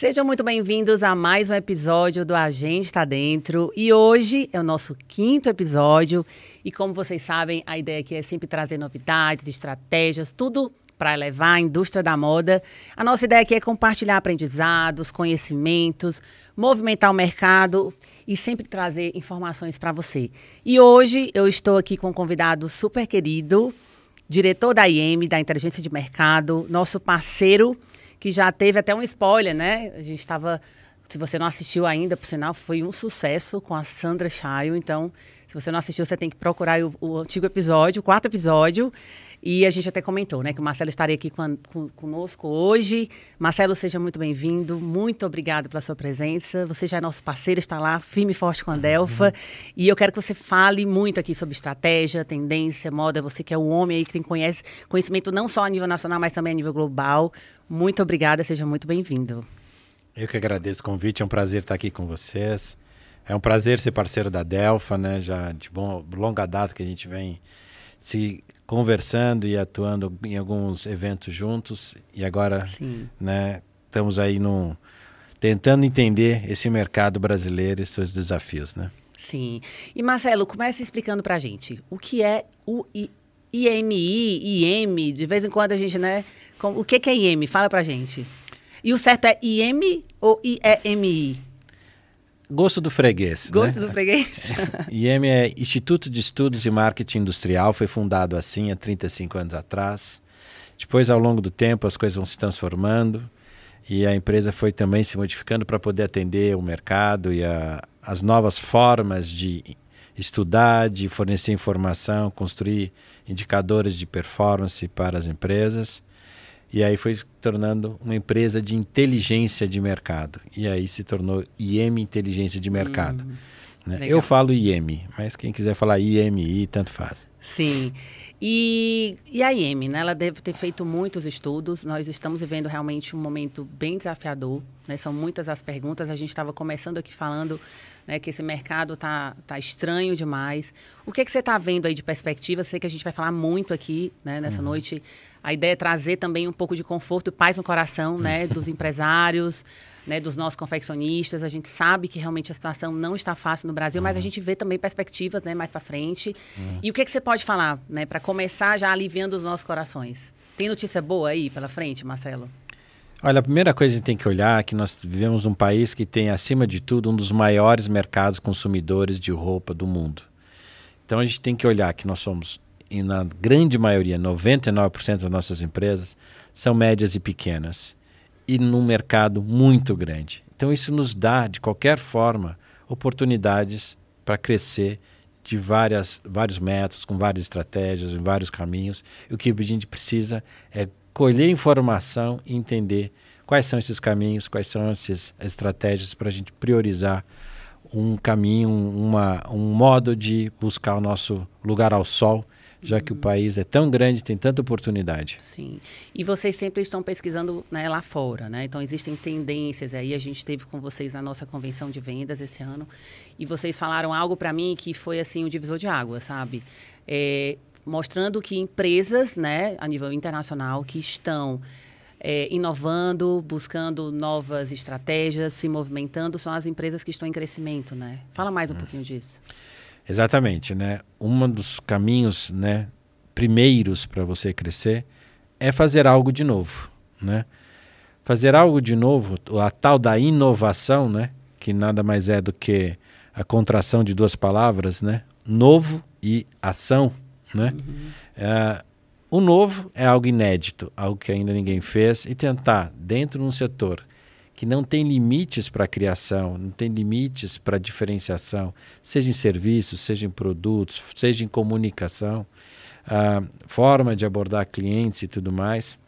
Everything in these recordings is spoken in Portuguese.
Sejam muito bem-vindos a mais um episódio do A Gente Está Dentro. E hoje é o nosso quinto episódio. E como vocês sabem, a ideia aqui é sempre trazer novidades, estratégias, tudo para elevar a indústria da moda. A nossa ideia aqui é compartilhar aprendizados, conhecimentos, movimentar o mercado e sempre trazer informações para você. E hoje eu estou aqui com um convidado super querido, diretor da IEM, da Inteligência de Mercado, nosso parceiro, que já teve até um spoiler, né? A gente estava. Se você não assistiu ainda, por sinal, foi um sucesso com a Sandra Chayo. Então, se você não assistiu, você tem que procurar o, o antigo episódio, o quarto episódio. E a gente até comentou, né, que o Marcelo estaria aqui com, com, conosco hoje. Marcelo, seja muito bem-vindo. Muito obrigado pela sua presença. Você já é nosso parceiro, está lá firme e forte com a Delfa. Uhum. E eu quero que você fale muito aqui sobre estratégia, tendência, moda. Você que é o homem aí que tem conhece, conhecimento não só a nível nacional, mas também a nível global. Muito obrigada, seja muito bem-vindo. Eu que agradeço o convite, é um prazer estar aqui com vocês. É um prazer ser parceiro da Delfa, né? Já de bom, longa data que a gente vem se conversando e atuando em alguns eventos juntos e agora né, estamos aí no, tentando entender esse mercado brasileiro e seus desafios, né? Sim. E Marcelo, comece explicando para a gente o que é o IMI, IM, de vez em quando a gente, né? O que, que é IM? Fala para a gente. E o certo é IM ou IEMI? Gosto do freguês. Gosto né? do freguês. IEM é Instituto de Estudos e Marketing Industrial, foi fundado assim há 35 anos atrás. Depois, ao longo do tempo, as coisas vão se transformando e a empresa foi também se modificando para poder atender o mercado e a, as novas formas de estudar, de fornecer informação, construir indicadores de performance para as empresas. E aí foi se tornando uma empresa de inteligência de mercado. E aí se tornou IEM Inteligência de Mercado. Hum, né? Eu falo IEM, mas quem quiser falar IMI, tanto faz. Sim. E, e a IEM, né? ela deve ter feito muitos estudos. Nós estamos vivendo realmente um momento bem desafiador. Né? São muitas as perguntas. A gente estava começando aqui falando né, que esse mercado tá, tá estranho demais. O que, que você está vendo aí de perspectiva? Sei que a gente vai falar muito aqui né, nessa uhum. noite a ideia é trazer também um pouco de conforto e paz no coração, né, dos empresários, né, dos nossos confeccionistas. A gente sabe que realmente a situação não está fácil no Brasil, uhum. mas a uhum. gente vê também perspectivas, né, mais para frente. Uhum. E o que, que você pode falar, né, para começar já aliviando os nossos corações? Tem notícia boa aí pela frente, Marcelo? Olha, a primeira coisa que a gente tem que olhar é que nós vivemos um país que tem, acima de tudo, um dos maiores mercados consumidores de roupa do mundo. Então a gente tem que olhar que nós somos e na grande maioria, 99% das nossas empresas, são médias e pequenas e num mercado muito grande. Então isso nos dá, de qualquer forma, oportunidades para crescer de várias, vários métodos, com várias estratégias, em vários caminhos. E o que a gente precisa é colher informação e entender quais são esses caminhos, quais são essas estratégias para a gente priorizar um caminho, uma, um modo de buscar o nosso lugar ao sol já que o país é tão grande, tem tanta oportunidade. Sim. E vocês sempre estão pesquisando né, lá fora, né? Então existem tendências aí. A gente teve com vocês na nossa convenção de vendas esse ano e vocês falaram algo para mim que foi assim o divisor de água, sabe? É, mostrando que empresas, né, a nível internacional, que estão é, inovando, buscando novas estratégias, se movimentando, são as empresas que estão em crescimento, né? Fala mais um hum. pouquinho disso. Exatamente, né? Um dos caminhos, né, primeiros para você crescer é fazer algo de novo, né? Fazer algo de novo, a tal da inovação, né, que nada mais é do que a contração de duas palavras, né? Novo e ação, né? Uhum. É, o novo é algo inédito, algo que ainda ninguém fez e tentar dentro de um setor que não tem limites para criação, não tem limites para diferenciação, seja em serviços, seja em produtos, seja em comunicação, forma de abordar clientes e tudo mais,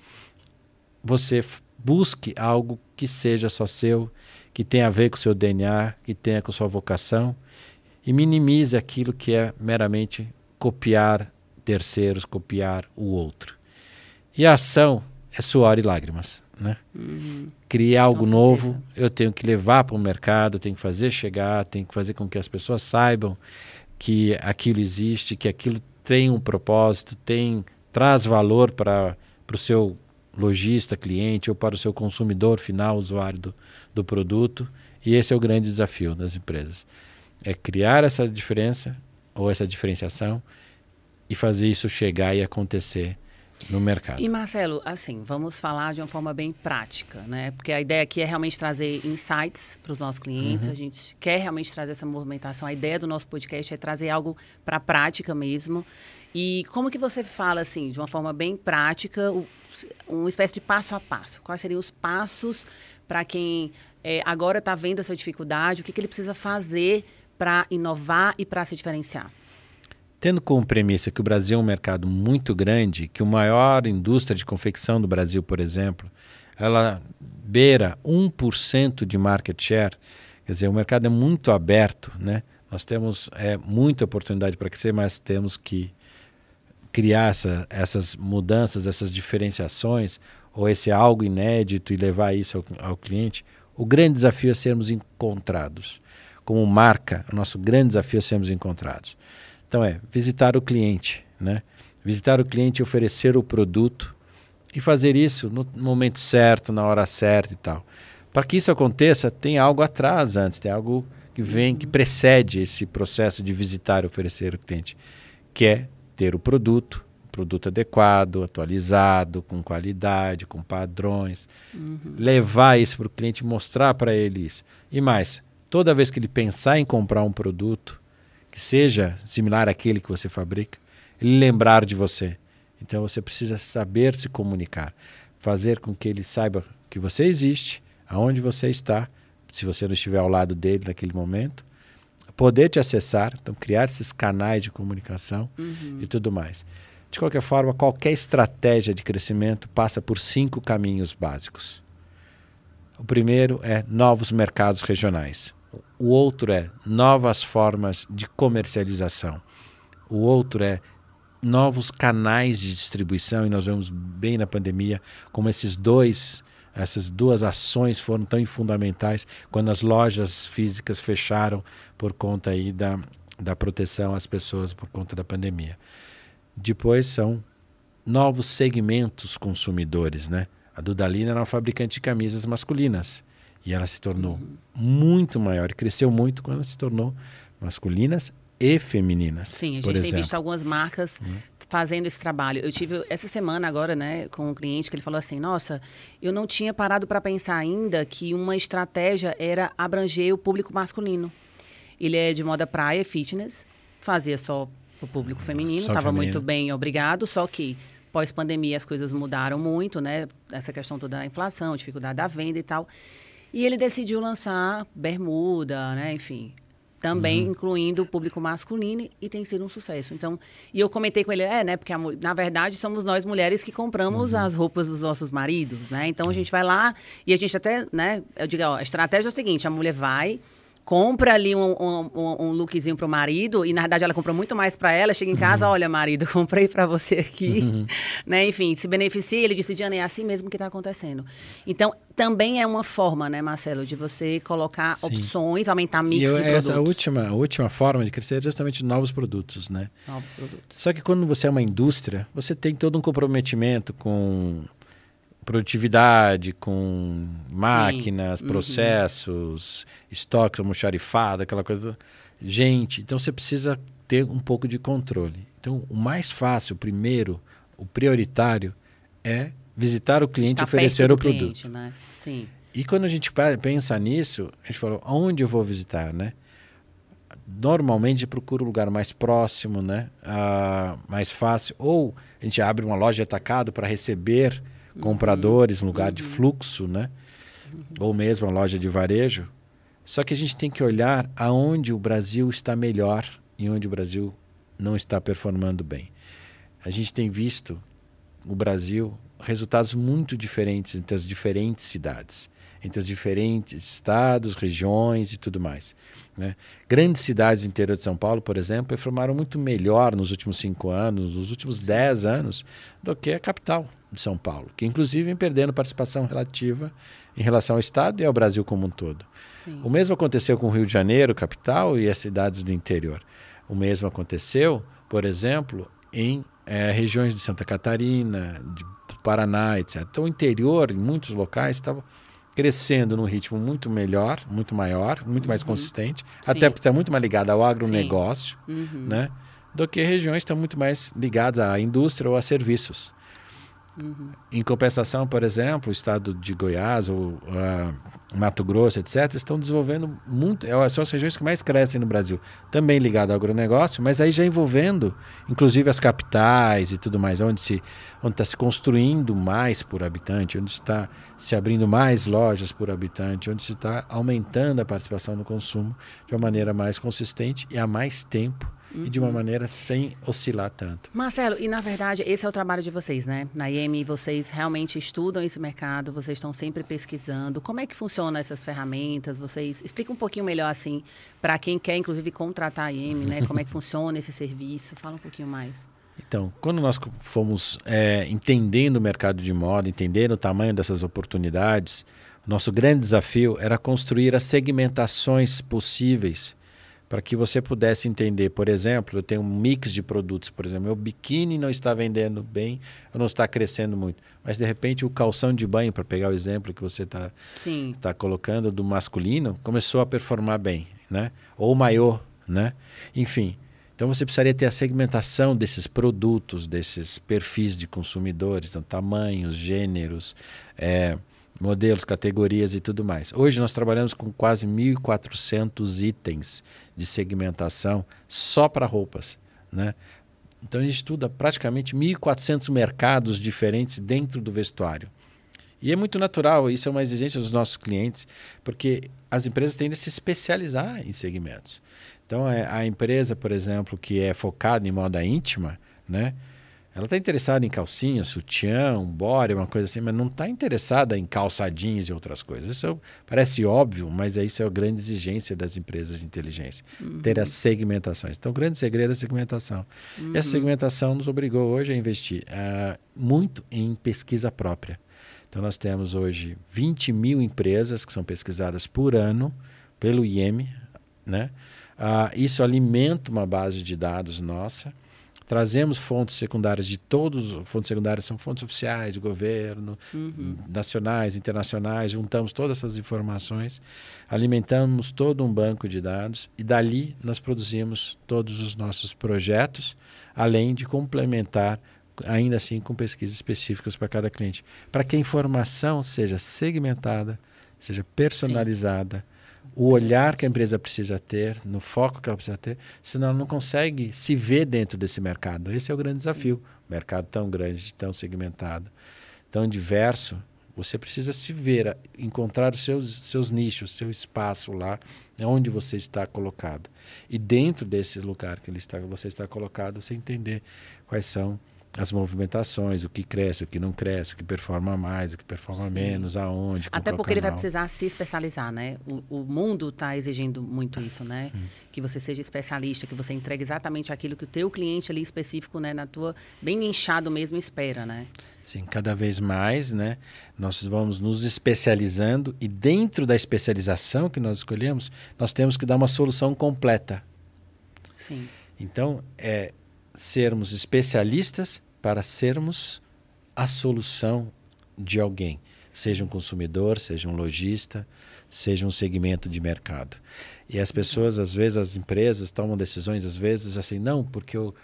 você busque algo que seja só seu, que tenha a ver com o seu DNA, que tenha com sua vocação e minimize aquilo que é meramente copiar terceiros, copiar o outro. E a ação é suor e lágrimas né? Uhum. Criar algo novo, eu tenho que levar para o mercado, tenho que fazer chegar, tenho que fazer com que as pessoas saibam que aquilo existe, que aquilo tem um propósito, tem traz valor para o seu lojista, cliente ou para o seu consumidor final, usuário do, do produto. E esse é o grande desafio das empresas. É criar essa diferença ou essa diferenciação e fazer isso chegar e acontecer no mercado. E Marcelo, assim, vamos falar de uma forma bem prática, né? Porque a ideia aqui é realmente trazer insights para os nossos clientes. Uhum. A gente quer realmente trazer essa movimentação. A ideia do nosso podcast é trazer algo para a prática mesmo. E como que você fala assim, de uma forma bem prática, uma espécie de passo a passo? Quais seriam os passos para quem é, agora está vendo essa dificuldade? O que, que ele precisa fazer para inovar e para se diferenciar? Tendo como premissa que o Brasil é um mercado muito grande, que a maior indústria de confecção do Brasil, por exemplo, ela beira 1% de market share, quer dizer, o mercado é muito aberto, né? Nós temos é, muita oportunidade para crescer, mas temos que criar essa, essas mudanças, essas diferenciações, ou esse algo inédito e levar isso ao, ao cliente. O grande desafio é sermos encontrados. Como marca, o nosso grande desafio é sermos encontrados. Então é visitar o cliente, né? Visitar o cliente, oferecer o produto e fazer isso no momento certo, na hora certa e tal. Para que isso aconteça, tem algo atrás antes, tem algo que vem, que precede esse processo de visitar e oferecer o cliente, que é ter o produto, produto adequado, atualizado, com qualidade, com padrões, uhum. levar isso para o cliente, mostrar para ele isso. E mais, toda vez que ele pensar em comprar um produto, que seja similar àquele que você fabrica, ele lembrar de você. Então você precisa saber se comunicar, fazer com que ele saiba que você existe, aonde você está, se você não estiver ao lado dele naquele momento, poder te acessar, então criar esses canais de comunicação uhum. e tudo mais. De qualquer forma, qualquer estratégia de crescimento passa por cinco caminhos básicos. O primeiro é novos mercados regionais. O outro é novas formas de comercialização. O outro é novos canais de distribuição, e nós vemos bem na pandemia como esses dois essas duas ações foram tão fundamentais quando as lojas físicas fecharam por conta aí da, da proteção às pessoas por conta da pandemia. Depois são novos segmentos consumidores, né? A Dudalina era uma fabricante de camisas masculinas. E ela se tornou uhum. muito maior e cresceu muito quando ela se tornou masculinas e femininas. Sim, a gente tem visto algumas marcas uhum. fazendo esse trabalho. Eu tive essa semana agora, né, com um cliente que ele falou assim: "Nossa, eu não tinha parado para pensar ainda que uma estratégia era abranger o público masculino. Ele é de moda praia, fitness, fazia só o público feminino, estava muito bem, obrigado, só que pós-pandemia as coisas mudaram muito, né? Essa questão toda da inflação, dificuldade da venda e tal. E ele decidiu lançar bermuda, né? Enfim, também uhum. incluindo o público masculino e tem sido um sucesso. Então, e eu comentei com ele, é, né, porque a, na verdade somos nós mulheres que compramos uhum. as roupas dos nossos maridos, né? Então a gente vai lá e a gente até, né, eu digo, ó, a estratégia é o seguinte, a mulher vai compra ali um, um, um lookzinho pro marido e na verdade ela compra muito mais para ela, chega em casa, uhum. olha marido, comprei para você aqui, uhum. né? Enfim, se beneficia, ele disse, Diana, é assim mesmo que está acontecendo. Então, também é uma forma, né, Marcelo, de você colocar Sim. opções, aumentar mix eu, de produtos. Essa última, a última forma de crescer é justamente novos produtos, né? Novos produtos. Só que quando você é uma indústria, você tem todo um comprometimento com produtividade, com máquinas, Sim. Uhum. processos, uhum. estoques almoxarifado, aquela coisa. Gente, então você precisa ter um pouco de controle. Então, o mais fácil, primeiro, o prioritário é visitar o cliente e oferecer o produto. Cliente, né? Sim. E quando a gente pensa nisso, a gente falou, onde eu vou visitar, né? Normalmente procura um lugar mais próximo, né? Ah, mais fácil. Ou a gente abre uma loja atacado para receber compradores, lugar de fluxo, né? Ou mesmo a loja de varejo. Só que a gente tem que olhar aonde o Brasil está melhor e onde o Brasil não está performando bem. A gente tem visto o Brasil resultados muito diferentes entre as diferentes cidades, entre os diferentes estados, regiões e tudo mais. Né? Grandes cidades do interior de São Paulo, por exemplo, performaram muito melhor nos últimos cinco anos, nos últimos dez anos, do que a capital de São Paulo, que inclusive vem perdendo participação relativa em relação ao Estado e ao Brasil como um todo. Sim. O mesmo aconteceu com o Rio de Janeiro, capital, e as cidades do interior. O mesmo aconteceu, por exemplo, em é, regiões de Santa Catarina, de Paraná, etc. Então, o interior, em muitos locais, estava crescendo num ritmo muito melhor, muito maior, muito mais uhum. consistente, Sim. até porque está muito mais ligado ao agronegócio, uhum. né? Do que regiões que estão muito mais ligadas à indústria ou a serviços. Uhum. Em compensação, por exemplo, o estado de Goiás ou uh, Mato Grosso, etc., estão desenvolvendo muito. É, são as regiões que mais crescem no Brasil. Também ligado ao agronegócio, mas aí já envolvendo, inclusive, as capitais e tudo mais, onde se onde está se construindo mais por habitante, onde está se abrindo mais lojas por habitante, onde se está aumentando a participação no consumo de uma maneira mais consistente e há mais tempo uhum. e de uma maneira sem oscilar tanto. Marcelo, e na verdade esse é o trabalho de vocês, né? Na IEM vocês realmente estudam esse mercado, vocês estão sempre pesquisando. Como é que funcionam essas ferramentas? Vocês explica um pouquinho melhor assim para quem quer inclusive contratar a IEM, né? Como é que funciona esse serviço? Fala um pouquinho mais. Então, quando nós fomos é, entendendo o mercado de moda, entendendo o tamanho dessas oportunidades, nosso grande desafio era construir as segmentações possíveis para que você pudesse entender, por exemplo, eu tenho um mix de produtos, por exemplo, meu biquíni não está vendendo bem, não está crescendo muito, mas de repente o calção de banho, para pegar o exemplo que você está tá colocando do masculino, começou a performar bem, né? Ou maiô, né? Enfim, então você precisaria ter a segmentação desses produtos, desses perfis de consumidores, então, tamanhos, gêneros, é, modelos, categorias e tudo mais. Hoje nós trabalhamos com quase 1.400 itens de segmentação só para roupas. Né? Então a gente estuda praticamente 1.400 mercados diferentes dentro do vestuário. E é muito natural, isso é uma exigência dos nossos clientes, porque as empresas tendem a se especializar em segmentos. Então é, a empresa, por exemplo, que é focada em moda íntima, né? Ela está interessada em calcinha, sutiã, um body, uma coisa assim, mas não está interessada em calçadinhos e outras coisas. Isso é, parece óbvio, mas isso é a grande exigência das empresas de inteligência. Uhum. Ter as segmentações. Então, o grande segredo é a segmentação. Uhum. E a uhum. segmentação nos obrigou hoje a investir uh, muito em pesquisa própria. Então, nós temos hoje 20 mil empresas que são pesquisadas por ano pelo IEM. Né? Uh, isso alimenta uma base de dados nossa Trazemos fontes secundárias de todos, fontes secundárias são fontes oficiais do governo, uhum. nacionais, internacionais, juntamos todas essas informações, alimentamos todo um banco de dados e dali nós produzimos todos os nossos projetos, além de complementar ainda assim com pesquisas específicas para cada cliente, para que a informação seja segmentada, seja personalizada. Sim o olhar que a empresa precisa ter, no foco que ela precisa ter, senão ela não consegue se ver dentro desse mercado. Esse é o grande desafio. Sim. Mercado tão grande, tão segmentado, tão diverso, você precisa se ver, encontrar os seus, seus nichos, seu espaço lá, onde você está colocado. E dentro desse lugar que ele está, você está colocado, você entender quais são as movimentações, o que cresce, o que não cresce, o que performa mais, o que performa menos, aonde. Até porque ele vai precisar se especializar, né? O, o mundo está exigindo muito isso, né? Sim. Que você seja especialista, que você entregue exatamente aquilo que o teu cliente ali específico, né, na tua bem inchado mesmo espera, né? Sim, cada vez mais, né? Nós vamos nos especializando e dentro da especialização que nós escolhemos, nós temos que dar uma solução completa. Sim. Então, é sermos especialistas para sermos a solução de alguém, seja um consumidor, seja um lojista, seja um segmento de mercado. E as pessoas, às vezes, as empresas tomam decisões, às vezes, assim, não, porque eu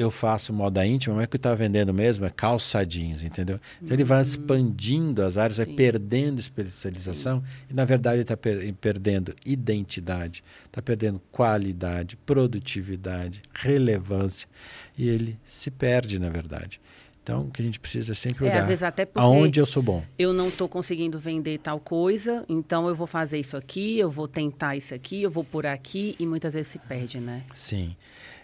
eu faço moda íntima, mas o que está vendendo mesmo é calçadinhos, entendeu? Então ele vai uhum. expandindo as áreas, Sim. vai perdendo especialização Sim. e na verdade está per perdendo identidade, está perdendo qualidade, produtividade, relevância e ele se perde na verdade. Então, o que a gente precisa é sempre olhar é, às vezes até aonde eu sou bom. Eu não estou conseguindo vender tal coisa, então eu vou fazer isso aqui, eu vou tentar isso aqui, eu vou por aqui e muitas vezes se perde, né? Sim.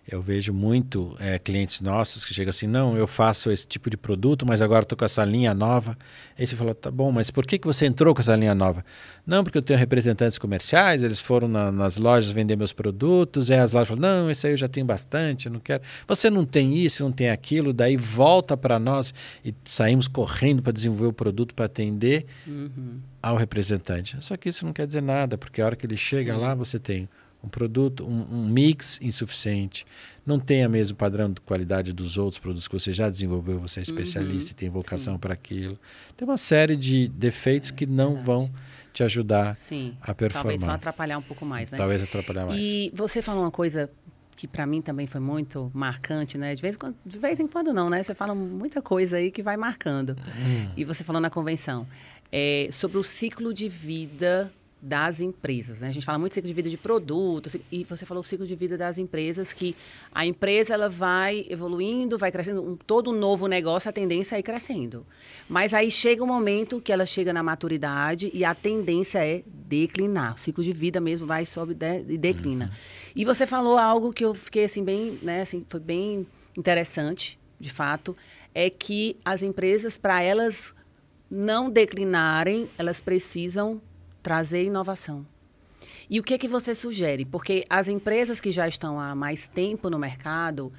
Eu vejo muito é, clientes nossos que chegam assim, não, eu faço esse tipo de produto, mas agora estou com essa linha nova. Aí você fala, tá bom, mas por que, que você entrou com essa linha nova? Não, porque eu tenho representantes comerciais, eles foram na, nas lojas vender meus produtos, e as lojas falam, não, esse aí eu já tenho bastante, eu não quero. Você não tem isso, não tem aquilo, daí volta para nós e saímos correndo para desenvolver o produto para atender uhum. ao representante. Só que isso não quer dizer nada, porque a hora que ele chega Sim. lá, você tem um produto, um, um, mix insuficiente, não tem o mesmo padrão de qualidade dos outros produtos que você já desenvolveu, você é uhum. especialista uhum, e tem vocação para aquilo. Tem uma série de defeitos é, que não verdade. vão te ajudar sim. a performar. Talvez só atrapalhar um pouco mais, né? Talvez atrapalhar mais. E você falou uma coisa que para mim também foi muito marcante, né? De vez, em quando, de vez em quando não, né? Você fala muita coisa aí que vai marcando. Hum. E você falou na convenção é, sobre o ciclo de vida das empresas. Né? A gente fala muito ciclo de vida de produtos e você falou o ciclo de vida das empresas que a empresa ela vai evoluindo, vai crescendo, um, todo novo negócio a tendência é ir crescendo. Mas aí chega um momento que ela chega na maturidade e a tendência é declinar. O ciclo de vida mesmo vai sobe e declina. Uhum. E você falou algo que eu fiquei assim bem, né, assim, foi bem interessante, de fato, é que as empresas para elas não declinarem, elas precisam trazer inovação. E o que, que você sugere? Porque as empresas que já estão há mais tempo no mercado,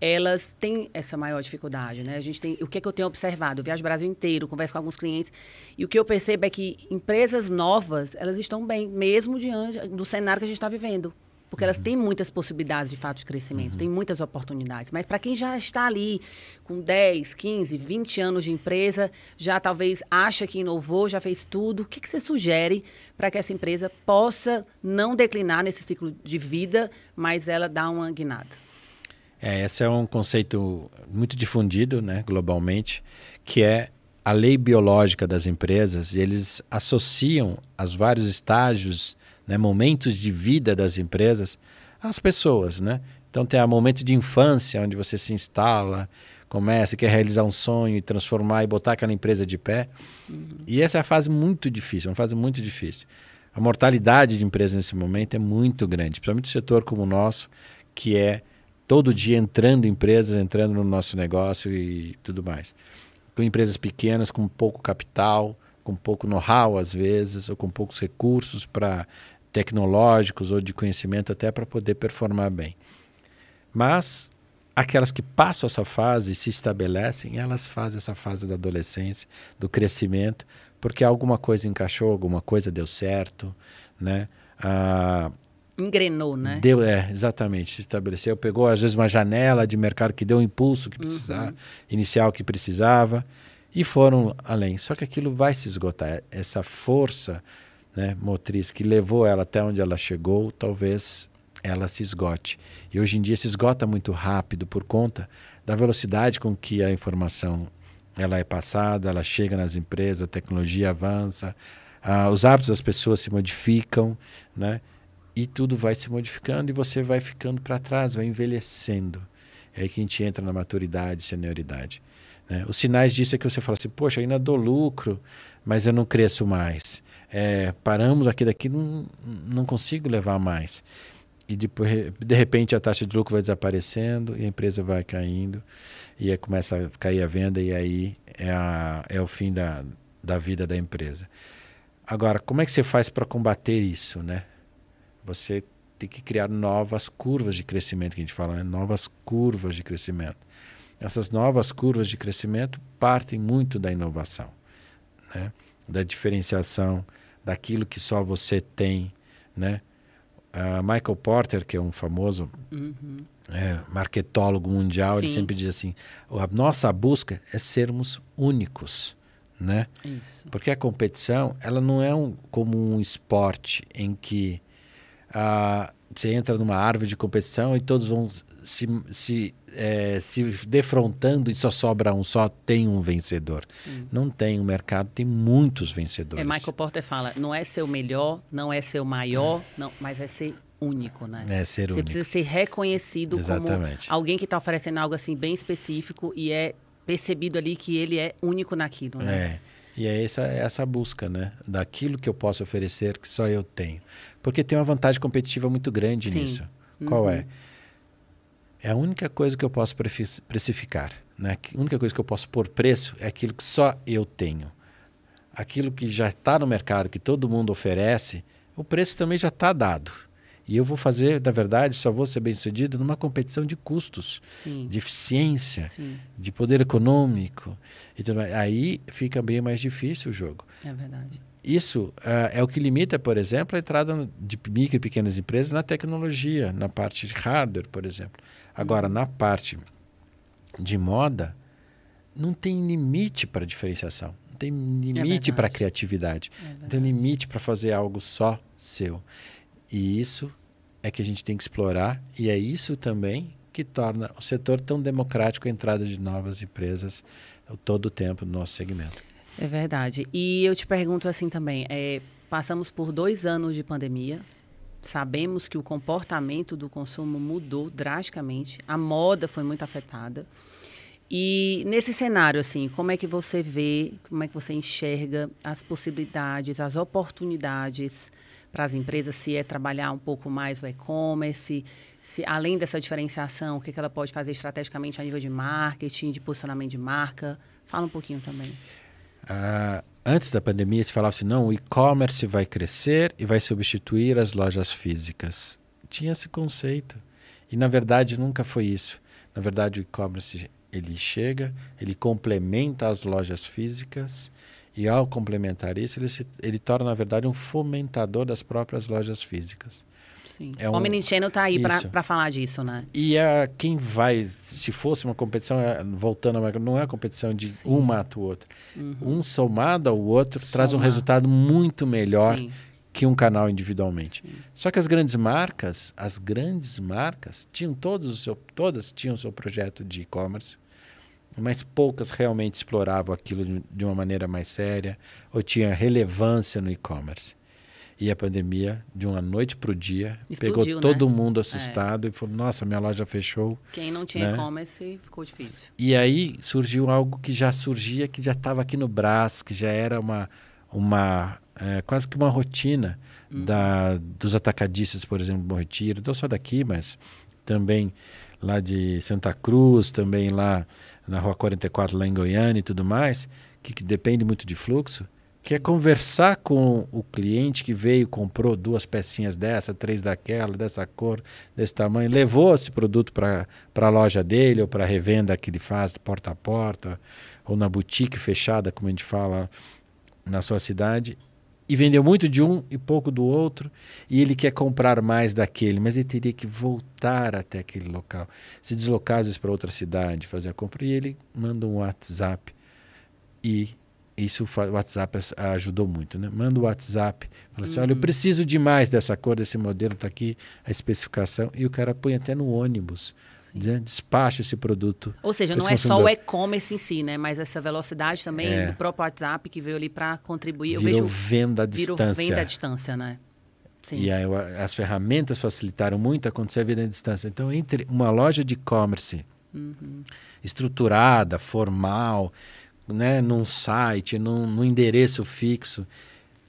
elas têm essa maior dificuldade, né? A gente tem, o que, que eu tenho observado? Eu viajo o Brasil inteiro, converso com alguns clientes, e o que eu percebo é que empresas novas, elas estão bem, mesmo diante do cenário que a gente está vivendo. Porque elas têm muitas possibilidades, de fato, de crescimento, uhum. têm muitas oportunidades. Mas para quem já está ali com 10, 15, 20 anos de empresa, já talvez acha que inovou, já fez tudo, o que, que você sugere para que essa empresa possa não declinar nesse ciclo de vida, mas ela dar uma guinada? É, esse é um conceito muito difundido né, globalmente, que é a lei biológica das empresas, e eles associam os vários estágios né, momentos de vida das empresas às pessoas, né? Então tem o momento de infância, onde você se instala, começa, quer realizar um sonho e transformar e botar aquela empresa de pé. Uhum. E essa é a fase muito difícil, uma fase muito difícil. A mortalidade de empresas nesse momento é muito grande, principalmente o setor como o nosso, que é todo dia entrando empresas, entrando no nosso negócio e tudo mais. Com empresas pequenas, com pouco capital, com pouco know-how às vezes, ou com poucos recursos para tecnológicos ou de conhecimento até para poder performar bem. Mas aquelas que passam essa fase e se estabelecem, elas fazem essa fase da adolescência, do crescimento, porque alguma coisa encaixou, alguma coisa deu certo, né? Ah, Engrenou, né? Deu, é, exatamente, se estabeleceu, pegou às vezes uma janela de mercado que deu o impulso que precisava, uhum. inicial que precisava, e foram além. Só que aquilo vai se esgotar, essa força né, motriz que levou ela até onde ela chegou, talvez ela se esgote. E hoje em dia se esgota muito rápido por conta da velocidade com que a informação ela é passada, ela chega nas empresas, a tecnologia avança, ah, os hábitos das pessoas se modificam, né? E tudo vai se modificando e você vai ficando para trás, vai envelhecendo. É aí que a gente entra na maturidade, senioridade. Né? Os sinais disso é que você fala assim, poxa, ainda dou lucro, mas eu não cresço mais é, paramos aqui daqui, não, não consigo levar mais. E depois, de repente a taxa de lucro vai desaparecendo e a empresa vai caindo e começa a cair a venda e aí é, a, é o fim da, da vida da empresa. Agora, como é que você faz para combater isso, né? Você tem que criar novas curvas de crescimento, que a gente fala, né? novas curvas de crescimento. Essas novas curvas de crescimento partem muito da inovação, né? da diferenciação, daquilo que só você tem, né? Uh, Michael Porter, que é um famoso uhum. é, marketólogo mundial, Sim. ele sempre diz assim: a nossa busca é sermos únicos, né? Isso. Porque a competição, ela não é um, como um esporte em que uh, você entra numa árvore de competição e todos vão se, se, é, se defrontando e só sobra um, só tem um vencedor. Sim. Não tem, o mercado tem muitos vencedores. É, Michael Porter fala, não é ser o melhor, não é ser o maior, é. não, mas é ser único, né? É ser Você único. precisa ser reconhecido Exatamente. como alguém que está oferecendo algo assim bem específico e é percebido ali que ele é único naquilo, né? É. E é essa, essa busca, né? Daquilo que eu posso oferecer que só eu tenho. Porque tem uma vantagem competitiva muito grande Sim. nisso. Qual uhum. é? É a única coisa que eu posso precificar. Né? A única coisa que eu posso pôr preço é aquilo que só eu tenho. Aquilo que já está no mercado, que todo mundo oferece, o preço também já está dado. E eu vou fazer, na verdade, só vou ser bem sucedido numa competição de custos, Sim. de eficiência, Sim. de poder econômico. Então, aí fica bem mais difícil o jogo. É verdade. isso uh, é o que limita, por exemplo, a entrada de micro e pequenas empresas na tecnologia, na parte de hardware, por exemplo. Agora, na parte de moda, não tem limite para diferenciação, não tem limite é para criatividade, é não tem limite para fazer algo só seu. E isso é que a gente tem que explorar, e é isso também que torna o setor tão democrático a entrada de novas empresas todo o tempo no nosso segmento. É verdade. E eu te pergunto assim também, é, passamos por dois anos de pandemia, sabemos que o comportamento do consumo mudou drasticamente, a moda foi muito afetada. E nesse cenário, assim, como é que você vê, como é que você enxerga as possibilidades, as oportunidades para as empresas, se é trabalhar um pouco mais o e-commerce, se além dessa diferenciação, o que, que ela pode fazer estrategicamente a nível de marketing, de posicionamento de marca? Fala um pouquinho também. Ah, antes da pandemia se falava assim, não, o e-commerce vai crescer e vai substituir as lojas físicas. Tinha esse conceito. E na verdade nunca foi isso. Na verdade o e-commerce ele chega, ele complementa as lojas físicas e ao complementar isso ele, se, ele torna na verdade um fomentador das próprias lojas físicas. Sim. É um, o Omnichannel está aí para falar disso, né? E é quem vai, se fosse uma competição, é, voltando a não é competição de Sim. um mata o outro. Uhum. Um somado ao outro Somar. traz um resultado muito melhor Sim. que um canal individualmente. Sim. Só que as grandes marcas, as grandes marcas, tinham todos o seu, todas tinham o seu projeto de e-commerce, mas poucas realmente exploravam aquilo de uma maneira mais séria ou tinha relevância no e-commerce. E a pandemia, de uma noite para o dia, Explodiu, pegou todo né? mundo assustado é. e falou: Nossa, minha loja fechou. Quem não tinha né? e-commerce ficou difícil. E aí surgiu algo que já surgia, que já estava aqui no braço, que já era uma, uma é, quase que uma rotina uhum. da, dos atacadistas, por exemplo, Bom Retiro, não só daqui, mas também lá de Santa Cruz, também lá na Rua 44, lá em Goiânia e tudo mais, que, que depende muito de fluxo que é conversar com o cliente que veio, comprou duas pecinhas dessa, três daquela, dessa cor, desse tamanho, levou esse produto para a loja dele ou para a revenda que ele faz porta a porta, ou na boutique fechada, como a gente fala na sua cidade, e vendeu muito de um e pouco do outro, e ele quer comprar mais daquele, mas ele teria que voltar até aquele local, se deslocar para outra cidade, fazer a compra, e ele manda um WhatsApp e isso o WhatsApp ajudou muito, né? Manda o WhatsApp, fala assim, uhum. olha, eu preciso de mais dessa cor, desse modelo, está aqui a especificação, e o cara põe até no ônibus, né? despacha esse produto. Ou seja, não é só o e-commerce em si, né? Mas essa velocidade também é. do próprio WhatsApp que veio ali para contribuir. Virou eu vejo, venda à distância. Virou venda à distância, né? Sim. E aí, as ferramentas facilitaram muito acontecer a venda à distância. Então, entre uma loja de e-commerce uhum. estruturada, formal, né, num site, num, num endereço fixo,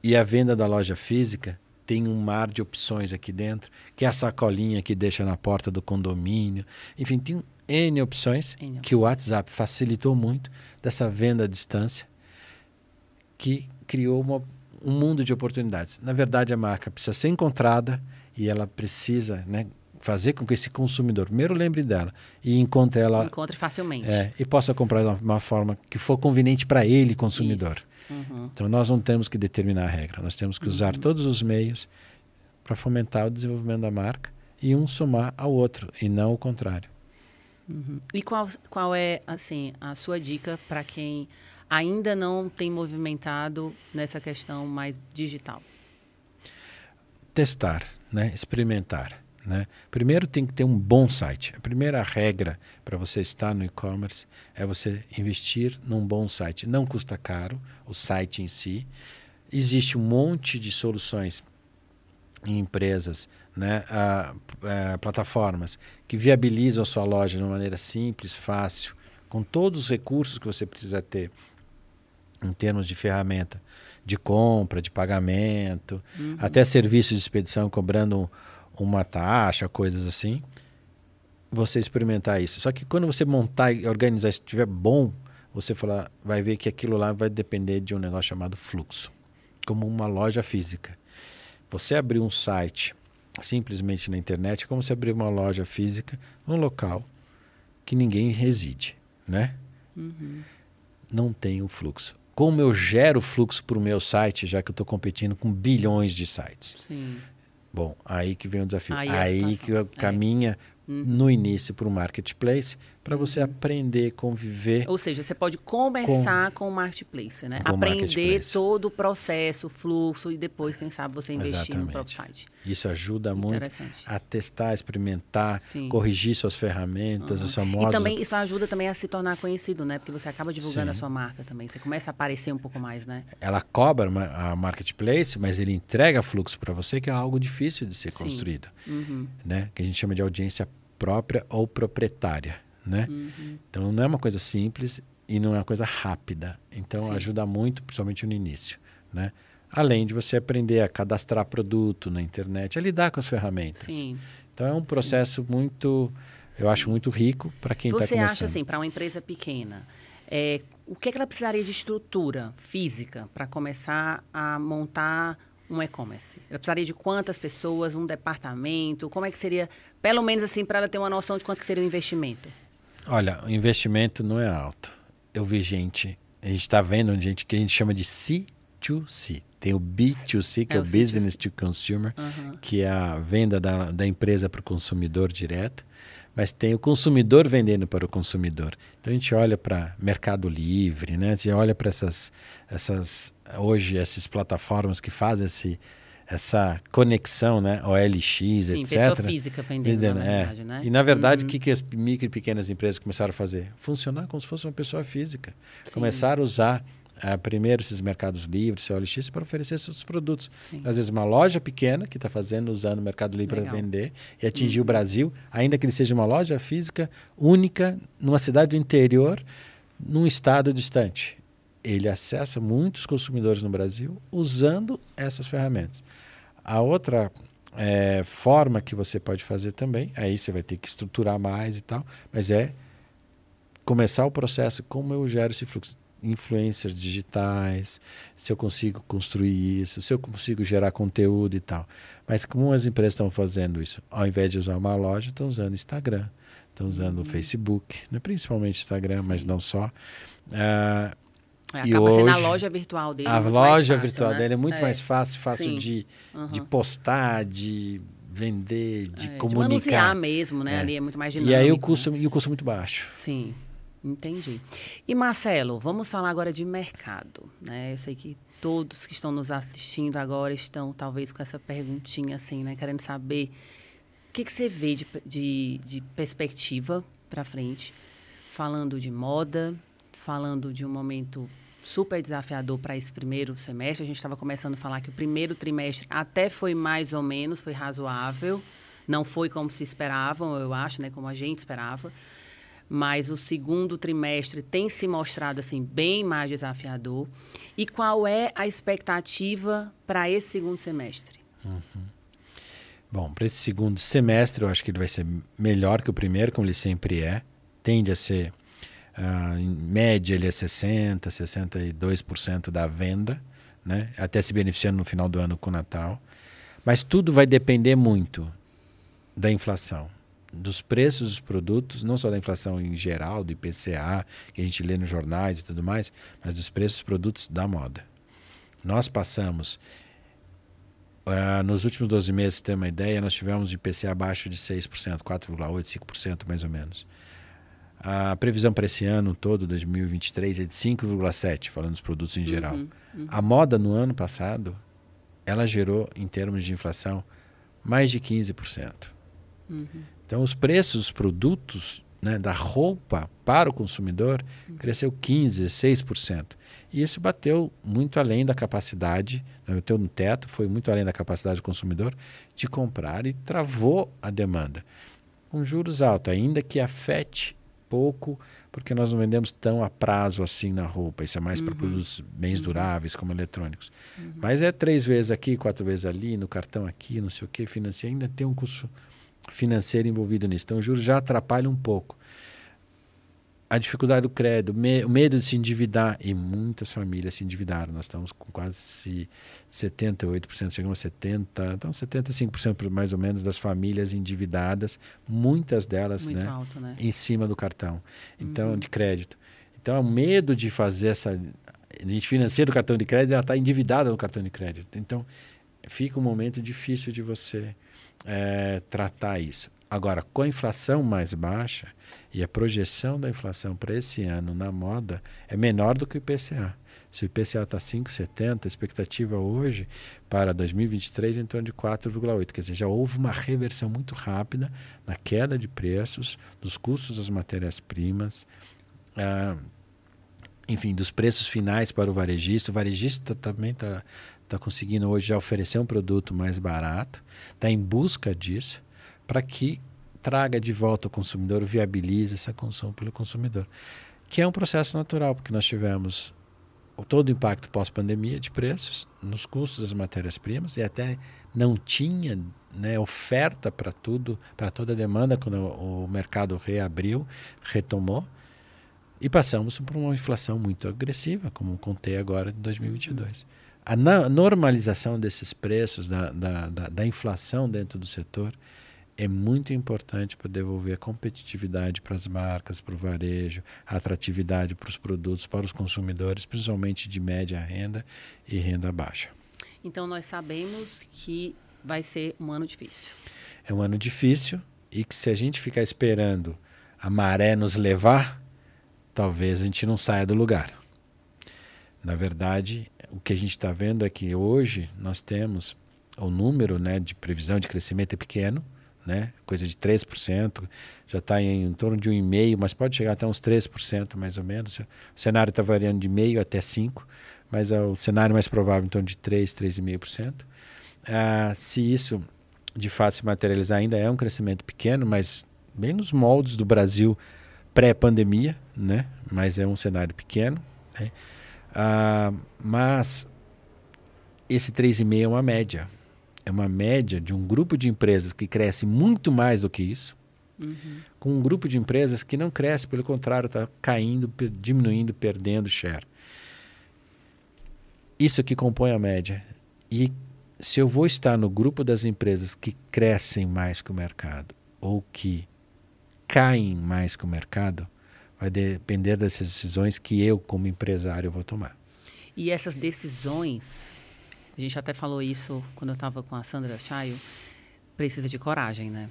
e a venda da loja física tem um mar de opções aqui dentro, que é a sacolinha que deixa na porta do condomínio. Enfim, tem N opções, N opções. que o WhatsApp facilitou muito dessa venda à distância, que criou uma, um mundo de oportunidades. Na verdade, a marca precisa ser encontrada e ela precisa né, fazer com que esse consumidor primeiro lembre dela e encontre ela encontre facilmente. É, e possa comprar de uma forma que for conveniente para ele consumidor. Uhum. então nós não temos que determinar a regra. Nós temos que uhum. usar todos os meios para fomentar o desenvolvimento da marca e um somar ao outro e não o contrário. Uhum. e qual qual é assim a sua dica para quem ainda não tem movimentado nessa questão mais digital? Testar né? Experimentar né? Primeiro tem que ter um bom site. A primeira regra para você estar no e-commerce é você investir num bom site. Não custa caro o site em si. Existe um monte de soluções em empresas, né? a, plataformas que viabilizam a sua loja de uma maneira simples, fácil, com todos os recursos que você precisa ter em termos de ferramenta de compra, de pagamento, uhum. até serviços de expedição cobrando uma taxa, coisas assim, você experimentar isso. Só que quando você montar e organizar, se estiver bom, você fala, vai ver que aquilo lá vai depender de um negócio chamado fluxo, como uma loja física. Você abrir um site simplesmente na internet é como se abrir uma loja física num local que ninguém reside, né? Uhum. Não tem o fluxo. como eu gero fluxo para o meu site, já que eu estou competindo com bilhões de sites. Sim. Bom, aí que vem o desafio. Aí é Aí, que caminha no início para o marketplace, para você aprender, conviver. Ou seja, você pode começar com, o marketplace, né? Com Aprender marketplace. todo o processo, o fluxo e depois, quem sabe, você investir no Exatamente. próprio site. Isso ajuda muito a testar, experimentar, Sim. corrigir suas ferramentas, a sua E moda. também isso ajuda também a se tornar conhecido, né? Porque você acaba divulgando a Sim. sua marca também. Você começa a aparecer um pouco mais, né? Ela cobra a marketplace, mas ele entrega fluxo para você, que é algo difícil de ser Sim. construído, Uhum. né? Que a gente chama de audiência própria ou proprietária, né? Uhum. Então não é uma coisa simples e não é uma coisa rápida. Então Sim. ajuda muito, principalmente no início, né? Além de você aprender a cadastrar produto na internet, a lidar com as ferramentas. Sim. Então é um processo muito, eu acho muito rico para quem está Você começando. acha assim, para uma empresa pequena, é, o que, é que ela precisaria de estrutura física para começar a montar um e-commerce? Ela precisaria de quantas pessoas, um departamento? Como é que seria, pelo menos assim, para ela ter uma noção de quanto seria o investimento? Olha, o investimento não é alto. Eu vi gente, a gente está vendo gente que a gente chama de C2C. Tem o B2C, que é, É, o, o C2C. Business to Consumer, Aham. que é a venda da, da empresa para o consumidor direto. Mas tem o consumidor vendendo para o consumidor. Então a gente olha para Mercado Livre, né? A gente olha para essas, essas, hoje, essas plataformas que fazem esse, essa conexão, né? OLX, Sim, etc. pessoa física vendendo, na Vendendo, é. verdade, né? E na verdade, o Uhum. que, que as micro e pequenas empresas começaram a fazer? Funcionar como se fosse uma pessoa física. Sim. Começaram a usar ah, primeiro esses mercados livres, seu OLX, para oferecer seus produtos. Sim. Às vezes uma loja pequena que está fazendo, usando o Mercado Livre para. Uhum. vender e atingir o Brasil, ainda que ele seja uma loja física única, numa cidade do interior, num estado distante. Ele acessa muitos consumidores no Brasil usando essas ferramentas. A outra eh, forma que você pode fazer também, aí você vai ter que estruturar mais e tal, mas é começar o processo, como eu gero esse fluxo. Influencers digitais, se eu consigo construir isso, se eu consigo gerar conteúdo e tal. Mas como as empresas estão fazendo isso? Ao invés de usar uma loja, estão usando Instagram, estão usando o Facebook, né? principalmente Instagram, mas Sim. não só. Ah, É, E acaba sendo a hoje, loja virtual dele. a loja fácil, virtual né? dele é muito É. mais fácil, fácil de, Aham. de postar, de vender, de É, comunicar. manusear mesmo, né? É. Ali é muito mais dinâmico. e aí o né? custo, e o custo é muito baixo. Sim, entendi. E Marcelo, vamos falar agora de mercado, né? Eu sei que todos que estão nos assistindo agora estão talvez com essa perguntinha assim, né? Querendo saber o que, que você vê de, de, de perspectiva para frente, falando de moda, falando de um momento super desafiador para esse primeiro semestre. A gente estava começando a falar que o primeiro trimestre até foi mais ou menos, foi razoável. Não foi como se esperavam, eu acho, né? Como a gente esperava. Mas o segundo trimestre tem se mostrado assim bem mais desafiador. E qual é a expectativa para esse segundo semestre? Bom, para esse segundo semestre, eu acho que ele vai ser melhor que o primeiro, como ele sempre é. Tende a ser, ah, em média, ele é 60%, 62% da venda, né? até se beneficiando no final do ano com o Natal. Mas tudo vai depender muito da inflação, dos preços dos produtos, não só da inflação em geral, do IPCA, que a gente lê nos jornais e tudo mais, mas dos preços dos produtos da moda. Nós passamos ah, nos últimos 12 meses, ter uma ideia, nós tivemos IPCA abaixo de 6%, 4,8%, 5% mais ou menos. A previsão para esse ano todo, 2023, é de 5,7%, falando dos produtos em geral. Uhum, uhum. A moda no ano passado, ela gerou, em termos de inflação, mais de 15%. Uhum. Então, os preços dos produtos né, da roupa para o consumidor cresceu 15%, 6%. E isso bateu muito além da capacidade, né, bateu no teto, foi muito além da capacidade do consumidor de comprar e travou a demanda. Com juros altos, ainda que afete pouco, porque nós não vendemos tão a prazo assim na roupa. Isso é mais para Uhum. produtos bens Uhum. duráveis, como eletrônicos. Uhum. Mas é três vezes aqui, quatro vezes ali, no cartão aqui, não sei o que, financiar, ainda tem um custo financeiro envolvido nisso. Então, os juros já atrapalham um pouco. A dificuldade do crédito, me- o medo de se endividar, e muitas famílias se endividaram. Nós estamos com quase 78%, chegamos a 70%, então 75% mais ou menos das famílias endividadas, muitas delas né, alto, né? em cima do cartão, então Uhum. de crédito. Então, o medo de fazer essa a gente financia do cartão de crédito, ela está endividada no cartão de crédito. Então, fica um momento difícil de você é, tratar isso. Agora, com a inflação mais baixa e a projeção da inflação para esse ano na moda é menor do que o IPCA. Se o IPCA está 5,70, a expectativa hoje para 2023 é em torno de 4,8. Quer dizer, já houve uma reversão muito rápida na queda de preços, dos custos das matérias-primas, ah, enfim, dos preços finais para o varejista. O varejista também está tá conseguindo hoje já oferecer um produto mais barato, está em busca disso, para que traga de volta o consumidor, viabilize essa consumo pelo consumidor. Que é um processo natural, porque nós tivemos todo o impacto pós-pandemia de preços nos custos das matérias-primas e até não tinha né, oferta para tudo, para toda a demanda quando o mercado reabriu, retomou. E passamos por uma inflação muito agressiva, como contei agora de 2022. A normalização desses preços, da, da, da, da inflação dentro do setor, é muito importante para devolver competitividade para as marcas, para o varejo, atratividade para os produtos, para os consumidores, principalmente de média renda e renda baixa. Então nós sabemos que vai ser um ano difícil. É um ano difícil e que se a gente ficar esperando a maré nos levar, talvez a gente não saia do lugar. Na verdade, o que a gente está vendo é que hoje nós temos o número né, de previsão de crescimento é pequeno, né? coisa de 3%, já está em, em, torno de 1,5%, mas pode chegar até uns 3% mais ou menos. O cenário está variando de meio até 5%, mas é o cenário mais provável em torno de 3%, 3,5%. Ah, se isso de fato se materializar, ainda é um crescimento pequeno, mas bem nos moldes do Brasil pré-pandemia, né? mas é um cenário pequeno. Né? Ah, mas esse 3,5% é uma média é uma média de um grupo de empresas que cresce muito mais do que isso, uhum. com um grupo de empresas que não cresce, pelo contrário, está caindo, diminuindo, perdendo share. Isso que compõe a média. E se eu vou estar no grupo das empresas que crescem mais que o mercado ou que caem mais que o mercado, vai depender dessas decisões que eu, como empresário, vou tomar. E essas decisões a gente até falou isso quando eu estava com a Sandra Chayo, precisa de coragem, né?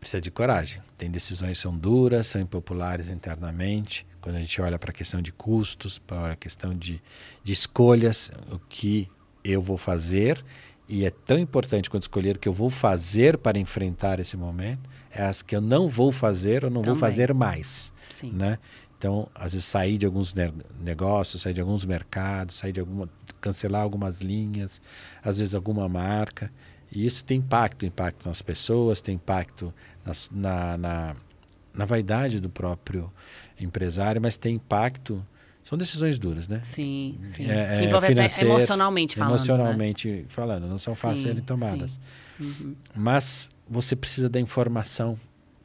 Precisa de coragem. Tem decisões que são duras, são impopulares internamente. Quando a gente olha para a questão de custos, para a questão de, de escolhas, o que eu vou fazer, e é tão importante quando escolher o que eu vou fazer para enfrentar esse momento, é as que eu não vou fazer ou não Também. vou fazer mais. Sim. Né? Então, às vezes sair de alguns negócios, sair de alguns mercados, sair de alguma, cancelar algumas linhas, às vezes alguma marca. E isso tem impacto, impacto nas pessoas, tem impacto na, na, na vaidade do próprio empresário, mas tem impacto são decisões duras, né? Sim, sim. É, que envolve até emocionalmente falando. Né? Emocionalmente né? falando, não são fáceis serem tomadas. Uhum. Mas você precisa da informação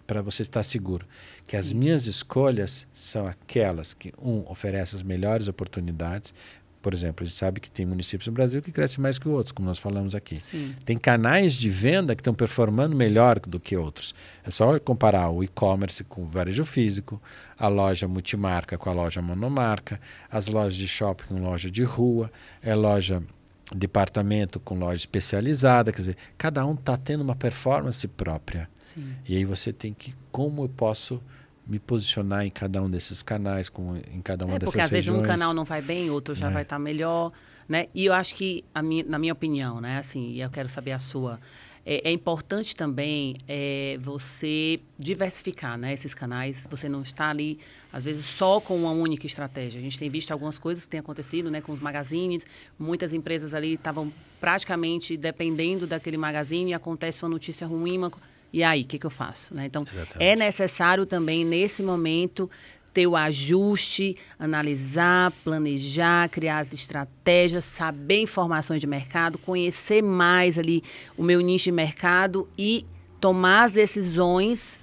para você estar seguro que Sim. as minhas escolhas são aquelas que um oferece as melhores oportunidades. Por exemplo, a gente sabe que tem municípios no Brasil que crescem mais que outros, como nós falamos aqui. Sim. Tem canais de venda que estão performando melhor do que outros. É só comparar o e-commerce com o varejo físico, a loja multimarca com a loja monomarca, as lojas de shopping com loja de rua, é loja departamento com loja especializada, quer dizer, cada um está tendo uma performance própria. Sim. E aí você tem que, como eu posso me posicionar em cada um desses canais, com, em cada uma é, dessas regiões. Porque às vezes um canal não vai bem, outro já é. vai estar tá melhor, né? E eu acho que, a minha, na minha opinião, né, assim, e eu quero saber a sua, é, é, importante também é, você diversificar né, esses canais. Você não está ali, às vezes, só com uma única estratégia. A gente tem visto algumas coisas que têm acontecido né, com os magazines. Muitas empresas ali estavam praticamente dependendo daquele magazine e acontece uma notícia ruim. Uma... E aí, o que, que eu faço? Né? Então, Exatamente. é necessário também, nesse momento, ter o ajuste, analisar, planejar, criar as estratégias, saber informações de mercado, conhecer mais ali o meu nicho de mercado e tomar as decisões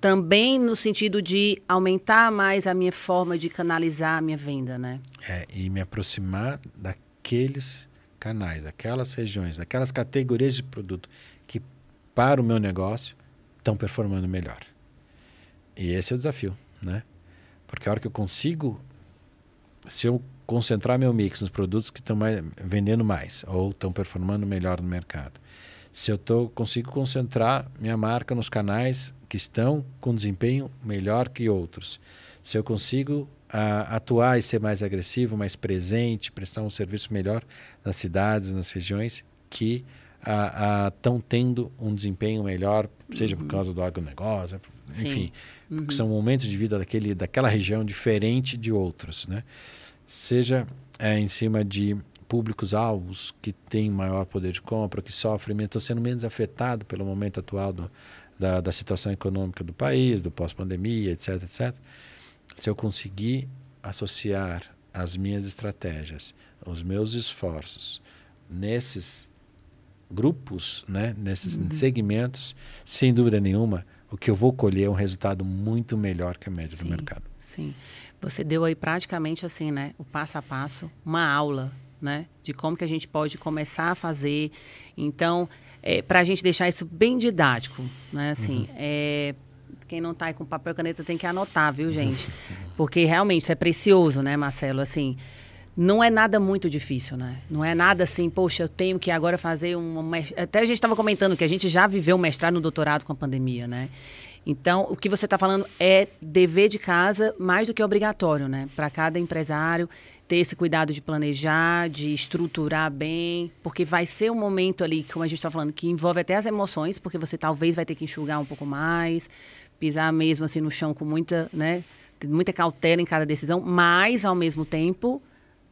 também no sentido de aumentar mais a minha forma de canalizar a minha venda, né? É, e me aproximar daqueles canais, daquelas regiões, daquelas categorias de produto que para o meu negócio estão performando melhor. E esse é o desafio, né? Porque a hora que eu consigo, se eu concentrar meu mix nos produtos que estão vendendo mais ou estão performando melhor no mercado. Se eu tô, consigo concentrar minha marca nos canais que estão com desempenho melhor que outros. Se eu consigo a, atuar e ser mais agressivo, mais presente, prestar um serviço melhor nas cidades, nas regiões que estão tendo um desempenho melhor, seja uhum. por causa do agronegócio, enfim, uhum. são momentos de vida daquele, daquela região diferente de outros, né? Seja é, em cima de públicos-alvos que têm maior poder de compra, que sofrem, estão sendo menos afetados pelo momento atual do, da, da situação econômica do país, do pós-pandemia, etc, etc. Se eu conseguir associar as minhas estratégias, os meus esforços nesses grupos, né, nesses uhum. segmentos, sem dúvida nenhuma, o que eu vou colher é um resultado muito melhor que a média sim, do mercado. Sim. Você deu aí praticamente assim, né, o passo a passo, uma aula, né, de como que a gente pode começar a fazer. Então, é, para a gente deixar isso bem didático, né, assim, uhum. é, quem não está aí com papel e caneta tem que anotar, viu, gente? Porque realmente isso é precioso, né, Marcelo? Assim, não é nada muito difícil, né? Não é nada assim, poxa, eu tenho que agora fazer um. Até a gente estava comentando que a gente já viveu mestrado no doutorado com a pandemia, né? Então, o que você está falando é dever de casa mais do que obrigatório, né? Para cada empresário ter esse cuidado de planejar, de estruturar bem, porque vai ser um momento ali, como a gente está falando, que envolve até as emoções, porque você talvez vai ter que enxugar um pouco mais, pisar mesmo assim no chão com muita, né? Muita cautela em cada decisão, mas ao mesmo tempo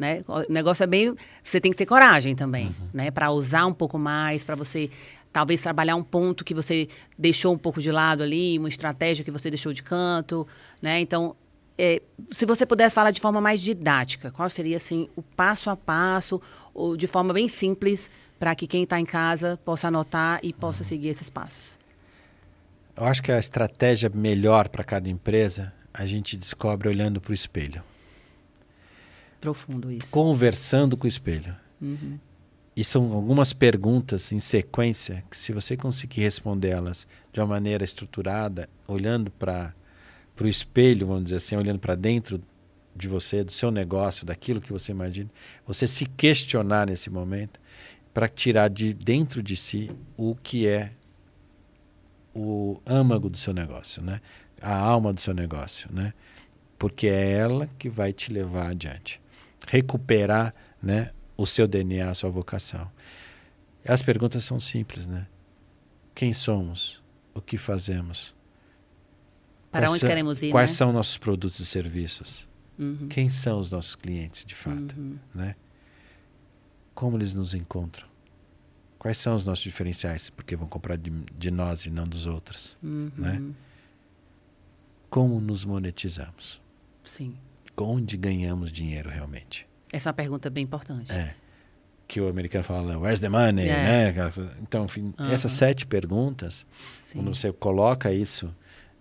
né? O negócio é bem. Você tem que ter coragem também, uhum. né? Para usar um pouco mais, para você talvez trabalhar um ponto que você deixou um pouco de lado ali, uma estratégia que você deixou de canto, né? Então, é, se você pudesse falar de forma mais didática, qual seria assim o passo a passo, ou de forma bem simples, para que quem está em casa possa anotar e possa uhum. seguir esses passos? Eu acho que a estratégia melhor para cada empresa a gente descobre olhando para o espelho. Profundo isso. Conversando com o espelho. Uhum. E são algumas perguntas em sequência que, se você conseguir respondê-las de uma maneira estruturada, olhando para o espelho, vamos dizer assim, olhando para dentro de você, do seu negócio, daquilo que você imagina, você se questionar nesse momento para tirar de dentro de si o que é o âmago do seu negócio, né? a alma do seu negócio, né? porque é ela que vai te levar adiante recuperar né, o seu DNA, a sua vocação. As perguntas são simples, né? Quem somos? O que fazemos? Para quais onde são, queremos ir? Quais né? são nossos produtos e serviços? Uhum. Quem são os nossos clientes de fato? Uhum. Né? Como eles nos encontram? Quais são os nossos diferenciais? Porque vão comprar de, de nós e não dos outros. Uhum. Né? Como nos monetizamos? Sim onde ganhamos dinheiro realmente? Essa é uma pergunta bem importante. É. Que o americano fala, where's the money? É. Né? Então, enfim, uhum. essas sete perguntas, Sim. quando você coloca isso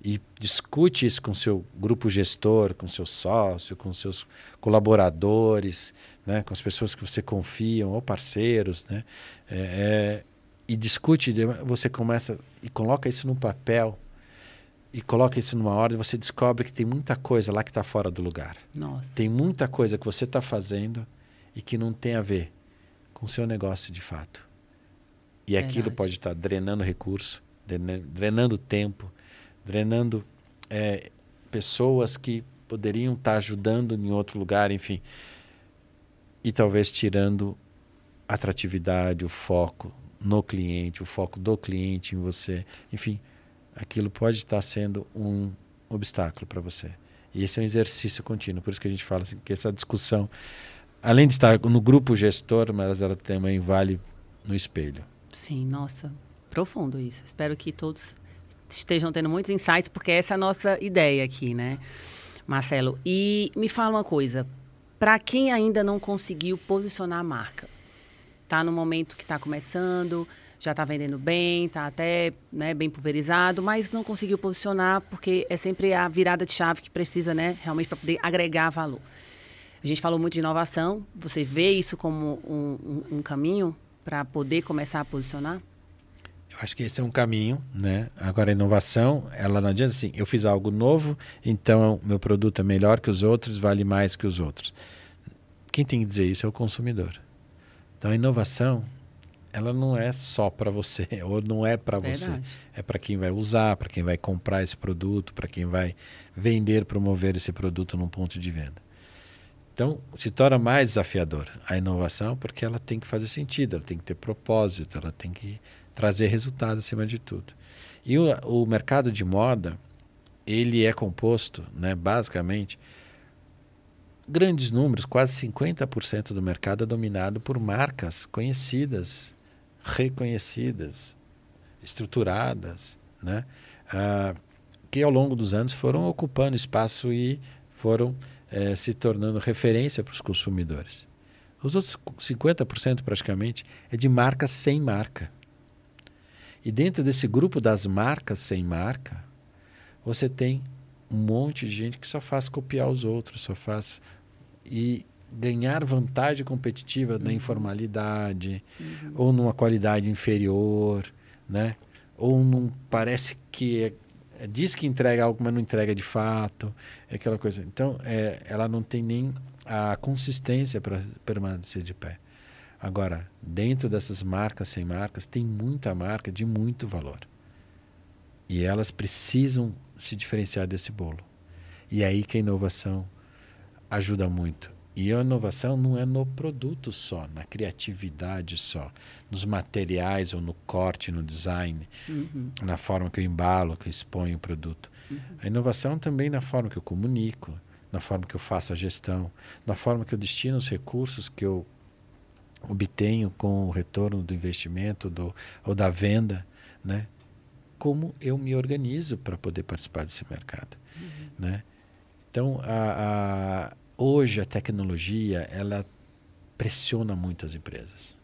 e discute isso com seu grupo gestor, com seu sócio, com seus colaboradores, né, com as pessoas que você confia ou parceiros, né, é, é, e discute, você começa e coloca isso no papel e coloca isso numa ordem, você descobre que tem muita coisa lá que está fora do lugar. Nossa. Tem muita coisa que você está fazendo e que não tem a ver com o seu negócio de fato. E Verdade. aquilo pode estar tá drenando recurso, drenando tempo, drenando é, pessoas que poderiam estar tá ajudando em outro lugar, enfim. E talvez tirando atratividade, o foco no cliente, o foco do cliente em você. Enfim, aquilo pode estar sendo um obstáculo para você. E esse é um exercício contínuo, por isso que a gente fala assim, que essa discussão, além de estar no grupo gestor, mas ela também vale no espelho. Sim, nossa, profundo isso. Espero que todos estejam tendo muitos insights, porque essa é a nossa ideia aqui, né, Marcelo? E me fala uma coisa, para quem ainda não conseguiu posicionar a marca, está no momento que está começando, já está vendendo bem, está até né, bem pulverizado, mas não conseguiu posicionar porque é sempre a virada de chave que precisa, né, realmente para poder agregar valor. A gente falou muito de inovação. Você vê isso como um, um, um caminho para poder começar a posicionar? Eu acho que esse é um caminho, né? Agora a inovação, ela não adianta assim, eu fiz algo novo, então meu produto é melhor que os outros, vale mais que os outros. quem tem que dizer isso é o consumidor. Então a inovação, ela não é só para você, ou não é para você. É para quem vai usar, para quem vai comprar esse produto, para quem vai vender, promover esse produto num ponto de venda. Então, se torna mais desafiador a inovação porque ela tem que fazer sentido, ela tem que ter propósito, ela tem que trazer resultado acima de tudo. E o, o mercado de moda, ele é composto, né, basicamente, grandes números, quase 50% do mercado é dominado por marcas conhecidas, reconhecidas, estruturadas, né? Ah, que ao longo dos anos foram ocupando espaço e foram eh, se tornando referência para os consumidores. Os outros 50% praticamente é de marcas sem marca. E dentro desse grupo das marcas sem marca, você tem um monte de gente que só faz copiar os outros, só faz e ganhar vantagem competitiva uhum. na informalidade uhum. ou numa qualidade inferior, né? Ou não parece que é, é, diz que entrega algo, mas não entrega de fato, é aquela coisa. Então, é, ela não tem nem a consistência para permanecer de pé. Agora, dentro dessas marcas sem marcas, tem muita marca de muito valor. E elas precisam se diferenciar desse bolo. E é aí que a inovação ajuda muito. E a inovação não é no produto só, na criatividade só, nos materiais ou no corte, no design, uhum. na forma que eu embalo, que eu exponho o produto. Uhum. A inovação também na forma que eu comunico, na forma que eu faço a gestão, na forma que eu destino os recursos que eu obtenho com o retorno do investimento do, ou da venda, né? Como eu me organizo para poder participar desse mercado, uhum. né? Então, a, a, hoje a tecnologia ela pressiona muito as empresas,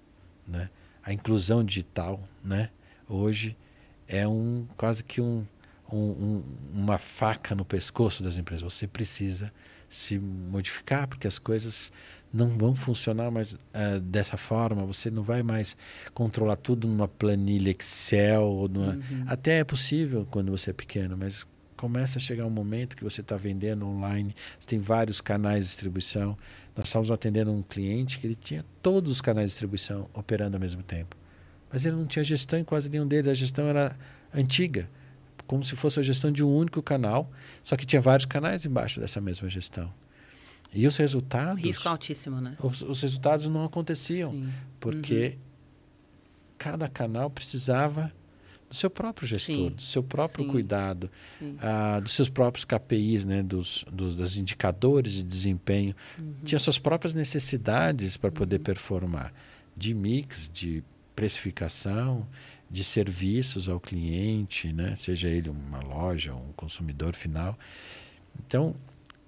né? A inclusão digital, né? Hoje é um quase que um, um, um, uma faca no pescoço das empresas. Você precisa se modificar porque as coisas não vão funcionar mais uh, dessa forma. Você não vai mais controlar tudo numa planilha Excel. Numa... Uhum. Até é possível quando você é pequeno, mas começa a chegar um momento que você está vendendo online, você tem vários canais de distribuição. Nós estávamos atendendo um cliente que ele tinha todos os canais de distribuição operando ao mesmo tempo. Mas ele não tinha gestão em quase nenhum deles. A gestão era antiga, como se fosse a gestão de um único canal, só que tinha vários canais embaixo dessa mesma gestão. E os resultados. Risco altíssimo, né? Os, os resultados não aconteciam, Sim. porque uhum. cada canal precisava do seu próprio gestor, Sim. do seu próprio Sim. cuidado, ah, dos seus próprios KPIs, né, dos, dos, dos indicadores de desempenho. Uhum. Tinha suas próprias necessidades para poder uhum. performar, de mix, de precificação, de serviços ao cliente, né, seja ele uma loja, um consumidor final. Então,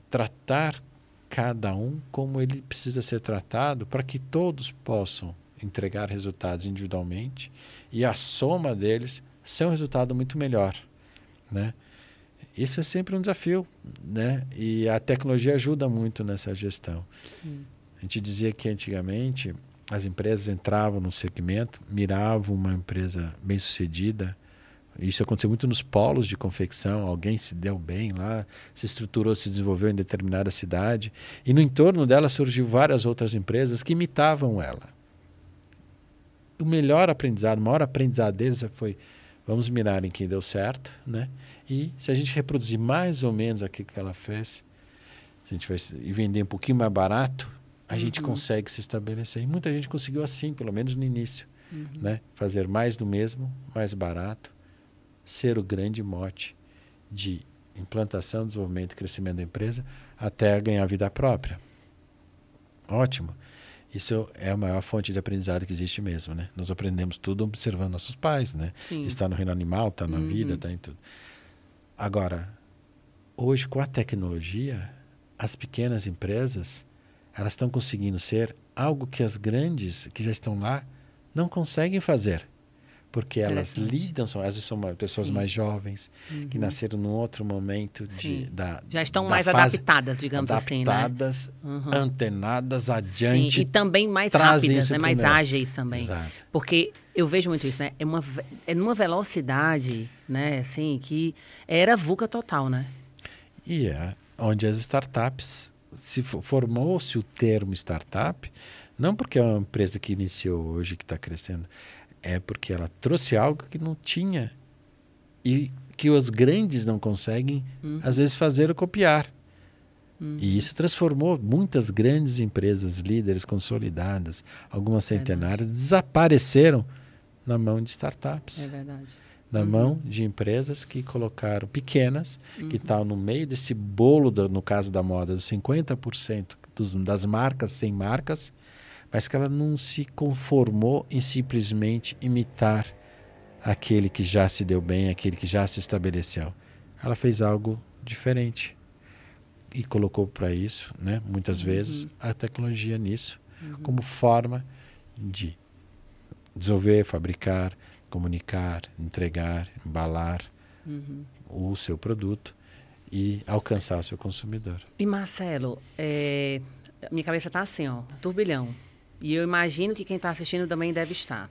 tratar cada um como ele precisa ser tratado para que todos possam entregar resultados individualmente e a soma deles ser um resultado muito melhor, né? Isso é sempre um desafio, né? E a tecnologia ajuda muito nessa gestão. Sim. A gente dizia que antigamente as empresas entravam no segmento, miravam uma empresa bem-sucedida, isso aconteceu muito nos polos de confecção. Alguém se deu bem lá, se estruturou, se desenvolveu em determinada cidade. E no entorno dela surgiu várias outras empresas que imitavam ela. O melhor aprendizado, o maior aprendizado deles foi vamos mirar em quem deu certo, né? E se a gente reproduzir mais ou menos aquilo que ela fez, a gente vai e vender um pouquinho mais barato, a uhum. gente consegue se estabelecer. E muita gente conseguiu assim, pelo menos no início, uhum. né? Fazer mais do mesmo, mais barato ser o grande mote de implantação, desenvolvimento e crescimento da empresa até ganhar vida própria. Ótimo. Isso é a maior fonte de aprendizado que existe mesmo, né? Nós aprendemos tudo observando nossos pais, né? Sim. Está no reino animal, está na uhum. vida, está em tudo. Agora, hoje com a tecnologia, as pequenas empresas, elas estão conseguindo ser algo que as grandes, que já estão lá, não conseguem fazer porque elas lidam, são, às vezes são pessoas Sim. mais jovens, uhum. que nasceram num outro momento de, da Já estão da mais adaptadas, digamos adaptadas, assim, né? Uhum. antenadas, adiante. Sim, e também mais rápidas, né? mais ágeis também. Exato. Porque eu vejo muito isso, né? É, uma, é numa velocidade, né, assim, que era VUCA total, né? E é onde as startups se formou-se o termo startup, não porque é uma empresa que iniciou hoje, que está crescendo, é porque ela trouxe algo que não tinha e que os grandes não conseguem, uhum. às vezes, fazer ou copiar. Uhum. E isso transformou muitas grandes empresas, líderes consolidadas, algumas centenárias, desapareceram na mão de startups. É verdade. Na uhum. mão de empresas que colocaram pequenas, uhum. que estão no meio desse bolo, do, no caso da moda, dos 50% dos, das marcas sem marcas, mas que ela não se conformou em simplesmente imitar aquele que já se deu bem, aquele que já se estabeleceu. Ela fez algo diferente e colocou para isso, né, muitas uhum. vezes, a tecnologia nisso, uhum. como forma de desenvolver, fabricar, comunicar, entregar, embalar uhum. o seu produto e alcançar o seu consumidor. E Marcelo, é, minha cabeça está assim, ó, turbilhão. E eu imagino que quem está assistindo também deve estar.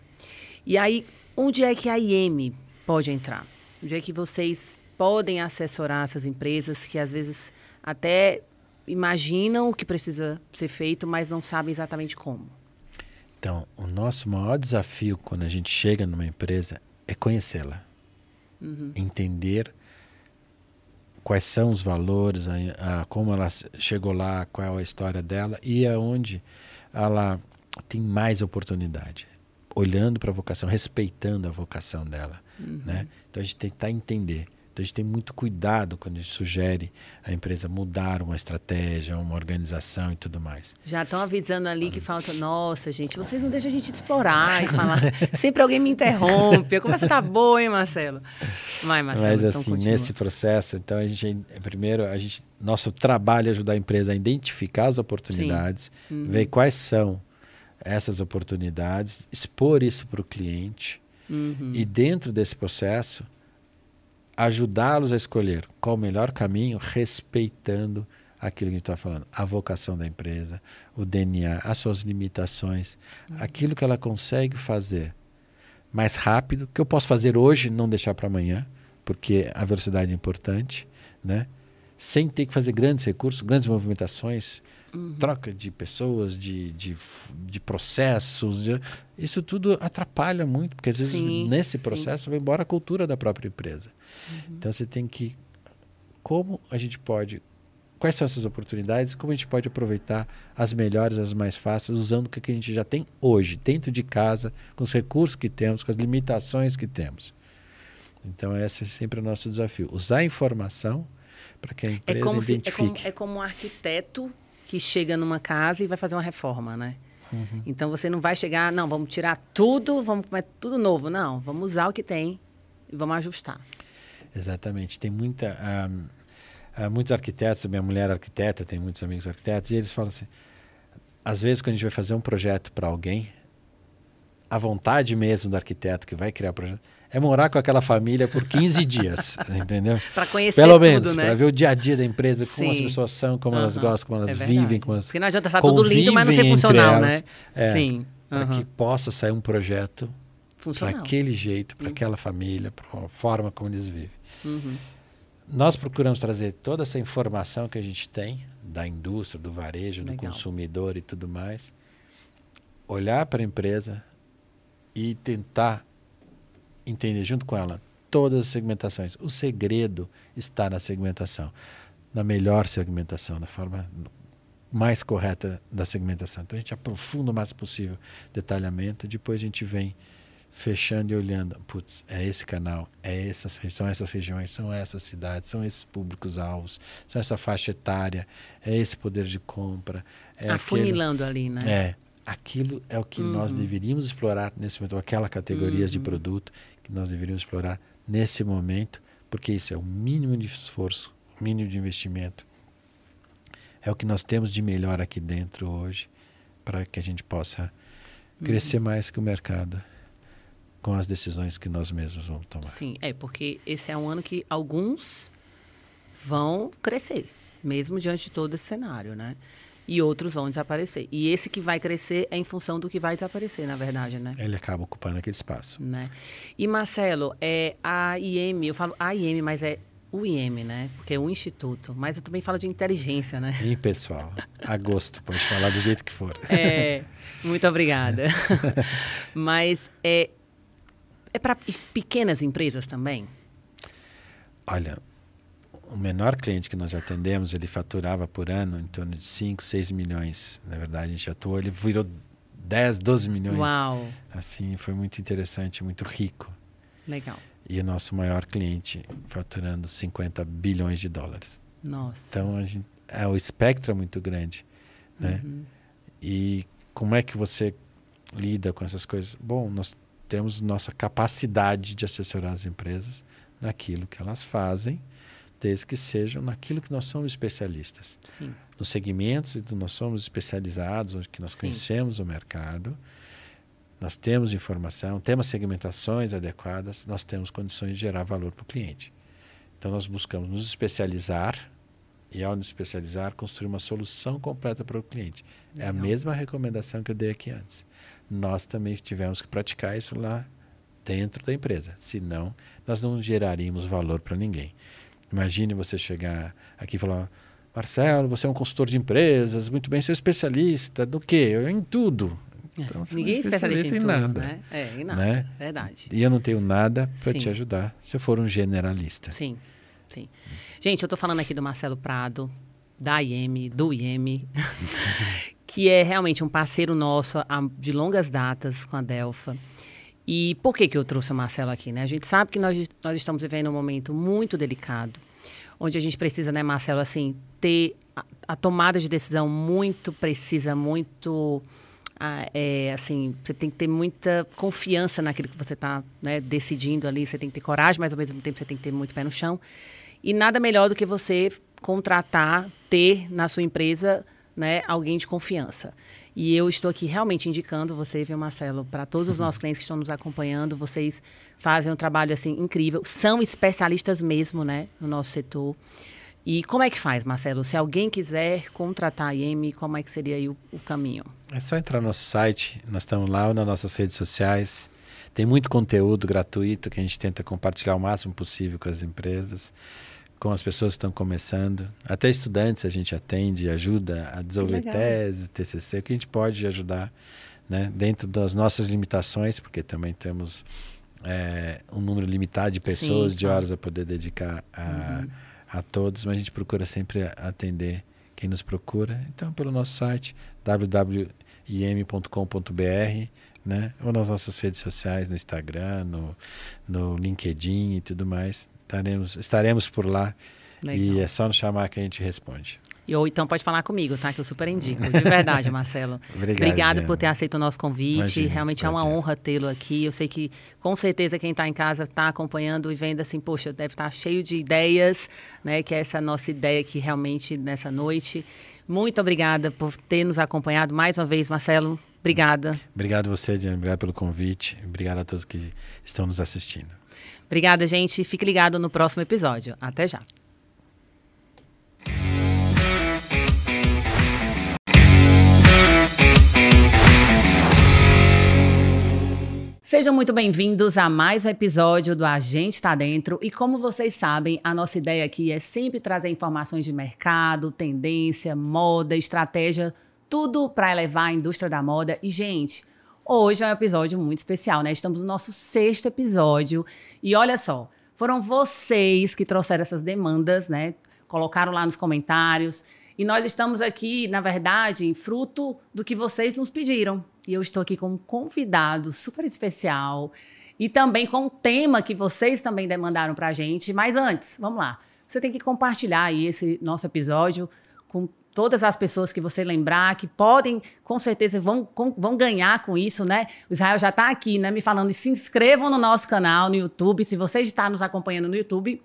E aí, onde é que a IEM pode entrar? Onde é que vocês podem assessorar essas empresas que às vezes até imaginam o que precisa ser feito, mas não sabem exatamente como? Então, o nosso maior desafio quando a gente chega numa empresa é conhecê-la. Uhum. Entender quais são os valores, a, a, como ela chegou lá, qual é a história dela e aonde ela tem mais oportunidade. Olhando para a vocação, respeitando a vocação dela. Uhum. Né? Então a gente tentar entender. Então a gente tem muito cuidado quando a gente sugere a empresa mudar uma estratégia, uma organização e tudo mais. Já estão avisando ali que falta, nossa, gente, vocês não deixam a gente explorar e falar. Sempre alguém me interrompe. A conversa tá boa, hein, Marcelo? Vai, Marcelo. Mas então, assim, continua. nesse processo, então a gente primeiro a gente nosso trabalho é ajudar a empresa a identificar as oportunidades, uhum. ver quais são essas oportunidades, expor isso para o cliente uhum. e dentro desse processo ajudá-los a escolher qual o melhor caminho, respeitando aquilo que a gente está falando, a vocação da empresa, o DNA, as suas limitações, uhum. aquilo que ela consegue fazer mais rápido, que eu posso fazer hoje, não deixar para amanhã, porque a velocidade é importante, né? sem ter que fazer grandes recursos, grandes movimentações, uhum. troca de pessoas, de, de, de processos. De, isso tudo atrapalha muito, porque às vezes sim, nesse processo sim. vai embora a cultura da própria empresa. Uhum. Então você tem que. Como a gente pode. Quais são essas oportunidades? Como a gente pode aproveitar as melhores, as mais fáceis, usando o que a gente já tem hoje, dentro de casa, com os recursos que temos, com as limitações que temos. Então, esse é sempre o nosso desafio. Usar a informação para que a é empresa é identifique. Se, é, como, é como um arquiteto que chega numa casa e vai fazer uma reforma, né? Uhum. Então você não vai chegar, não, vamos tirar tudo, vamos comer tudo novo. Não, vamos usar o que tem e vamos ajustar. Exatamente. Tem muita. Uh, uh, muitos arquitetos, minha mulher é arquiteta, tem muitos amigos arquitetos, e eles falam assim: às vezes, quando a gente vai fazer um projeto para alguém, a vontade mesmo do arquiteto que vai criar o projeto é morar com aquela família por 15 dias, entendeu? Para conhecer Pelo menos, né? para ver o dia a dia da empresa, como Sim. as pessoas são, como uhum. elas gostam, como elas é vivem, como elas Porque não adianta estar tudo lindo, mas não ser funcional, né? É, Sim. Uhum. Para que possa sair um projeto para aquele jeito, para uhum. aquela família, para a forma como eles vivem. Uhum. Nós procuramos trazer toda essa informação que a gente tem da indústria, do varejo, Legal. do consumidor e tudo mais, olhar para a empresa e tentar entender junto com ela todas as segmentações. O segredo está na segmentação, na melhor segmentação, na forma mais correta da segmentação. Então a gente aprofunda o mais possível detalhamento, depois a gente vem fechando e olhando, putz, é esse canal, é essas, são essas regiões, são essas cidades, são esses públicos-alvos, são essa faixa etária, é esse poder de compra. É Afunilando aquele, ali, né? É. Aquilo é o que uhum. nós deveríamos explorar nesse momento, aquela categorias uhum. de produto que nós deveríamos explorar nesse momento, porque isso é o mínimo de esforço, o mínimo de investimento. É o que nós temos de melhor aqui dentro hoje, para que a gente possa crescer uhum. mais que o mercado com as decisões que nós mesmos vamos tomar. Sim, é porque esse é um ano que alguns vão crescer, mesmo diante de todo esse cenário, né? E outros vão desaparecer. E esse que vai crescer é em função do que vai desaparecer, na verdade, né? Ele acaba ocupando aquele espaço. Né? E Marcelo, é, a IEM, eu falo a IEM, mas é o IM, né? Porque é o instituto, mas eu também falo de inteligência, né? E pessoal, agosto, pode falar do jeito que for. É, muito obrigada. mas é, é para pequenas empresas também? Olha, o menor cliente que nós já atendemos, ele faturava por ano em torno de 5, 6 milhões. Na verdade, a gente atuou, ele virou 10, 12 milhões. Uau! Assim, foi muito interessante, muito rico. Legal. E o nosso maior cliente faturando 50 bilhões de dólares. Nossa. Então, a gente, é, o espectro é muito grande. Né? Uhum. E como é que você lida com essas coisas? Bom, nós temos nossa capacidade de assessorar as empresas naquilo que elas fazem, desde que sejam naquilo que nós somos especialistas. Sim. Nos segmentos que nós somos especializados, onde que nós Sim. conhecemos o mercado, nós temos informação, temos segmentações adequadas, nós temos condições de gerar valor para o cliente. Então nós buscamos nos especializar e ao nos especializar construir uma solução completa para o cliente. É a Legal. mesma recomendação que eu dei aqui antes. Nós também tivemos que praticar isso lá dentro da empresa. Senão, nós não geraríamos valor para ninguém. Imagine você chegar aqui e falar: Marcelo, você é um consultor de empresas, muito bem, você é especialista do quê? Eu, em tudo. Então, você não Ninguém é especialista em, tudo, nada. né? É, em nada. Né? Verdade. E eu não tenho nada para te ajudar se eu for um generalista. Sim, sim. Gente, eu tô falando aqui do Marcelo Prado, da IEM, do IEM, que é realmente um parceiro nosso de longas datas com a Delfa. E por que, que eu trouxe o Marcelo aqui? Né? A gente sabe que nós, nós estamos vivendo um momento muito delicado, onde a gente precisa, né, Marcelo, assim, ter a, a tomada de decisão muito precisa, muito. ah, é, assim, você tem que ter muita confiança naquilo que você está né, decidindo ali, você tem que ter coragem, mas ao mesmo tempo você tem que ter muito pé no chão. E nada melhor do que você contratar, ter na sua empresa né, alguém de confiança. E eu estou aqui realmente indicando você, viu, Marcelo, para todos os nossos clientes que estão nos acompanhando, vocês fazem um trabalho assim incrível, são especialistas mesmo, né, no nosso setor. E como é que faz, Marcelo? Se alguém quiser contratar a IEM, como é que seria o, o caminho? É só entrar no nosso site, nós estamos lá ou nas nossas redes sociais. Tem muito conteúdo gratuito que a gente tenta compartilhar o máximo possível com as empresas, com as pessoas que estão começando. Até estudantes a gente atende, ajuda a desenvolver tese, TCC, o que a gente pode ajudar né? dentro das nossas limitações, porque também temos é, um número limitado de pessoas, Sim, de horas a poder dedicar a, a todos, mas a gente procura sempre atender quem nos procura. Então, pelo nosso site www.im.com.br, né? ou nas nossas redes sociais, no Instagram, no, no LinkedIn e tudo mais. Estaremos, estaremos por lá e Legal. é só nos chamar que a gente responde. E, ou então pode falar comigo, tá? Que eu super indico. De verdade, Marcelo. Obrigado, Obrigado Diana. por ter aceito o nosso convite. Imagina, Realmente é uma prazer. honra tê-lo aqui. Eu sei que, com certeza, quem está em casa está acompanhando e vendo assim, poxa, deve estar cheio de ideias, né? Que é essa nossa ideia aqui realmente nessa noite. Muito obrigada por ter nos acompanhado mais uma vez, Marcelo. Obrigada. Obrigado você, Diana. Obrigado pelo convite. Obrigado a todos que estão nos assistindo. Obrigada, gente. Fique ligado no próximo episódio. Até já. Sejam muito bem-vindos a mais um episódio do A Gente Está Dentro. E como vocês sabem, a nossa ideia aqui é sempre trazer informações de mercado, tendência, moda, estratégia, tudo para elevar a indústria da moda. E, gente, hoje é um episódio muito especial, né? Estamos no nosso sexto episódio. E olha só, foram vocês que trouxeram essas demandas, né? Colocaram lá nos comentários. E nós estamos aqui, na verdade, fruto do que vocês nos pediram. E eu estou aqui com um convidado super especial e também com um tema que vocês também demandaram para a gente. Mas antes, vamos lá. Você tem que compartilhar aí esse nosso episódio com todas as pessoas que você lembrar, que podem, com certeza, vão, com- vão ganhar com isso, né? O Israel já está aqui, né, me falando, se inscrevam no nosso canal no YouTube. Se você está nos acompanhando no YouTube,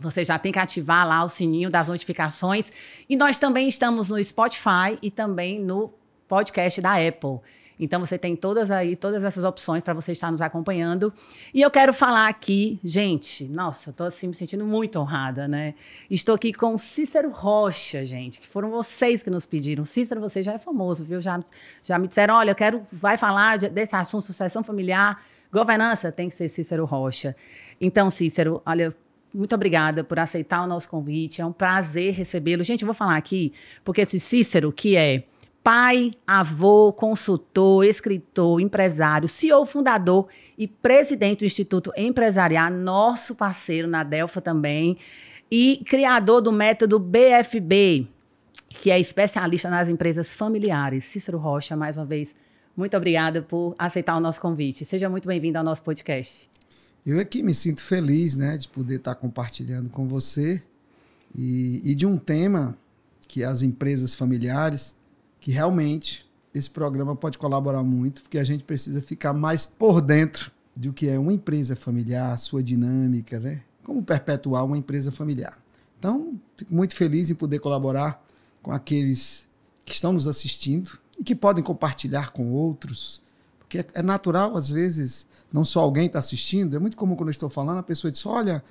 você já tem que ativar lá o sininho das notificações. E nós também estamos no Spotify e também no podcast da Apple. Então você tem todas aí, todas essas opções para você estar nos acompanhando. E eu quero falar aqui, gente, nossa, tô assim me sentindo muito honrada, né? Estou aqui com Cícero Rocha, gente, que foram vocês que nos pediram. Cícero, você já é famoso, viu? Já, já me disseram, olha, eu quero, vai falar de- desse assunto, sucessão familiar, governança, tem que ser Cícero Rocha. Então, Cícero, olha, muito obrigada por aceitar o nosso convite. É um prazer recebê-lo. Gente, eu vou falar aqui, porque esse Cícero, que é pai, avô, consultor, escritor, empresário, CEO, fundador e presidente do Instituto Empresarial, nosso parceiro na Delfa também, e criador do método BFB, que é especialista nas empresas familiares. Cícero Rocha, mais uma vez, muito obrigada por aceitar o nosso convite. Seja muito bem-vindo ao nosso podcast. Eu aqui me sinto feliz, né, de poder estar compartilhando com você e, e de um tema que as empresas familiares que realmente esse programa pode colaborar muito, porque a gente precisa ficar mais por dentro do que é uma empresa familiar, sua dinâmica, né? Como perpetuar uma empresa familiar. Então, fico muito feliz em poder colaborar com aqueles que estão nos assistindo e que podem compartilhar com outros, porque é natural, às vezes, não só alguém está assistindo, é muito comum quando eu estou falando, a pessoa diz: Olha,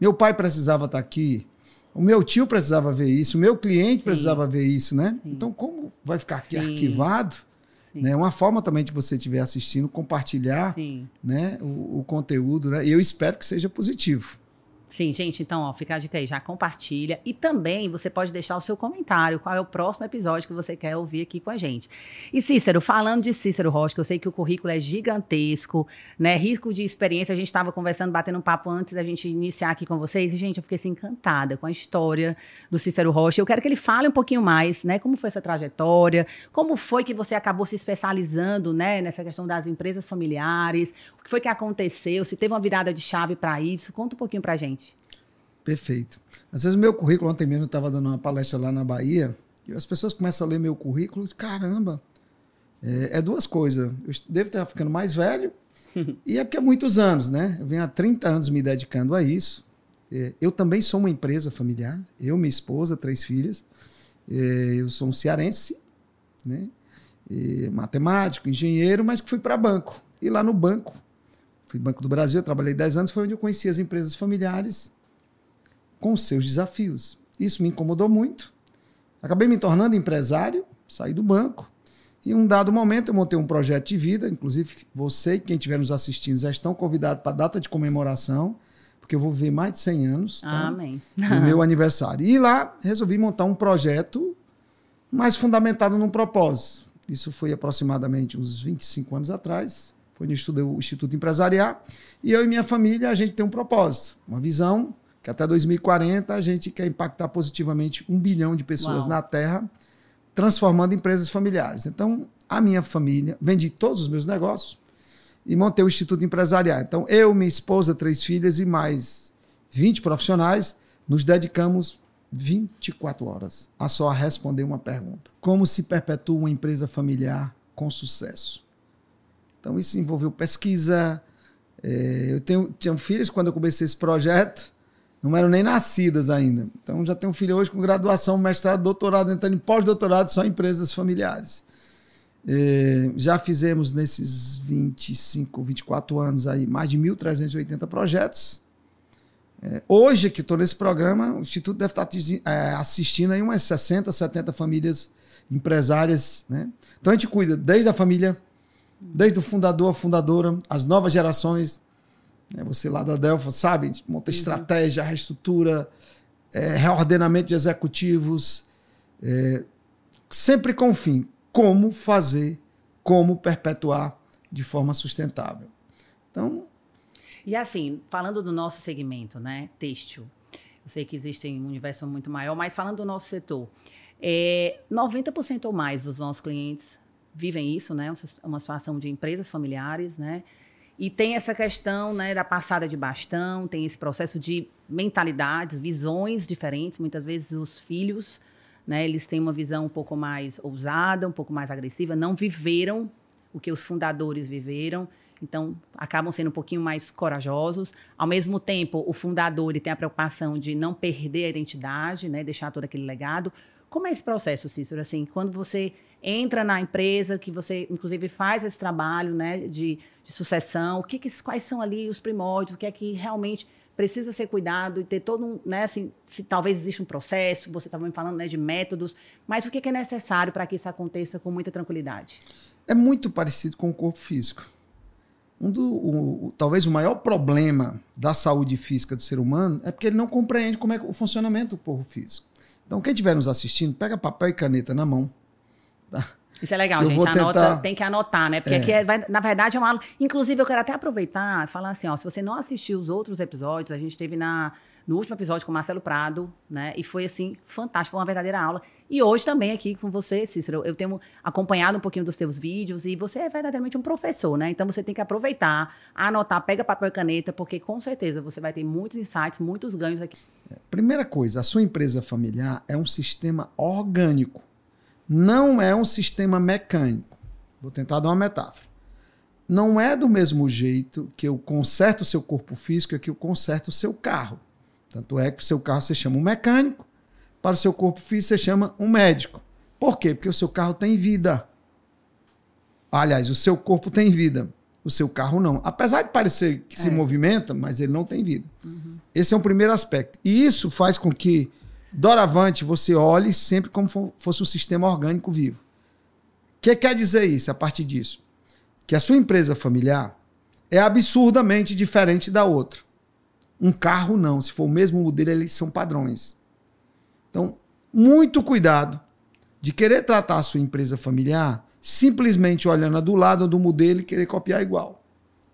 meu pai precisava estar tá aqui, o meu tio precisava ver isso, o meu cliente Sim. precisava ver isso, né? Sim. Então, como vai ficar aqui Sim. arquivado? Né? uma forma também de você estiver assistindo, compartilhar né? O, o, conteúdo, né? E eu espero que seja positivo. Sim, gente, então, ó, fica a dica aí, já compartilha. E também você pode deixar o seu comentário, qual é o próximo episódio que você quer ouvir aqui com a gente. E Cícero, falando de Cícero Rocha, que eu sei que o currículo é gigantesco, né? Rico de experiência. A gente estava conversando, batendo um papo antes da gente iniciar aqui com vocês. E, gente, eu fiquei assim, encantada com a história do Cícero Rocha. Eu quero que ele fale um pouquinho mais, né? Como foi essa trajetória, como foi que você acabou se especializando, né? Nessa questão das empresas familiares, o que foi que aconteceu, se teve uma virada de chave para isso. Conta um pouquinho pra gente. Perfeito. Às vezes o meu currículo, ontem mesmo eu estava dando uma palestra lá na Bahia, e as pessoas começam a ler meu currículo, caramba, é, é duas coisas. Eu devo estar ficando mais velho, e é porque há muitos anos, né? Eu venho há 30 anos me dedicando a isso. É, eu também sou uma empresa familiar, eu, minha esposa, três filhas. É, eu sou um cearense, né? E matemático, engenheiro, mas que fui para banco. E lá no banco, fui Banco do Brasil, trabalhei 10 anos, foi onde eu conheci as empresas familiares com seus desafios. Isso me incomodou muito. Acabei me tornando empresário, saí do banco. E em um dado momento eu montei um projeto de vida, inclusive você e quem estiver nos assistindo já estão convidados para a data de comemoração, porque eu vou viver mais de 100 anos tá? Amém. no meu aniversário. E lá resolvi montar um projeto mais fundamentado num propósito. Isso foi aproximadamente uns 25 anos atrás. Foi no estudei o Instituto Empresarial. E eu e minha família, a gente tem um propósito, uma visão que até 2040 a gente quer impactar positivamente um bilhão de pessoas Uau. na Terra, transformando empresas familiares. Então, a minha família, vendi todos os meus negócios e montei o Instituto Empresarial. Então, eu, minha esposa, três filhas e mais 20 profissionais, nos dedicamos 24 horas a só responder uma pergunta: Como se perpetua uma empresa familiar com sucesso? Então, isso envolveu pesquisa. É, eu tenho, tinha filhas quando eu comecei esse projeto não eram nem nascidas ainda. Então já tenho um filho hoje com graduação, mestrado, doutorado, entrando em pós-doutorado só em empresas familiares. É, já fizemos nesses 25, 24 anos aí mais de 1.380 projetos. É, hoje que estou nesse programa, o Instituto deve estar é, assistindo aí umas 60, 70 famílias empresárias. Né? Então a gente cuida desde a família, desde o fundador, a fundadora, as novas gerações, né? Você lá da Delfa sabe, monta uhum. estratégia, reestrutura, é, reordenamento de executivos, é, sempre com o fim, como fazer, como perpetuar de forma sustentável. Então. E assim, falando do nosso segmento, né, têxtil, eu sei que existe um universo muito maior, mas falando do nosso setor, é, 90% ou mais dos nossos clientes vivem isso, né, uma situação de empresas familiares, né, e tem essa questão né, da passada de bastão, tem esse processo de mentalidades, visões diferentes. Muitas vezes os filhos, né, eles têm uma visão um pouco mais ousada, um pouco mais agressiva, não viveram o que os fundadores viveram. Então, acabam sendo um pouquinho mais corajosos. Ao mesmo tempo, o fundador tem a preocupação de não perder a identidade, né, deixar todo aquele legado. Como é esse processo, Cícero? Assim, quando você entra na empresa, que você, inclusive, faz esse trabalho né, de, de sucessão, o que, que, quais são ali os primórdios, o que é que realmente precisa ser cuidado e ter todo um, né, assim, se talvez exista um processo, você estava me falando né, de métodos, mas o que, que é necessário para que isso aconteça com muita tranquilidade? É muito parecido com o corpo físico. um do, o, o, talvez o maior problema da saúde física do ser humano é porque ele não compreende como é o funcionamento do corpo físico. Então, quem estiver nos assistindo, pega papel e caneta na mão. Tá? Isso é legal, gente. Anota, tentar... Tem que anotar, né? Porque é. aqui, é, vai, na verdade, é uma aula. Inclusive, eu quero até aproveitar e falar assim: ó, se você não assistiu os outros episódios, a gente teve na no último episódio com o Marcelo Prado, né? E foi assim, fantástico, foi uma verdadeira aula. E hoje também aqui com você, Cícero, eu tenho acompanhado um pouquinho dos seus vídeos e você é verdadeiramente um professor, né? Então você tem que aproveitar, anotar, pega papel e caneta, porque com certeza você vai ter muitos insights, muitos ganhos aqui. Primeira coisa, a sua empresa familiar é um sistema orgânico, não é um sistema mecânico. Vou tentar dar uma metáfora. Não é do mesmo jeito que eu conserto o seu corpo físico que eu conserto o seu carro. Tanto é que o seu carro você chama um mecânico, para o seu corpo físico você chama um médico. Por quê? Porque o seu carro tem vida. Aliás, o seu corpo tem vida, o seu carro não. Apesar de parecer que é. se movimenta, mas ele não tem vida. Uhum. Esse é um primeiro aspecto. E isso faz com que, doravante, você olhe sempre como fosse um sistema orgânico vivo. O que quer dizer isso a partir disso? Que a sua empresa familiar é absurdamente diferente da outra. Um carro não, se for o mesmo modelo, eles são padrões. Então, muito cuidado de querer tratar a sua empresa familiar simplesmente olhando a do lado do modelo e querer copiar igual.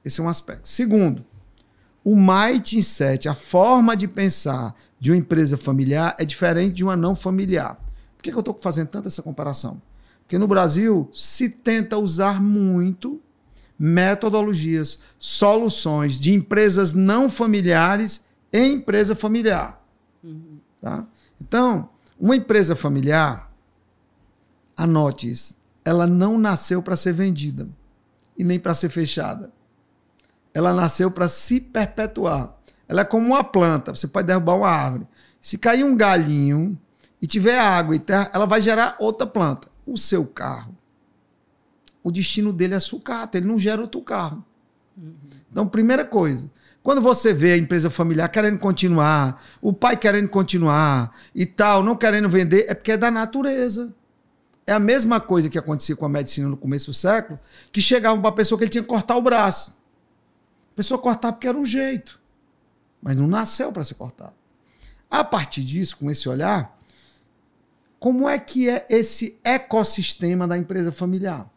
Esse é um aspecto. Segundo, o mindset, a forma de pensar de uma empresa familiar é diferente de uma não familiar. Por que, que eu estou fazendo tanta essa comparação? Porque no Brasil se tenta usar muito metodologias, soluções de empresas não familiares em empresa familiar. Uhum. Tá? Então, uma empresa familiar, anote isso, ela não nasceu para ser vendida e nem para ser fechada. Ela nasceu para se perpetuar. Ela é como uma planta, você pode derrubar uma árvore. Se cair um galinho e tiver água e terra, ela vai gerar outra planta. O seu carro o destino dele é sucata, ele não gera outro carro. Então, primeira coisa, quando você vê a empresa familiar querendo continuar, o pai querendo continuar e tal, não querendo vender, é porque é da natureza. É a mesma coisa que acontecia com a medicina no começo do século, que chegavam para a pessoa que ele tinha que cortar o braço. A pessoa cortava porque era um jeito, mas não nasceu para ser cortado. A partir disso, com esse olhar, como é que é esse ecossistema da empresa familiar?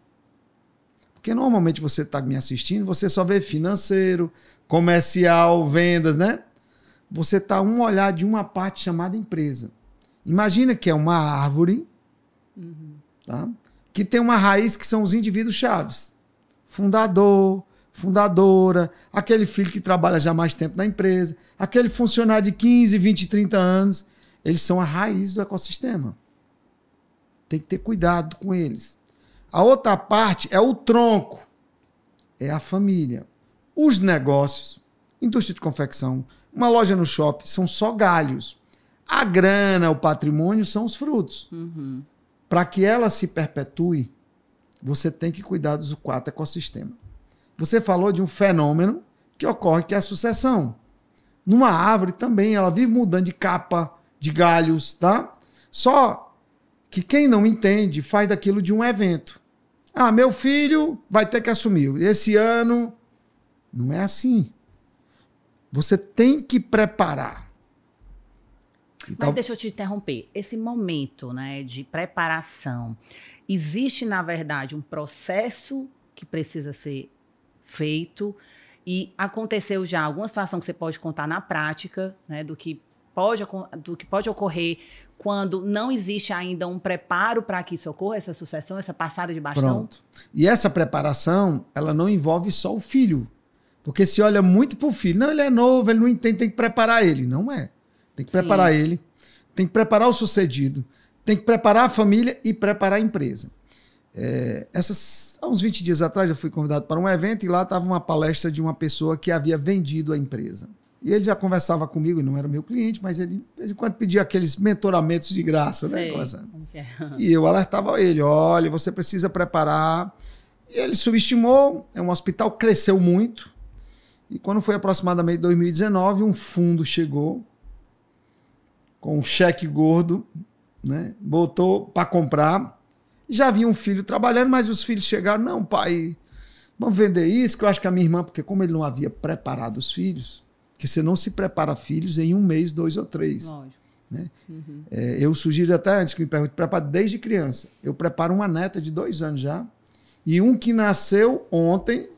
Porque normalmente você está me assistindo, você só vê financeiro, comercial, vendas, né? Você está um olhar de uma parte chamada empresa. Imagina que é uma árvore, uhum. tá? que tem uma raiz que são os indivíduos chaves. Fundador, fundadora, aquele filho que trabalha já mais tempo na empresa, aquele funcionário de 15, 20, 30 anos. Eles são a raiz do ecossistema. Tem que ter cuidado com eles. A outra parte é o tronco, é a família. Os negócios, indústria de confecção, uma loja no shopping, são só galhos. A grana, o patrimônio são os frutos. Uhum. Para que ela se perpetue, você tem que cuidar dos quatro ecossistemas. Você falou de um fenômeno que ocorre, que é a sucessão. Numa árvore também, ela vive mudando de capa, de galhos, tá? Só que quem não entende faz daquilo de um evento. Ah, meu filho vai ter que assumir. Esse ano. Não é assim. Você tem que preparar. Mas tal... deixa eu te interromper. Esse momento né, de preparação, existe, na verdade, um processo que precisa ser feito e aconteceu já alguma situação que você pode contar na prática, né, do que pode, do que pode ocorrer quando não existe ainda um preparo para que isso ocorra, essa sucessão, essa passada de bastão? Pronto. E essa preparação, ela não envolve só o filho. Porque se olha muito para o filho, não, ele é novo, ele não entende, tem que preparar ele. Não é. Tem que preparar Sim. ele, tem que preparar o sucedido, tem que preparar a família e preparar a empresa. É, essas, há uns 20 dias atrás eu fui convidado para um evento e lá estava uma palestra de uma pessoa que havia vendido a empresa. E ele já conversava comigo, não era meu cliente, mas ele, de vez em quando, pedia aqueles mentoramentos de graça, né? É. E eu alertava ele: olha, você precisa preparar. E ele subestimou, é um hospital cresceu muito. E quando foi aproximadamente 2019, um fundo chegou com um cheque gordo, né? Botou para comprar. Já havia um filho trabalhando, mas os filhos chegaram: não, pai, Vamos vender isso, que eu acho que a minha irmã, porque como ele não havia preparado os filhos, que você não se prepara filhos em um mês, dois ou três. Lógico. Né? Uhum. É, eu sugiro até antes que me pergunte, preparo desde criança. Eu preparo uma neta de dois anos já, e um que nasceu ontem,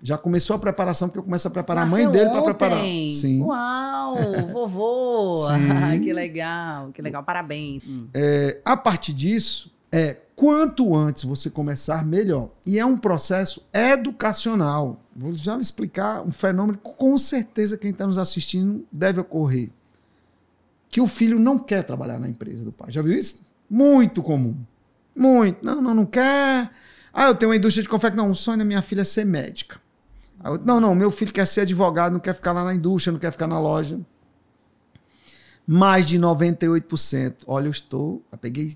já começou a preparação, porque eu começo a preparar Nasceu a mãe dele para preparar. Sim. Uau, vovô! Que legal, que legal, parabéns. É, a partir disso, é quanto antes você começar, melhor. E é um processo educacional. Vou já lhe explicar um fenômeno que com certeza quem está nos assistindo deve ocorrer. Que o filho não quer trabalhar na empresa do pai. Já viu isso? Muito comum. Muito. Não, não, não quer. Ah, eu tenho uma indústria de confecção. Não, o sonho da minha filha é ser médica. Eu, não, não, meu filho quer ser advogado, não quer ficar lá na indústria, não quer ficar na loja. Mais de 98%. Olha, eu estou. Eu peguei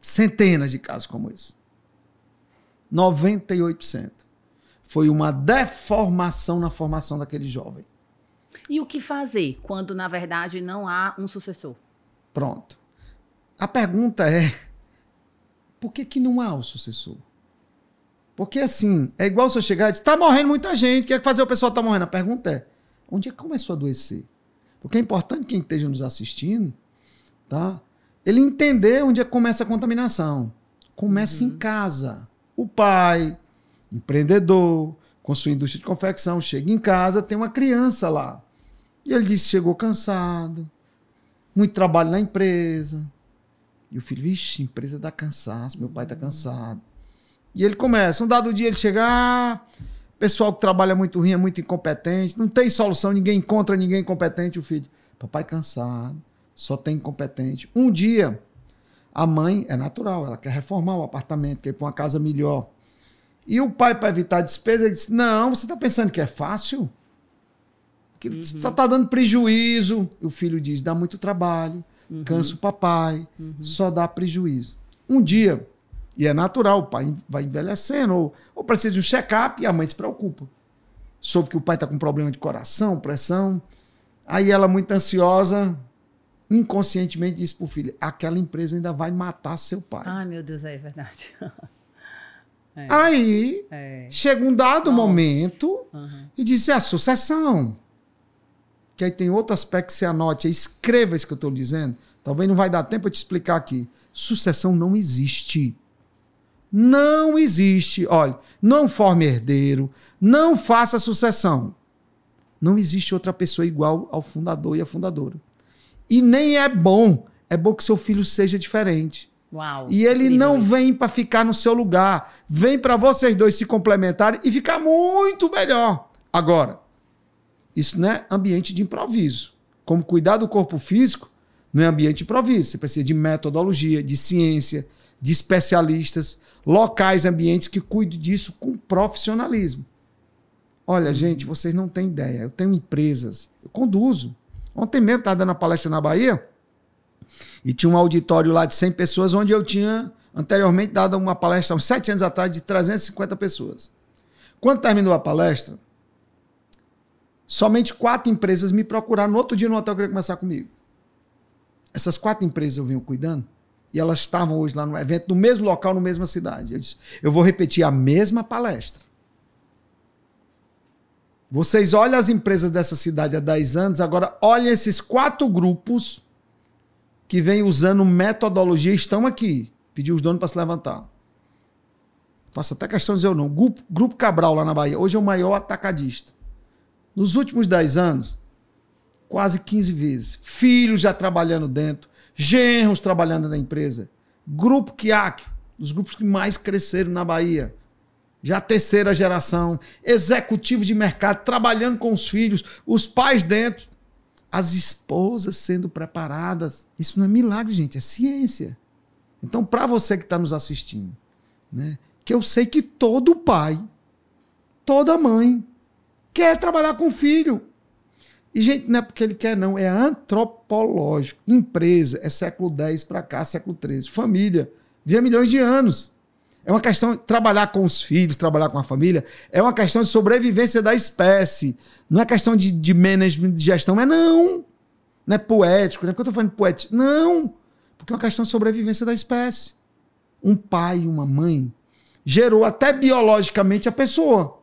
centenas de casos como esse. 98%. Foi uma deformação na formação daquele jovem. E o que fazer quando, na verdade, não há um sucessor? Pronto. A pergunta é: por que, que não há o sucessor? Porque assim, é igual se eu chegar e dizer, está morrendo muita gente, o que é que fazer o pessoal está morrendo? A pergunta é: onde é que começou a adoecer? Porque é importante quem esteja nos assistindo, tá? Ele entender onde é que começa a contaminação. Começa uhum. em casa. O pai, empreendedor, com sua indústria de confecção, chega em casa, tem uma criança lá. E ele disse: chegou cansado, muito trabalho na empresa. E o filho, vixe, empresa dá cansaço, meu pai está uhum. cansado. E ele começa, um dado dia ele chega, ah, pessoal que trabalha muito ruim é muito incompetente, não tem solução, ninguém encontra ninguém competente, o filho. Papai cansado, só tem incompetente. Um dia, a mãe, é natural, ela quer reformar o apartamento, quer ir para uma casa melhor. E o pai, para evitar despesa, ele disse: Não, você está pensando que é fácil? Que uhum. só está dando prejuízo. E o filho diz: Dá muito trabalho, uhum. cansa o papai, uhum. só dá prejuízo. Um dia, e é natural, o pai vai envelhecendo, ou, ou precisa de um check-up, e a mãe se preocupa. Soube que o pai está com problema de coração, pressão. Aí ela, muito ansiosa, inconscientemente disse para o filho: aquela empresa ainda vai matar seu pai. Ai, meu Deus, é verdade. é. Aí é. chega um dado Nossa. momento uhum. e disse: é a sucessão. Que aí tem outro aspecto que você anote, escreva isso que eu estou dizendo. Talvez não vai dar tempo para te explicar aqui. Sucessão não existe. Não existe. Olha, não forme herdeiro, não faça sucessão. Não existe outra pessoa igual ao fundador e à fundadora. E nem é bom. É bom que seu filho seja diferente. Uau, e ele não vem para ficar no seu lugar. Vem para vocês dois se complementarem e ficar muito melhor. Agora, isso não é ambiente de improviso. Como cuidar do corpo físico não é ambiente de improviso. Você precisa de metodologia, de ciência, de especialistas, locais, ambientes que cuidem disso com profissionalismo. Olha, uhum. gente, vocês não têm ideia. Eu tenho empresas, eu conduzo. Ontem mesmo estava dando a palestra na Bahia e tinha um auditório lá de 100 pessoas, onde eu tinha anteriormente dado uma palestra, uns sete anos atrás, de 350 pessoas. Quando terminou a palestra, somente quatro empresas me procuraram no outro dia no hotel queria começar comigo. Essas quatro empresas eu venho cuidando e elas estavam hoje lá no evento, no mesmo local, na mesma cidade. Eu disse: eu vou repetir a mesma palestra. Vocês olham as empresas dessa cidade há 10 anos, agora olhem esses quatro grupos que vêm usando metodologia estão aqui. Pedi os donos para se levantar. Faço até questão de dizer ou não. Grupo, Grupo Cabral lá na Bahia, hoje é o maior atacadista. Nos últimos 10 anos, quase 15 vezes. Filhos já trabalhando dentro, genros trabalhando na empresa. Grupo Kiak, os grupos que mais cresceram na Bahia já terceira geração, executivo de mercado, trabalhando com os filhos, os pais dentro, as esposas sendo preparadas. Isso não é milagre, gente, é ciência. Então, para você que está nos assistindo, né, que eu sei que todo pai, toda mãe, quer trabalhar com o filho. E, gente, não é porque ele quer, não, é antropológico. Empresa é século X para cá, século XIII. Família, via milhões de anos. É uma questão de trabalhar com os filhos, trabalhar com a família. É uma questão de sobrevivência da espécie. Não é questão de, de management, de gestão. Mas não. Não é poético. Não é porque eu estou falando poético. Não. Porque é uma questão de sobrevivência da espécie. Um pai e uma mãe gerou até biologicamente a pessoa.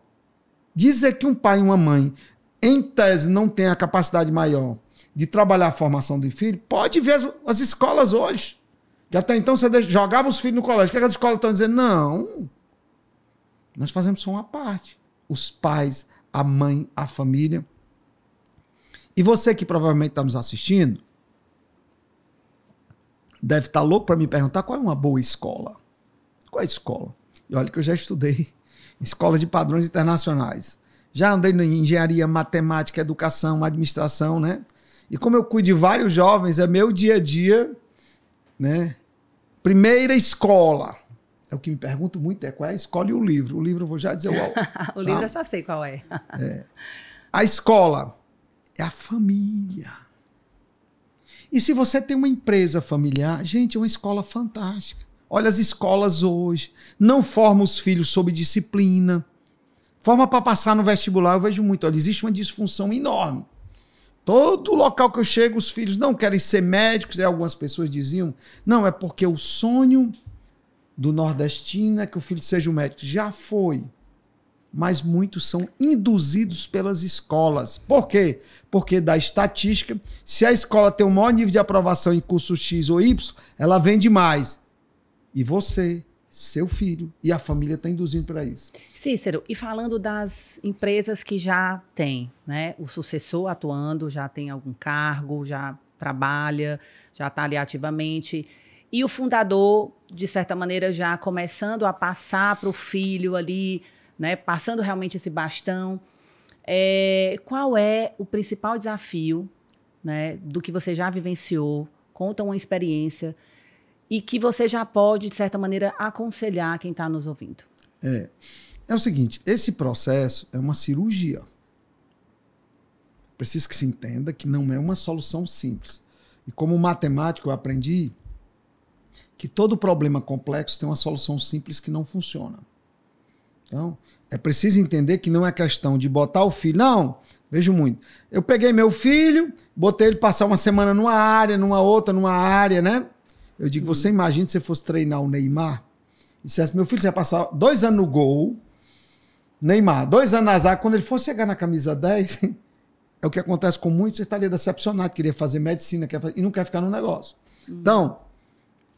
Dizer que um pai e uma mãe, em tese, não tem a capacidade maior de trabalhar a formação do filho, pode ver as, as escolas hoje. Que até então você jogava os filhos no colégio. O que, é que as escolas estão dizendo? Não. Nós fazemos só uma parte. Os pais, a mãe, a família. E você que provavelmente está nos assistindo, deve estar tá louco para me perguntar qual é uma boa escola. Qual é a escola? E olha que eu já estudei escola de padrões internacionais. Já andei em engenharia, matemática, educação, administração, né? E como eu cuido de vários jovens, é meu dia a dia, né? Primeira escola. É o que me pergunto muito é qual é a escola e o livro. O livro eu vou já dizer o, o livro tá? eu só sei qual é. é. A escola é a família. E se você tem uma empresa familiar, gente, é uma escola fantástica. Olha as escolas hoje. Não formam os filhos sob disciplina. Forma para passar no vestibular, eu vejo muito. Olha, existe uma disfunção enorme. Todo local que eu chego, os filhos não querem ser médicos, e algumas pessoas diziam, não, é porque o sonho do nordestino é que o filho seja um médico. Já foi. Mas muitos são induzidos pelas escolas. Por quê? Porque da estatística, se a escola tem o maior nível de aprovação em curso X ou Y, ela vende mais. E você, seu filho e a família estão tá induzindo para isso. Cícero, e falando das empresas que já têm, né? O sucessor atuando, já tem algum cargo, já trabalha, já está ali ativamente. E o fundador, de certa maneira, já começando a passar para o filho ali, né? Passando realmente esse bastão. É, qual é o principal desafio, né? Do que você já vivenciou? Conta uma experiência e que você já pode, de certa maneira, aconselhar quem está nos ouvindo. É. É o seguinte, esse processo é uma cirurgia. Preciso que se entenda que não é uma solução simples. E como matemático eu aprendi que todo problema complexo tem uma solução simples que não funciona. Então, é preciso entender que não é questão de botar o filho. Não, vejo muito. Eu peguei meu filho, botei ele passar uma semana numa área, numa outra, numa área, né? Eu digo, uhum. você imagina se você fosse treinar o Neymar e dissesse, meu filho, você vai passar dois anos no gol, Neymar, dois anos na zaga, quando ele for chegar na camisa 10, é o que acontece com muitos, você estaria decepcionado, queria fazer medicina quer fazer, e não quer ficar no negócio. Uhum. Então,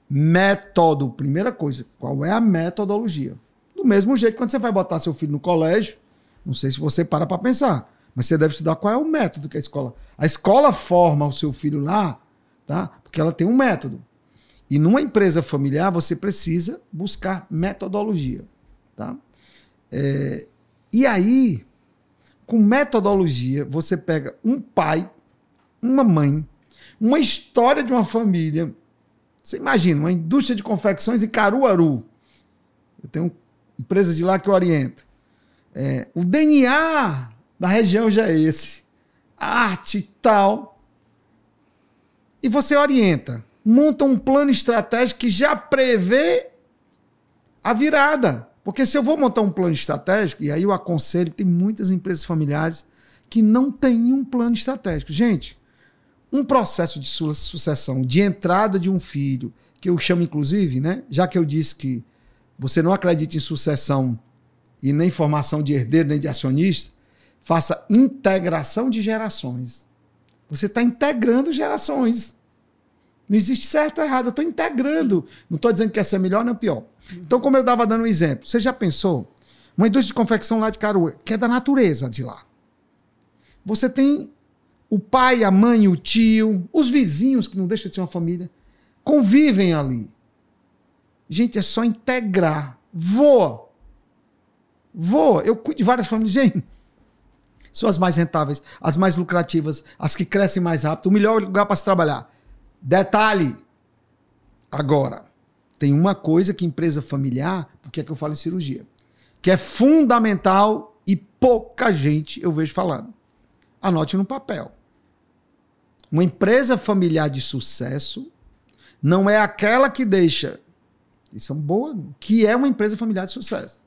método, primeira coisa, qual é a metodologia? Do mesmo jeito, quando você vai botar seu filho no colégio, não sei se você para para pensar, mas você deve estudar qual é o método que a escola. A escola forma o seu filho lá, tá? Porque ela tem um método. E numa empresa familiar, você precisa buscar metodologia. Tá? É, e aí, com metodologia, você pega um pai, uma mãe, uma história de uma família. Você imagina, uma indústria de confecções em Caruaru. Eu tenho empresas de lá que eu oriento. É, o DNA da região já é esse. Arte e tal. E você orienta monta um plano estratégico que já prevê a virada. Porque se eu vou montar um plano estratégico, e aí eu aconselho, tem muitas empresas familiares que não têm um plano estratégico. Gente, um processo de sucessão, de entrada de um filho, que eu chamo inclusive, né? Já que eu disse que você não acredita em sucessão e nem formação de herdeiro, nem de acionista, faça integração de gerações. Você está integrando gerações. Não existe certo ou errado, eu estou integrando. Não estou dizendo que essa é melhor nem pior. Então, como eu estava dando um exemplo, você já pensou? Uma indústria de confecção lá de Caruaru, que é da natureza de lá. Você tem o pai, a mãe, o tio, os vizinhos, que não deixa de ser uma família, convivem ali. Gente, é só integrar. Voa. Voa. Eu cuido de várias famílias. Gente, são as mais rentáveis, as mais lucrativas, as que crescem mais rápido, o melhor lugar para se trabalhar. Detalhe. Agora, tem uma coisa que empresa familiar, porque é que eu falo em cirurgia, que é fundamental e pouca gente eu vejo falando. Anote no papel. Uma empresa familiar de sucesso não é aquela que deixa. Isso é um boa. Que é uma empresa familiar de sucesso.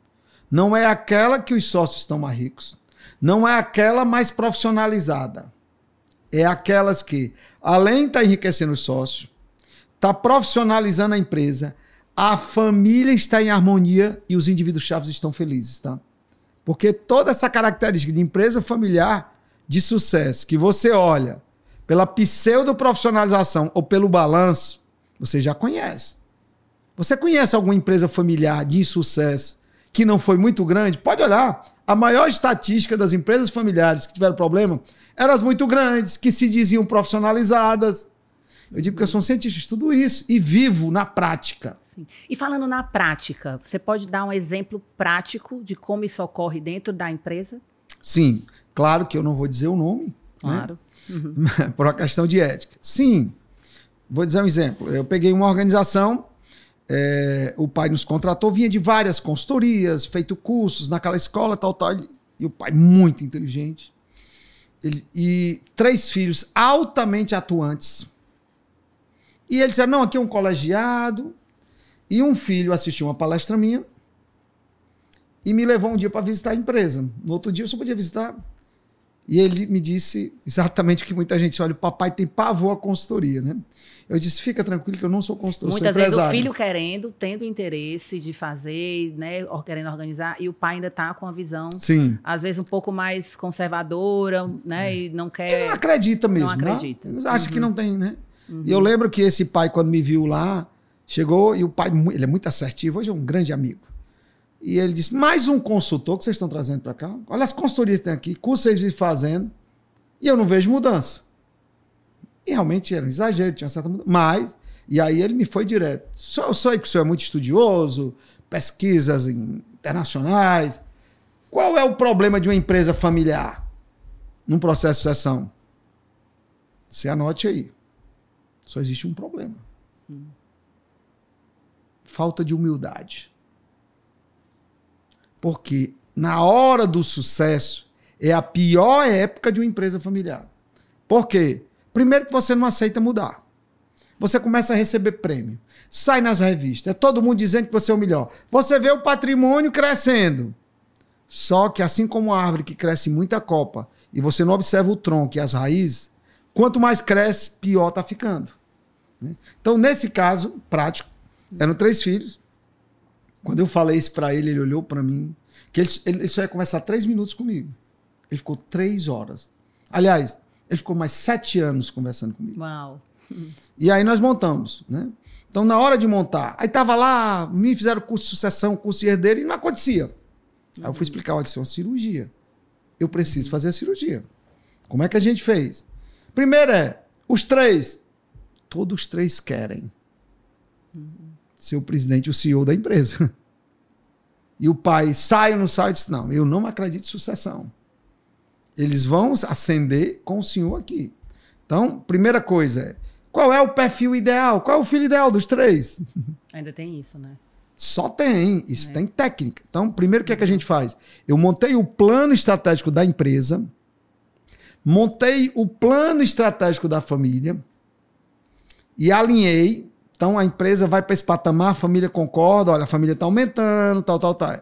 Não é aquela que os sócios estão mais ricos. Não é aquela mais profissionalizada é aquelas que, além de estar tá enriquecendo os sócios, está profissionalizando a empresa, a família está em harmonia e os indivíduos chaves estão felizes, tá? Porque toda essa característica de empresa familiar de sucesso que você olha pela pseudo-profissionalização ou pelo balanço, você já conhece. Você conhece alguma empresa familiar de sucesso que não foi muito grande? Pode olhar. A maior estatística das empresas familiares que tiveram problema eram as muito grandes, que se diziam profissionalizadas. Eu digo que eu sou um cientista, estudo isso e vivo na prática. Sim. E falando na prática, você pode dar um exemplo prático de como isso ocorre dentro da empresa? Sim, claro que eu não vou dizer o nome. Né? Claro. Né? Uhum. Por uma questão de ética. Sim, vou dizer um exemplo. Eu peguei uma organização, é, o pai nos contratou, vinha de várias consultorias, feito cursos naquela escola, tal, tal. E o pai, muito inteligente. Ele, e três filhos altamente atuantes. E ele disse: não, aqui é um colegiado, e um filho assistiu uma palestra minha e me levou um dia para visitar a empresa. No outro dia eu só podia visitar. E ele me disse exatamente o que muita gente olha: o papai tem pavor à consultoria, né? Eu disse: fica tranquilo que eu não sou consultor, Muitas sou vezes o filho querendo, tendo interesse de fazer, né, querendo organizar, e o pai ainda está com a visão, Sim. às vezes um pouco mais conservadora, né, e não quer. E não acredita mesmo. Não acredita. Né? Acha uhum. que não tem, né? Uhum. E eu lembro que esse pai, quando me viu lá, Chegou e o pai, ele é muito assertivo, hoje é um grande amigo. E ele disse: mais um consultor que vocês estão trazendo para cá. Olha as consultorias que tem aqui, curso vocês vivem fazendo, e eu não vejo mudança. E realmente era um exagero, tinha certa mudança. Mas, e aí ele me foi direto. Eu sei que o senhor é muito estudioso, pesquisas internacionais. Qual é o problema de uma empresa familiar num processo de sucessão? Você anote aí. Só existe um problema. Hum falta de humildade. Porque na hora do sucesso é a pior época de uma empresa familiar. Por quê? Primeiro que você não aceita mudar. Você começa a receber prêmio. Sai nas revistas. É todo mundo dizendo que você é o melhor. Você vê o patrimônio crescendo. Só que assim como a árvore que cresce muita copa e você não observa o tronco e as raízes, quanto mais cresce, pior está ficando. Né? Então, nesse caso prático, eram três filhos. Quando eu falei isso para ele, ele olhou para mim. Que ele, ele só ia conversar três minutos comigo. Ele ficou três horas. Aliás, ele ficou mais sete anos conversando comigo. Uau. E aí nós montamos, né? Então, na hora de montar, aí tava lá, me fizeram curso de sucessão, curso de herdeiro, e não acontecia. Aí eu fui explicar, olha, isso é uma cirurgia. Eu preciso fazer a cirurgia. Como é que a gente fez? Primeiro é, os três, todos os três querem ser o presidente, o CEO da empresa. E o pai sai ou não sai? Disse, não, eu não acredito em sucessão. Eles vão ascender com o senhor aqui. Então, primeira coisa é, qual é o perfil ideal? Qual é o filho ideal dos três? Ainda tem isso, né? Só tem, isso é. tem técnica. Então, primeiro o que é que a gente faz? Eu montei o plano estratégico da empresa, montei o plano estratégico da família e alinhei então a empresa vai para esse patamar, a família concorda, olha, a família está aumentando, tal, tal, tal.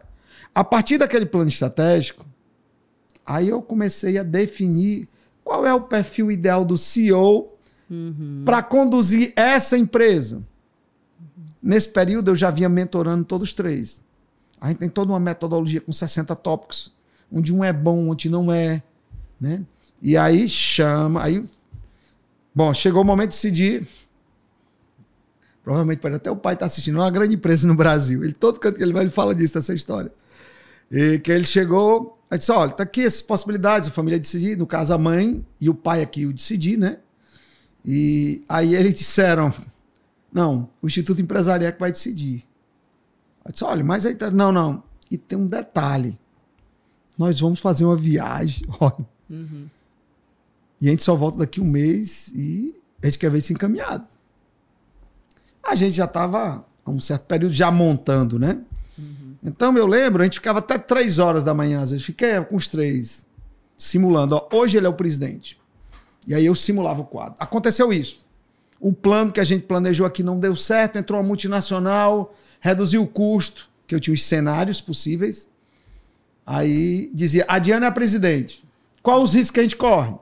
A partir daquele plano estratégico, aí eu comecei a definir qual é o perfil ideal do CEO uhum. para conduzir essa empresa. Uhum. Nesse período eu já vinha mentorando todos os três. A gente tem toda uma metodologia com 60 tópicos, onde um é bom, onde não é, né? E aí chama, aí bom, chegou o momento de decidir Provavelmente pode até o pai estar tá assistindo. É uma grande empresa no Brasil. Ele todo canto que ele vai, ele fala disso, dessa história. E que ele chegou, aí disse: olha, tá aqui essas possibilidades, a família decidir, no caso a mãe e o pai aqui o decidir, né? E aí eles disseram: não, o Instituto Empresarial é que vai decidir. Eu disse: olha, mas aí tá. Não, não. E tem um detalhe: nós vamos fazer uma viagem, olha. Uhum. E a gente só volta daqui um mês e a gente quer ver isso encaminhado a gente já estava há um certo período já montando, né? Uhum. Então eu lembro, a gente ficava até três horas da manhã, às vezes, fiquei com os três, simulando. Ó, hoje ele é o presidente. E aí eu simulava o quadro. Aconteceu isso. O plano que a gente planejou aqui não deu certo, entrou uma multinacional, reduziu o custo, que eu tinha os cenários possíveis. Aí dizia, a Diana é a presidente. Qual os riscos que a gente corre?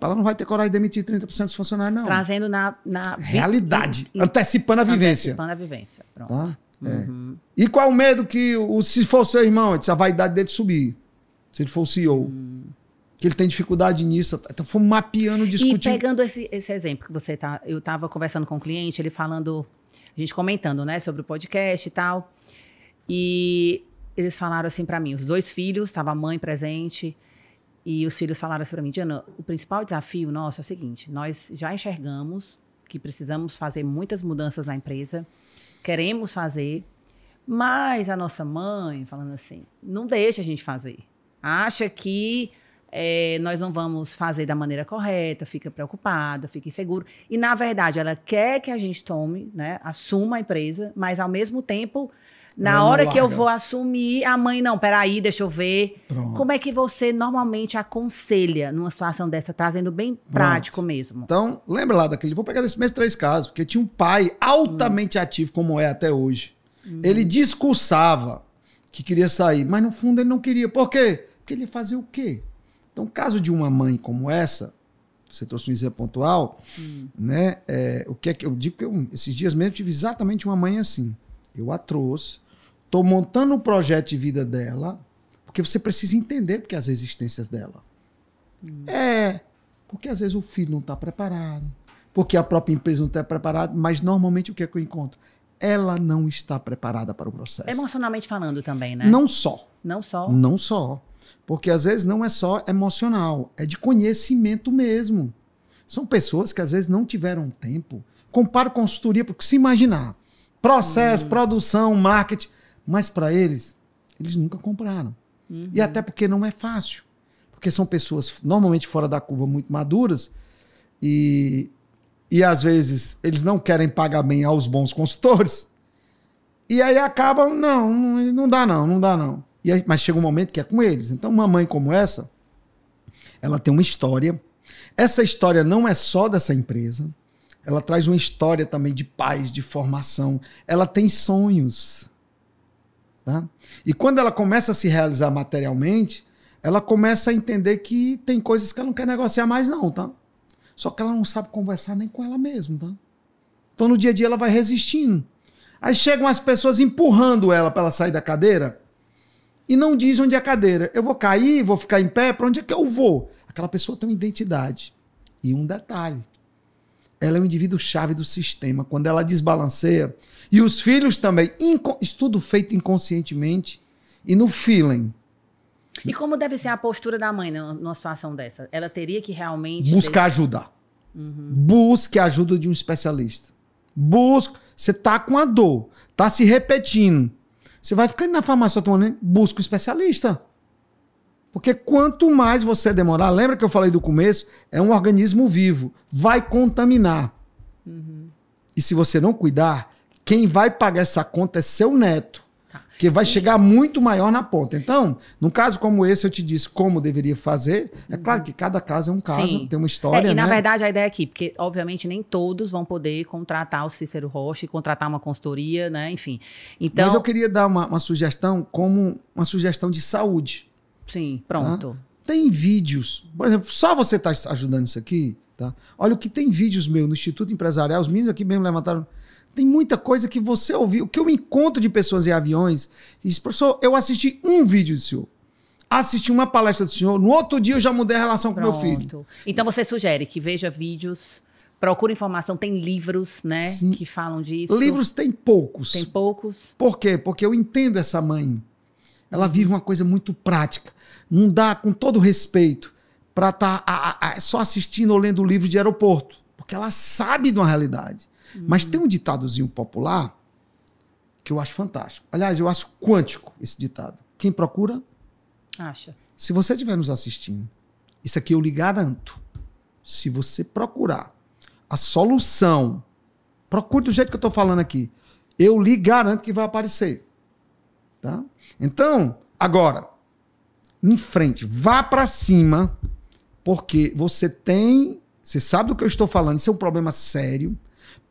Ela não vai ter coragem de demitir 30% dos funcionários, não. Trazendo na. na Realidade. Antecipando a vivência. Antecipando a vivência. Pronto. Tá? É. E qual é o medo que, o, se for seu irmão, a vaidade dele subir? Se ele for o CEO. Que ele tem dificuldade nisso. Então, fomos mapeando, E discutindo. pegando esse, esse exemplo que você tá. Eu estava conversando com o cliente, ele falando, a gente comentando, né, sobre o podcast e tal. E eles falaram assim pra mim, os dois filhos, estava a mãe presente, e os filhos falaram assim pra mim, Diana, o principal desafio nosso é o seguinte: nós já enxergamos que precisamos fazer muitas mudanças na empresa, queremos fazer, mas a nossa mãe, falando assim, não deixa a gente fazer. Acha que eh, nós não vamos fazer da maneira correta, fica preocupada, fica inseguro. E, na verdade, ela quer que a gente tome, né, assuma a empresa, mas, ao mesmo tempo, na hora que eu vou assumir, a mãe, não, peraí, deixa eu ver. Pronto. Como é que você normalmente aconselha numa situação dessa, trazendo bem prático mesmo? Então, lembra lá daquele. Vou pegar desses mesmos três casos, porque tinha um pai altamente ativo, como é até hoje. Ele discursava que queria sair, mas no fundo ele não queria. Por quê? Porque ele ia fazer o quê? Então, o caso de uma mãe como essa, você trouxe um exemplo pontual, né? é, o que é que eu digo que eu, esses dias mesmo tive exatamente uma mãe assim. Eu a trouxe, estou montando o projeto de vida dela, porque você precisa entender porque as resistências dela. É, porque às vezes o filho não está preparado, porque a própria empresa não está preparada, mas normalmente o que é que eu encontro? Ela não está preparada para o processo. Emocionalmente falando também, né? Não só. Não só. Não só. Porque às vezes não é só emocional, é de conhecimento mesmo. São pessoas que às vezes não tiveram tempo. Comparo consultoria, porque se imaginar, processo, produção, marketing, mas para eles, eles nunca compraram. E até porque não é fácil. Porque são pessoas normalmente fora da curva muito maduras e, e às vezes eles não querem pagar bem aos bons consultores. E aí acabam, não, não, não dá não, não dá não. E aí, mas chega um momento que é com eles. Então, uma mãe como essa, ela tem uma história. Essa história não é só dessa empresa. Ela traz uma história também de paz, de formação. Ela tem sonhos. Tá? E quando ela começa a se realizar materialmente, ela começa a entender que tem coisas que ela não quer negociar mais, não, tá? Só que ela não sabe conversar nem com ela mesma, tá? Então, no dia a dia, ela vai resistindo. Aí chegam as pessoas empurrando ela para ela sair da cadeira e não diz onde é a cadeira. Eu vou cair, vou ficar em pé, para onde é que eu vou? Aquela pessoa tem uma identidade. E um detalhe: ela é um indivíduo chave do sistema. Quando ela desbalanceia, e os filhos também, estudo feito inconscientemente e no feeling. E como deve ser a postura da mãe numa situação dessa? Ela teria que realmente. Buscar ajuda. Busque a ajuda de um especialista. Busca. Você tá com a dor, tá se repetindo. Você vai ficando na farmácia tomando, busca um especialista. Porque quanto mais você demorar, lembra que eu falei do começo? É um organismo vivo, vai contaminar. E se você não cuidar, quem vai pagar essa conta é seu neto. Tá. Que vai chegar muito maior na ponta. Então, num caso como esse, eu te disse como deveria fazer. É claro que cada caso é um caso, Sim. tem uma história. É, e na né? verdade a ideia é aqui, porque obviamente nem todos vão poder contratar o Cícero Rocha e contratar uma consultoria, né? Enfim. Então, Mas eu queria dar uma, uma sugestão como uma sugestão de saúde. Sim, pronto. Tem vídeos, por exemplo, só você está ajudando isso aqui, tá? Olha o que tem vídeos meu no Instituto Empresarial, os meninos aqui mesmo levantaram. Tem muita coisa que você ouviu, o que eu encontro de pessoas em aviões, e diz, professor, eu assisti um vídeo do senhor, assisti uma palestra do senhor, no outro dia eu já mudei a relação com meu filho. Pronto. Então você sugere que veja vídeos, procure informação, tem livros, né? Sim. Que falam disso. Livros tem poucos. Tem poucos. Por quê? Porque eu entendo essa mãe. Ela vive uma coisa muito prática. Não dá, com todo respeito, para estar só assistindo ou lendo livro de aeroporto. Porque ela sabe de uma realidade. Mas tem um ditadozinho popular que eu acho fantástico. Aliás, eu acho quântico esse ditado. Quem procura, Acha? se você estiver nos assistindo, isso aqui eu lhe garanto. Se você procurar a solução, procure do jeito que eu estou falando aqui, eu lhe garanto que vai aparecer. Tá? Então, agora, em frente, vá para cima, porque você tem, você sabe do que eu estou falando, isso é um problema sério.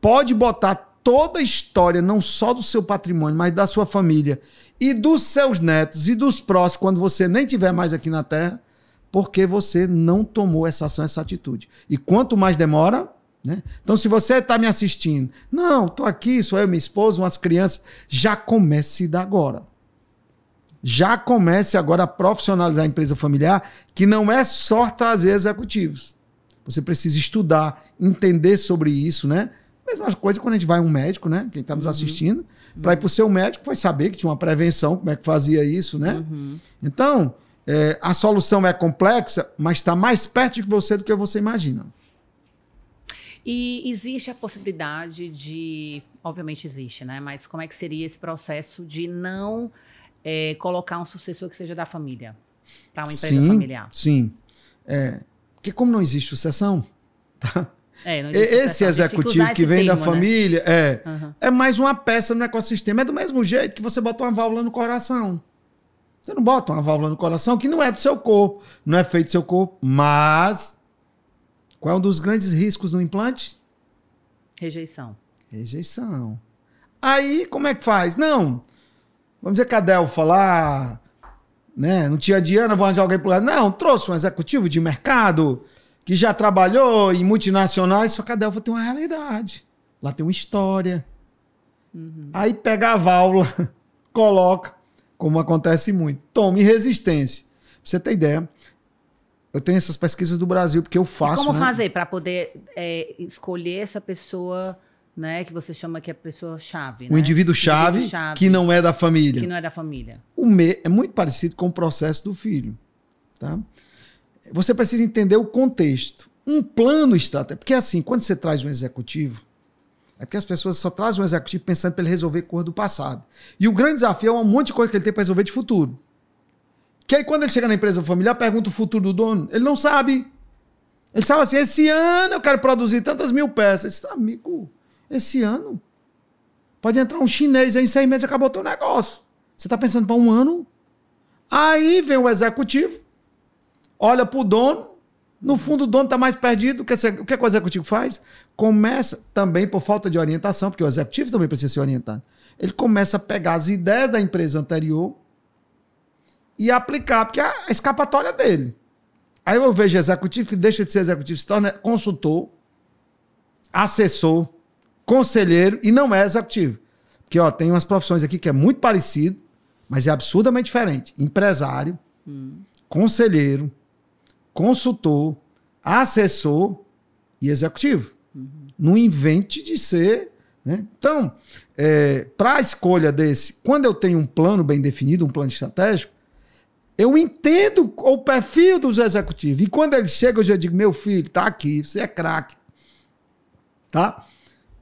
Pode botar toda a história, não só do seu patrimônio, mas da sua família e dos seus netos e dos próximos, quando você nem tiver mais aqui na Terra, porque você não tomou essa ação, essa atitude. E quanto mais demora, né? Então, se você está me assistindo, não, estou aqui, sou eu, minha esposa, umas crianças, já comece da agora. Já comece agora a profissionalizar a empresa familiar, que não é só trazer executivos. Você precisa estudar, entender sobre isso, né? Mesma coisa quando a gente vai a um médico, né? Quem está nos uhum. assistindo, uhum. para ir para o seu médico, foi saber que tinha uma prevenção, como é que fazia isso, né? Uhum. Então, é, a solução é complexa, mas está mais perto de você do que você imagina. E existe a possibilidade de. Obviamente existe, né? Mas como é que seria esse processo de não é, colocar um sucessor que seja da família para uma empresa sim, familiar? Sim. É, porque como não existe sucessão, tá? É, Esse executivo que vem termo, da né? família é, uhum. é mais uma peça no ecossistema. É do mesmo jeito que você bota uma válvula no coração. Você não bota uma válvula no coração que não é do seu corpo, não é feito do seu corpo, mas qual é um dos grandes riscos do implante? Rejeição. Rejeição. Aí, como é que faz? Não. Vamos dizer que a Del falar, né? Não tinha Diana, vou arranjar alguém pro lado. Não, trouxe um executivo de mercado que já trabalhou em multinacionais, só que a Delfa tem uma realidade. Lá tem uma história. Uhum. Aí pega a válvula, coloca, como acontece muito. Tome resistência. Pra você ter ideia, eu tenho essas pesquisas do Brasil, porque eu faço. E como né? fazer para poder é, escolher essa pessoa, né? Que você chama que é a pessoa chave. O né? indivíduo chave, chave, que não é da família. Que não é da família. O me é muito parecido com o processo do filho. Tá? você precisa entender o contexto. Um plano estratégico. Porque assim, quando você traz um executivo, é porque as pessoas só trazem um executivo pensando para ele resolver coisa do passado. E o grande desafio é um monte de coisa que ele tem para resolver de futuro. Que aí quando ele chega na empresa familiar, pergunta o futuro do dono, ele não sabe. Ele sabe assim, esse ano eu quero produzir tantas mil peças. Ele amigo, esse ano pode entrar um chinês aí em seis meses acabou teu negócio. Você está pensando para um ano? Aí vem o executivo, olha para o dono, no fundo o dono está mais perdido. O que, o que o executivo faz? Começa também por falta de orientação, porque o executivo também precisa ser orientado. Ele começa a pegar as ideias da empresa anterior e aplicar, porque é a escapatória dele. Aí eu vejo executivo que deixa de ser executivo, se torna consultor, assessor, conselheiro e não é executivo. Porque ó, tem umas profissões aqui que é muito parecido, mas é absurdamente diferente. Empresário, hum. conselheiro, consultor, assessor e executivo. Uhum. Não invente de ser. Né? Então, é, para a escolha desse, quando eu tenho um plano bem definido, um plano estratégico, eu entendo o perfil dos executivos. E quando ele chega, eu já digo: meu filho, tá aqui, você é craque. Tá?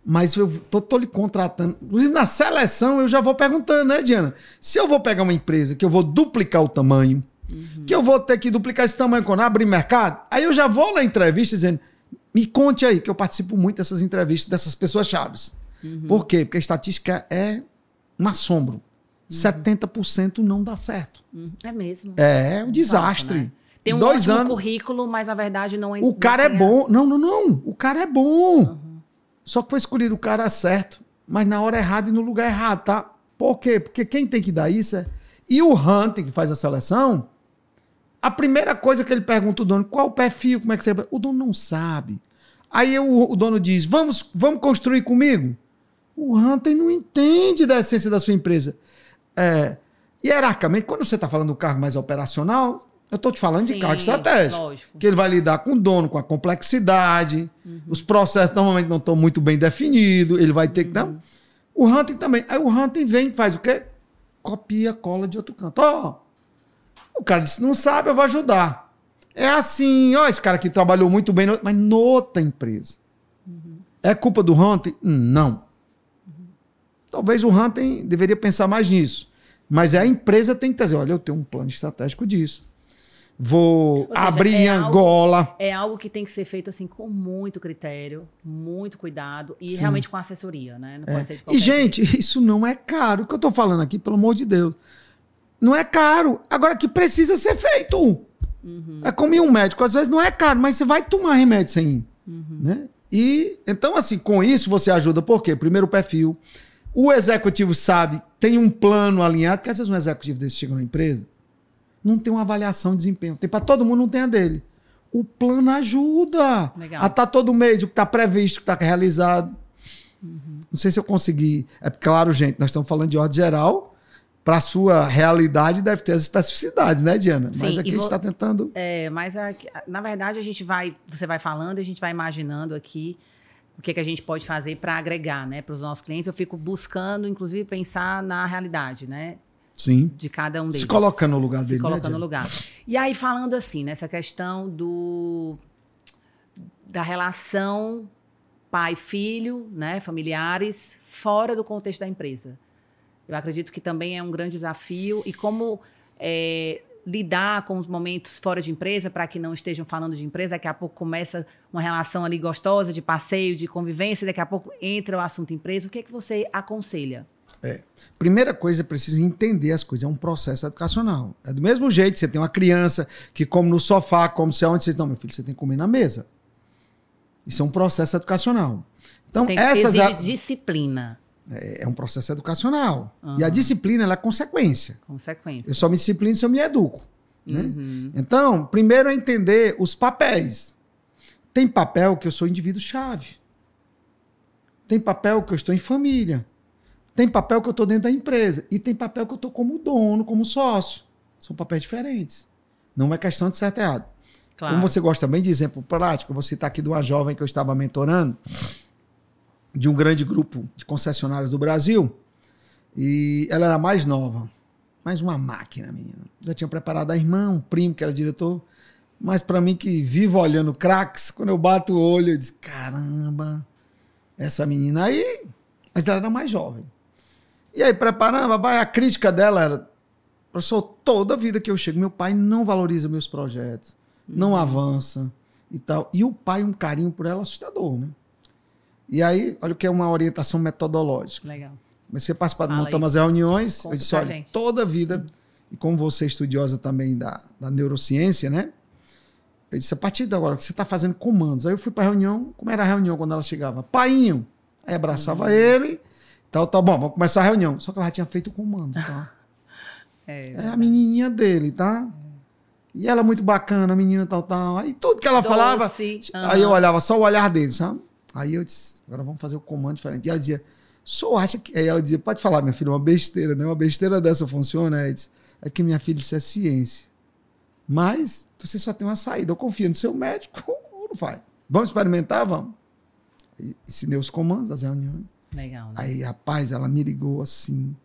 Mas eu tô, tô lhe contratando. Inclusive, na seleção, eu já vou perguntando, né, Diana? Se eu vou pegar uma empresa que eu vou duplicar o tamanho, Uhum. Que eu vou ter que duplicar esse tamanho quando abrir mercado. Aí eu já vou na entrevista dizendo: me conte aí, que eu participo muito dessas entrevistas dessas pessoas chaves. Uhum. Por quê? Porque a estatística é um assombro. Uhum. 70% não dá certo. Uhum. É mesmo. É um desastre. Né? Tem um Dois anos, currículo, mas a verdade não é. O cara é bom. Não, não, não. O cara é bom. Só que foi escolhido o cara certo, mas na hora errada e no lugar errado, tá? Por quê? Porque quem tem que dar isso é. E o Hunter, que faz a seleção, a primeira coisa que ele pergunta ao dono, qual o perfil, como é que você... O dono não sabe. Aí o, o dono diz, vamos, vamos construir comigo? O Hunter não entende da essência da sua empresa. É, hierarquicamente, quando você está falando do cargo mais operacional, eu estou te falando Sim, de cargo estratégico. Lógico. Que ele vai lidar com o dono, com a complexidade, uhum. os processos normalmente não estão muito bem definidos, ele vai ter que. Uhum. Não. O Hunter também. Aí o Hunter vem e faz o quê? Copia, cola de outro canto. Ó, oh, o cara disse: não sabe, eu vou ajudar. É assim, ó, esse cara aqui trabalhou muito bem, mas noutra empresa. Uhum. É culpa do Hunter? Não. Uhum. Talvez o Hunter deveria pensar mais nisso. Mas é a empresa tem que dizer: olha, eu tenho um plano estratégico disso. Vou seja, abrir é em Angola. Algo, é algo que tem que ser feito assim com muito critério, muito cuidado e Sim. realmente com assessoria, né? Não é. pode ser de E, gente, jeito. isso não é caro. O que eu estou falando aqui, pelo amor de Deus. Não é caro. Agora que precisa ser feito. Uhum. É como ir um médico. Às vezes não é caro, mas você vai tomar remédio sem ir. Uhum. Né? E então, assim, com isso você ajuda. Por quê? Primeiro, o perfil. O executivo sabe, tem um plano alinhado, que às vezes um executivo desse chega na empresa. Não tem uma avaliação de desempenho. Tem para todo mundo, não tem a dele. O plano ajuda. Legal. A tá todo mês, o que está previsto, o que está realizado. Não sei se eu consegui. É claro, gente, nós estamos falando de ordem geral. Para a sua realidade, deve ter as especificidades, né, Diana? Mas Sim, aqui e a gente vou- está tentando. É, mas aqui- na verdade a gente vai, você vai falando, a gente vai imaginando aqui o que, que a gente pode fazer para agregar, né, para os nossos clientes. Eu fico buscando, inclusive, pensar na realidade, né, Sim. de cada um deles. Se colocando no lugar se dele. colocando né, no lugar. E aí falando assim, nessa questão do da relação pai-filho, né, familiares, fora do contexto da empresa. Eu acredito que também é um grande desafio e como é, lidar com os momentos fora de empresa para que não estejam falando de empresa. Daqui a pouco começa uma relação ali gostosa de passeio, de convivência. Daqui a pouco entra o assunto empresa. O que é que você aconselha? Primeira coisa, é preciso entender as coisas. É um processo educacional. É do mesmo jeito, você tem uma criança que come no sofá, come se onde. Você diz, não, meu filho, você tem que comer na mesa. Isso é um processo educacional. Então, Tem, essas a- disciplina, é um processo educacional. Aham. E a disciplina ela é consequência. consequência. Eu só me disciplino se eu me educo. né? Uhum. Então, primeiro é entender os papéis. Tem papel que eu sou indivíduo-chave. Tem papel que eu estou em família. Tem papel que eu estou dentro da empresa. E tem papel que eu estou como dono, como sócio. São papéis diferentes. Não é questão de certo e errado. Claro. Como você gosta bem de exemplo prático, eu vou citar aqui de uma jovem que eu estava mentorando, de um grande grupo de concessionários do Brasil. E ela era mais nova. Mais uma máquina, menina. Já tinha preparado a irmã, um primo que era diretor. Mas para mim que vivo olhando craques, quando eu bato o olho, eu disse: caramba, essa menina aí. Mas ela era mais jovem. E aí, preparando, vai, a crítica dela era: professor, toda vida que eu chego, meu pai não valoriza meus projetos, não avança e tal. E o pai, um carinho por ela assustador, né? E aí, olha o que é uma orientação metodológica. Legal. Comecei a participar de Fala montar aí. umas reuniões. Conta eu disse, olha, gente. toda a vida, e como você é estudiosa também da, da neurociência, né? Eu disse, a partir de agora, você está fazendo comandos. Aí eu fui para a reunião, como era a reunião quando ela chegava? Painho. Aí abraçava Uhum. ele, tal, tal. Bom, vamos começar a reunião. Só que ela já tinha feito o comando, tá? É, Era a menininha dele, tá? E ela muito bacana, a menina tal, tal. Aí tudo que ela Doce, falava, aí eu olhava só o olhar dele, sabe? Aí eu disse, agora vamos fazer o comando diferente. E ela dizia, só acha que. Aí ela dizia, pode falar, minha filha, uma besteira, né? Uma besteira dessa funciona. Aí disse, é que minha filha, isso é ciência. Mas você só tem uma saída. Eu confio no seu médico ou não vai. Vamos experimentar? Vamos. E ensinei os comandos das reuniões. Legal. né? Aí, rapaz, ela me ligou assim.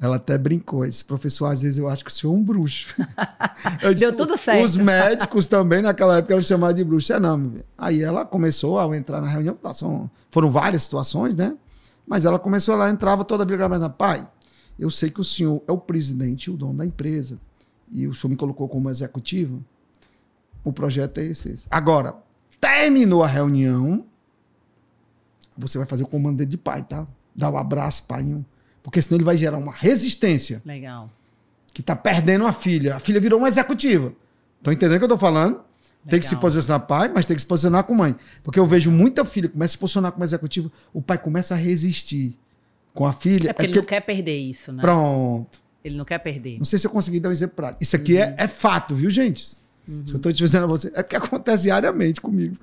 Ela até brincou. Esse professor, às vezes, eu acho que o senhor é um bruxo. Eu Deu tudo certo. Os médicos também, naquela época, eram chamados de bruxo. É, não. Aí ela começou a entrar na reunião. tá, são- foram várias situações, né? Mas ela começou, ela entrava toda a briga, mas, pai, eu sei que o senhor é o presidente e o dono da empresa. E o senhor me colocou como executivo. O projeto é esse. esse. Agora, terminou a reunião, você vai fazer o comando dele de pai, tá? Dá o abraço, pai. Porque senão ele vai gerar uma resistência Legal. que tá perdendo a filha. A filha virou uma executiva. Estão entendendo o que eu tô falando? Tem que se Legal. posicionar pai, mas tem que se posicionar com mãe. Porque eu vejo muita filha começa a se posicionar como executiva, o pai começa a resistir com a filha. É porque ele não quer perder isso, né? Pronto. Ele não quer perder. Não sei se eu consegui dar um exemplo prático. Isso aqui Uhum. é, é fato, viu, gente? Se eu tô te dizendo a você, é que acontece diariamente comigo.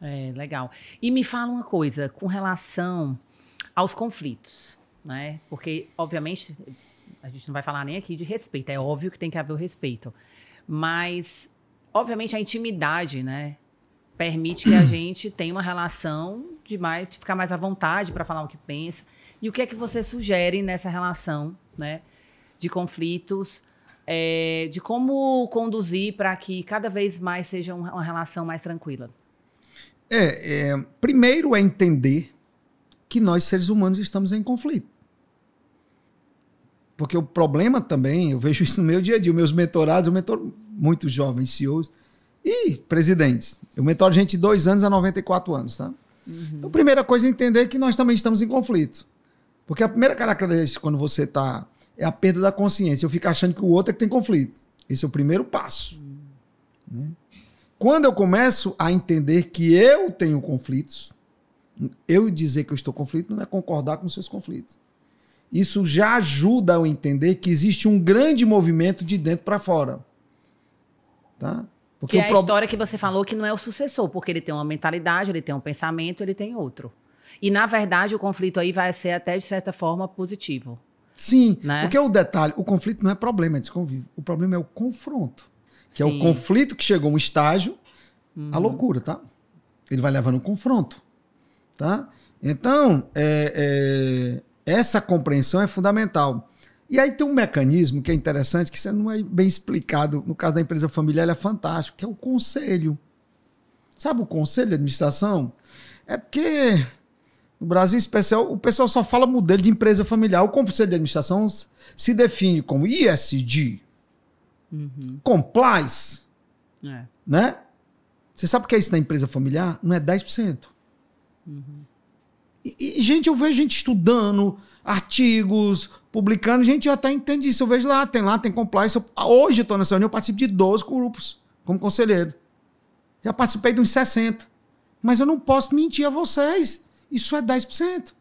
É, legal. E me fala uma coisa com relação aos conflitos, né? Porque, obviamente, a gente não vai falar nem aqui de respeito. É óbvio que tem que haver o respeito. Mas, obviamente, a intimidade, né? Permite que a gente tenha uma relação de, mais, de ficar mais à vontade para falar o que pensa. E o que é que você sugere nessa relação, né? De conflitos, é, de como conduzir para que cada vez mais seja uma uma relação mais tranquila. É, é, primeiro é entender que nós, seres humanos, estamos em conflito. Porque o problema também, eu vejo isso no meu dia a dia, meus mentorados, eu mentoro muitos jovens CEOs e presidentes. Eu mentoro gente de 2 anos a 94 anos, tá? Então, a primeira coisa é entender que nós também estamos em conflito. Porque a primeira característica quando você está é a perda da consciência. Eu fico achando que o outro é que tem conflito. Esse é o primeiro passo. Né? Quando eu começo a entender que eu tenho conflitos, eu dizer que eu estou conflito não é concordar com seus conflitos. isso já ajuda a entender que existe um grande movimento de dentro para fora. Tá? Porque que é a pro... história que você falou que não é o sucessor, porque ele tem uma mentalidade, ele tem um pensamento, ele tem outro. E, na verdade, o conflito aí vai ser até, de certa forma, positivo. Sim, né? porque o detalhe, o conflito não é problema, é desconvívio. O problema é o confronto. Que Sim. é o conflito que chegou a um estágio, uhum. a loucura, tá? Ele vai levando um confronto, tá? Então, é, é, essa compreensão é fundamental. E aí tem um mecanismo que é interessante, que você não é bem explicado. No caso da empresa familiar, ele é fantástico, que é o conselho. Sabe o conselho de administração? É porque no Brasil especial, o pessoal só fala modelo de empresa familiar. O conselho de administração se define como ISD, uhum. compliance, é. né? Você sabe o que é isso na empresa familiar? Não é 10%. Uhum. E, e, gente, eu vejo gente estudando artigos, publicando, gente já até entende isso. Eu vejo lá, tem lá, tem compliance. Eu, hoje eu estou nessa reunião, eu participo de 12 grupos como conselheiro. Já participei de uns 60. Mas eu não posso mentir a vocês. Isso é 10%.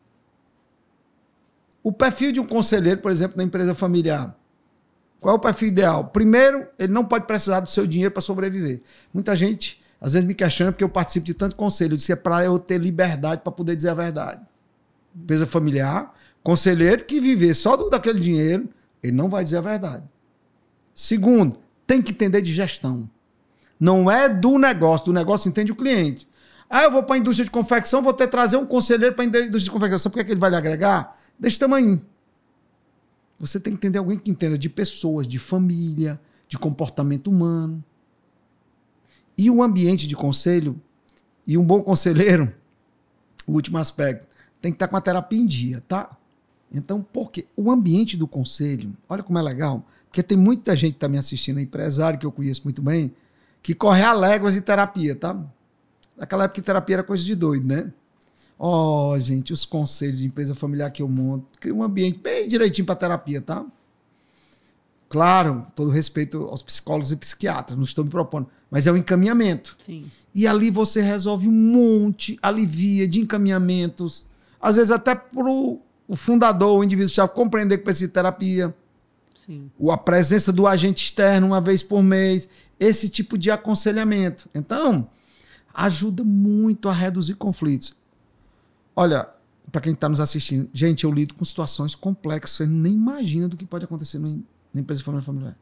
O perfil de um conselheiro, por exemplo, na empresa familiar. Qual é o perfil ideal? Primeiro, ele não pode precisar do seu dinheiro para sobreviver. Muita gente, às vezes, me questiona porque eu participo de tanto conselho. Eu disse que é para eu ter liberdade para poder dizer a verdade. Empresa familiar, conselheiro que viver só do, daquele dinheiro, ele não vai dizer a verdade. Segundo, tem que entender de gestão. Não é do negócio, do negócio entende o cliente. Ah, eu vou para a indústria de confecção, vou ter trazer um conselheiro para a indústria de confecção. Por que, é que ele vai lhe agregar? Desse tamanho. Você tem que entender alguém que entenda de pessoas, de família, de comportamento humano. E o ambiente de conselho, e um bom conselheiro, o último aspecto, tem que estar com a terapia em dia, tá? Então, por quê? O ambiente do conselho, olha como é legal, porque tem muita gente que está me assistindo, empresário que eu conheço muito bem, que corre a léguas de terapia, tá? Naquela época terapia era coisa de doido, né? Ó, oh, gente, os conselhos de empresa familiar que eu monto, cria um ambiente bem direitinho para terapia, tá? Claro, todo respeito aos psicólogos e psiquiatras, não estou me propondo, mas é o um encaminhamento. Sim. E ali você resolve um monte, alivia de encaminhamentos, às vezes até para o fundador, o indivíduo chave compreender que precisa de terapia. Sim. A presença do agente externo uma vez por mês, esse tipo de aconselhamento. Então, ajuda muito a reduzir conflitos. Olha, para quem está nos assistindo, gente, eu lido com situações complexas, você nem imagina do que pode acontecer numa empresa familiar.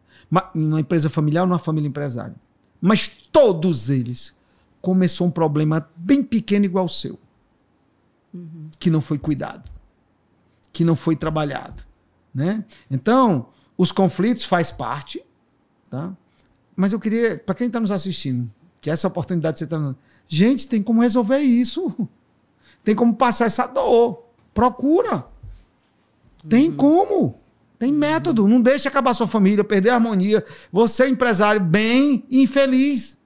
Numa empresa familiar ou numa família empresária. Mas todos eles começou um problema bem pequeno igual o seu. Uhum. Que não foi cuidado. Que não foi trabalhado. Né? Então, os conflitos faz parte, tá? Mas eu queria, para quem está nos assistindo, que essa oportunidade você está. Gente, tem como resolver isso. Tem como passar essa dor. Procura. Tem uhum. como. Tem uhum. método. Não deixe acabar sua família, perder a harmonia. Você é empresário bem infeliz.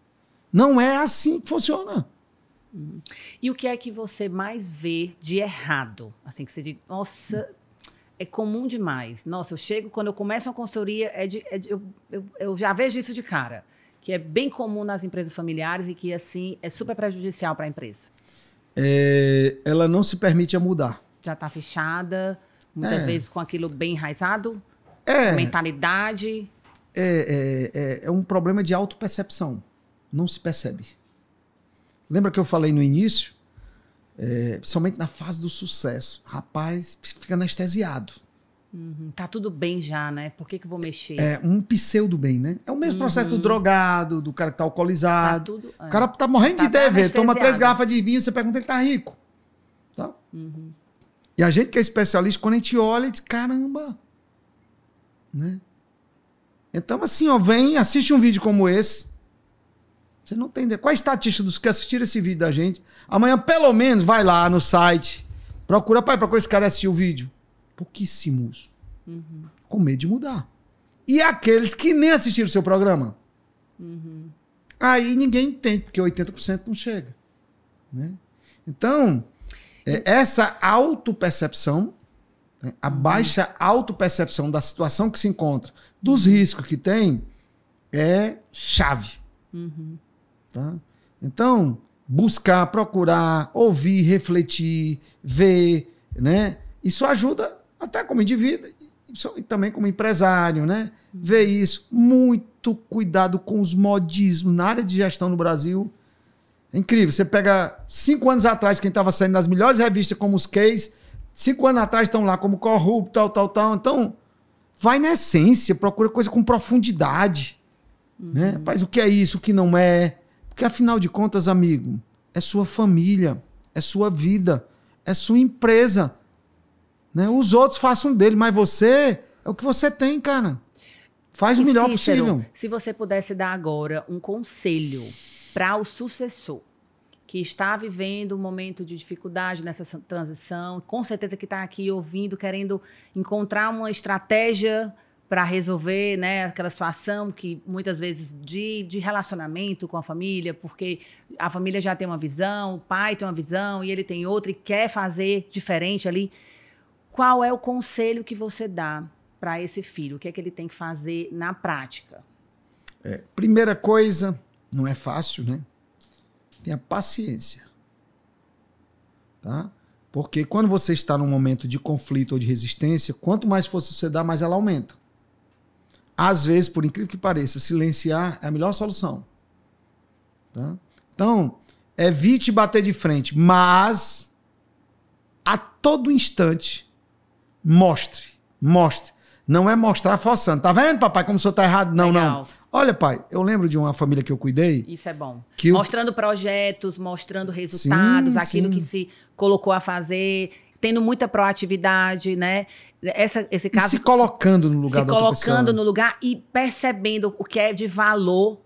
Não é assim que funciona. Uhum. E o que é que você mais vê de errado? Assim, que você diz, nossa, é comum demais. Nossa, eu chego, quando eu começo uma consultoria, é de, é de eu, eu, eu já vejo isso de cara que é bem comum nas empresas familiares e que, assim, é super prejudicial para a empresa? É, ela não se permite a mudar. Já está fechada, muitas é. vezes com aquilo bem enraizado, é. mentalidade. É, é, é, é um problema de autopercepção. Não se percebe. Lembra que eu falei no início? É, principalmente na fase do sucesso. Rapaz, fica anestesiado. Uhum. Tá tudo bem já, né? Por que, que vou mexer? É um pseudo bem, né? É o mesmo uhum. processo do drogado, do cara que tá alcoolizado. Tá tudo, é. O cara tá morrendo tá de ideia, toma três garrafas de vinho, você pergunta, ele tá rico. Tá? Uhum. E a gente que é especialista, quando a gente olha, diz, caramba. Né? Então, assim, ó, vem, assiste um vídeo como esse. Você não tem ideia. Qual a estatística dos que assistiram esse vídeo da gente? Amanhã, pelo menos, vai lá no site. Procura, pai, procura esse cara assistir o vídeo pouquíssimos, uhum. com medo de mudar. E aqueles que nem assistiram o seu programa. Uhum. Aí ninguém entende, porque 80% não chega. Né? Então, é, essa autopercepção, né, a uhum. baixa autopercepção da situação que se encontra, dos riscos que tem, é chave. Uhum. Tá? Então, buscar, procurar, ouvir, refletir, ver, né? Isso ajuda até como indivíduo e também como empresário, né? Ver isso. Muito cuidado com os modismos na área de gestão no Brasil. É incrível. Você pega cinco anos atrás, quem estava saindo nas melhores revistas como os Case, cinco anos atrás estão lá como corrupto, tal, tal, tal. Então, vai na essência, procura coisa com profundidade. Uhum. Né? Rapaz, o que é isso, o que não é? Porque afinal de contas, amigo, é sua família, é sua vida, é sua empresa. Né? Os outros façam dele, mas você é o que você tem, cara. Faz e o melhor Cícero, possível. Se você pudesse dar agora um conselho para o sucessor que está vivendo um momento de dificuldade nessa transição, com certeza que está aqui ouvindo, querendo encontrar uma estratégia para resolver né, aquela situação que muitas vezes de, de relacionamento com a família, porque a família já tem uma visão, o pai tem uma visão e ele tem outra e quer fazer diferente ali. Qual é o conselho que você dá para esse filho? O que é que ele tem que fazer na prática? É, primeira coisa, não é fácil, né? Tenha paciência. Tá? Porque quando você está num momento de conflito ou de resistência, quanto mais força você dá, mais ela aumenta. Às vezes, por incrível que pareça, silenciar é a melhor solução. Tá? Então, evite bater de frente, mas a todo instante mostre, mostre. Não é mostrar forçando. Tá vendo, papai, como o senhor tá errado? Não, Legal. não. Olha, pai, eu lembro de uma família que eu cuidei. Isso é bom. mostrando o... projetos, mostrando resultados, sim, aquilo sim. que se colocou a fazer, tendo muita proatividade, né? Essa, esse caso. E se colocando no lugar se da colocando no lugar e percebendo o que é de valor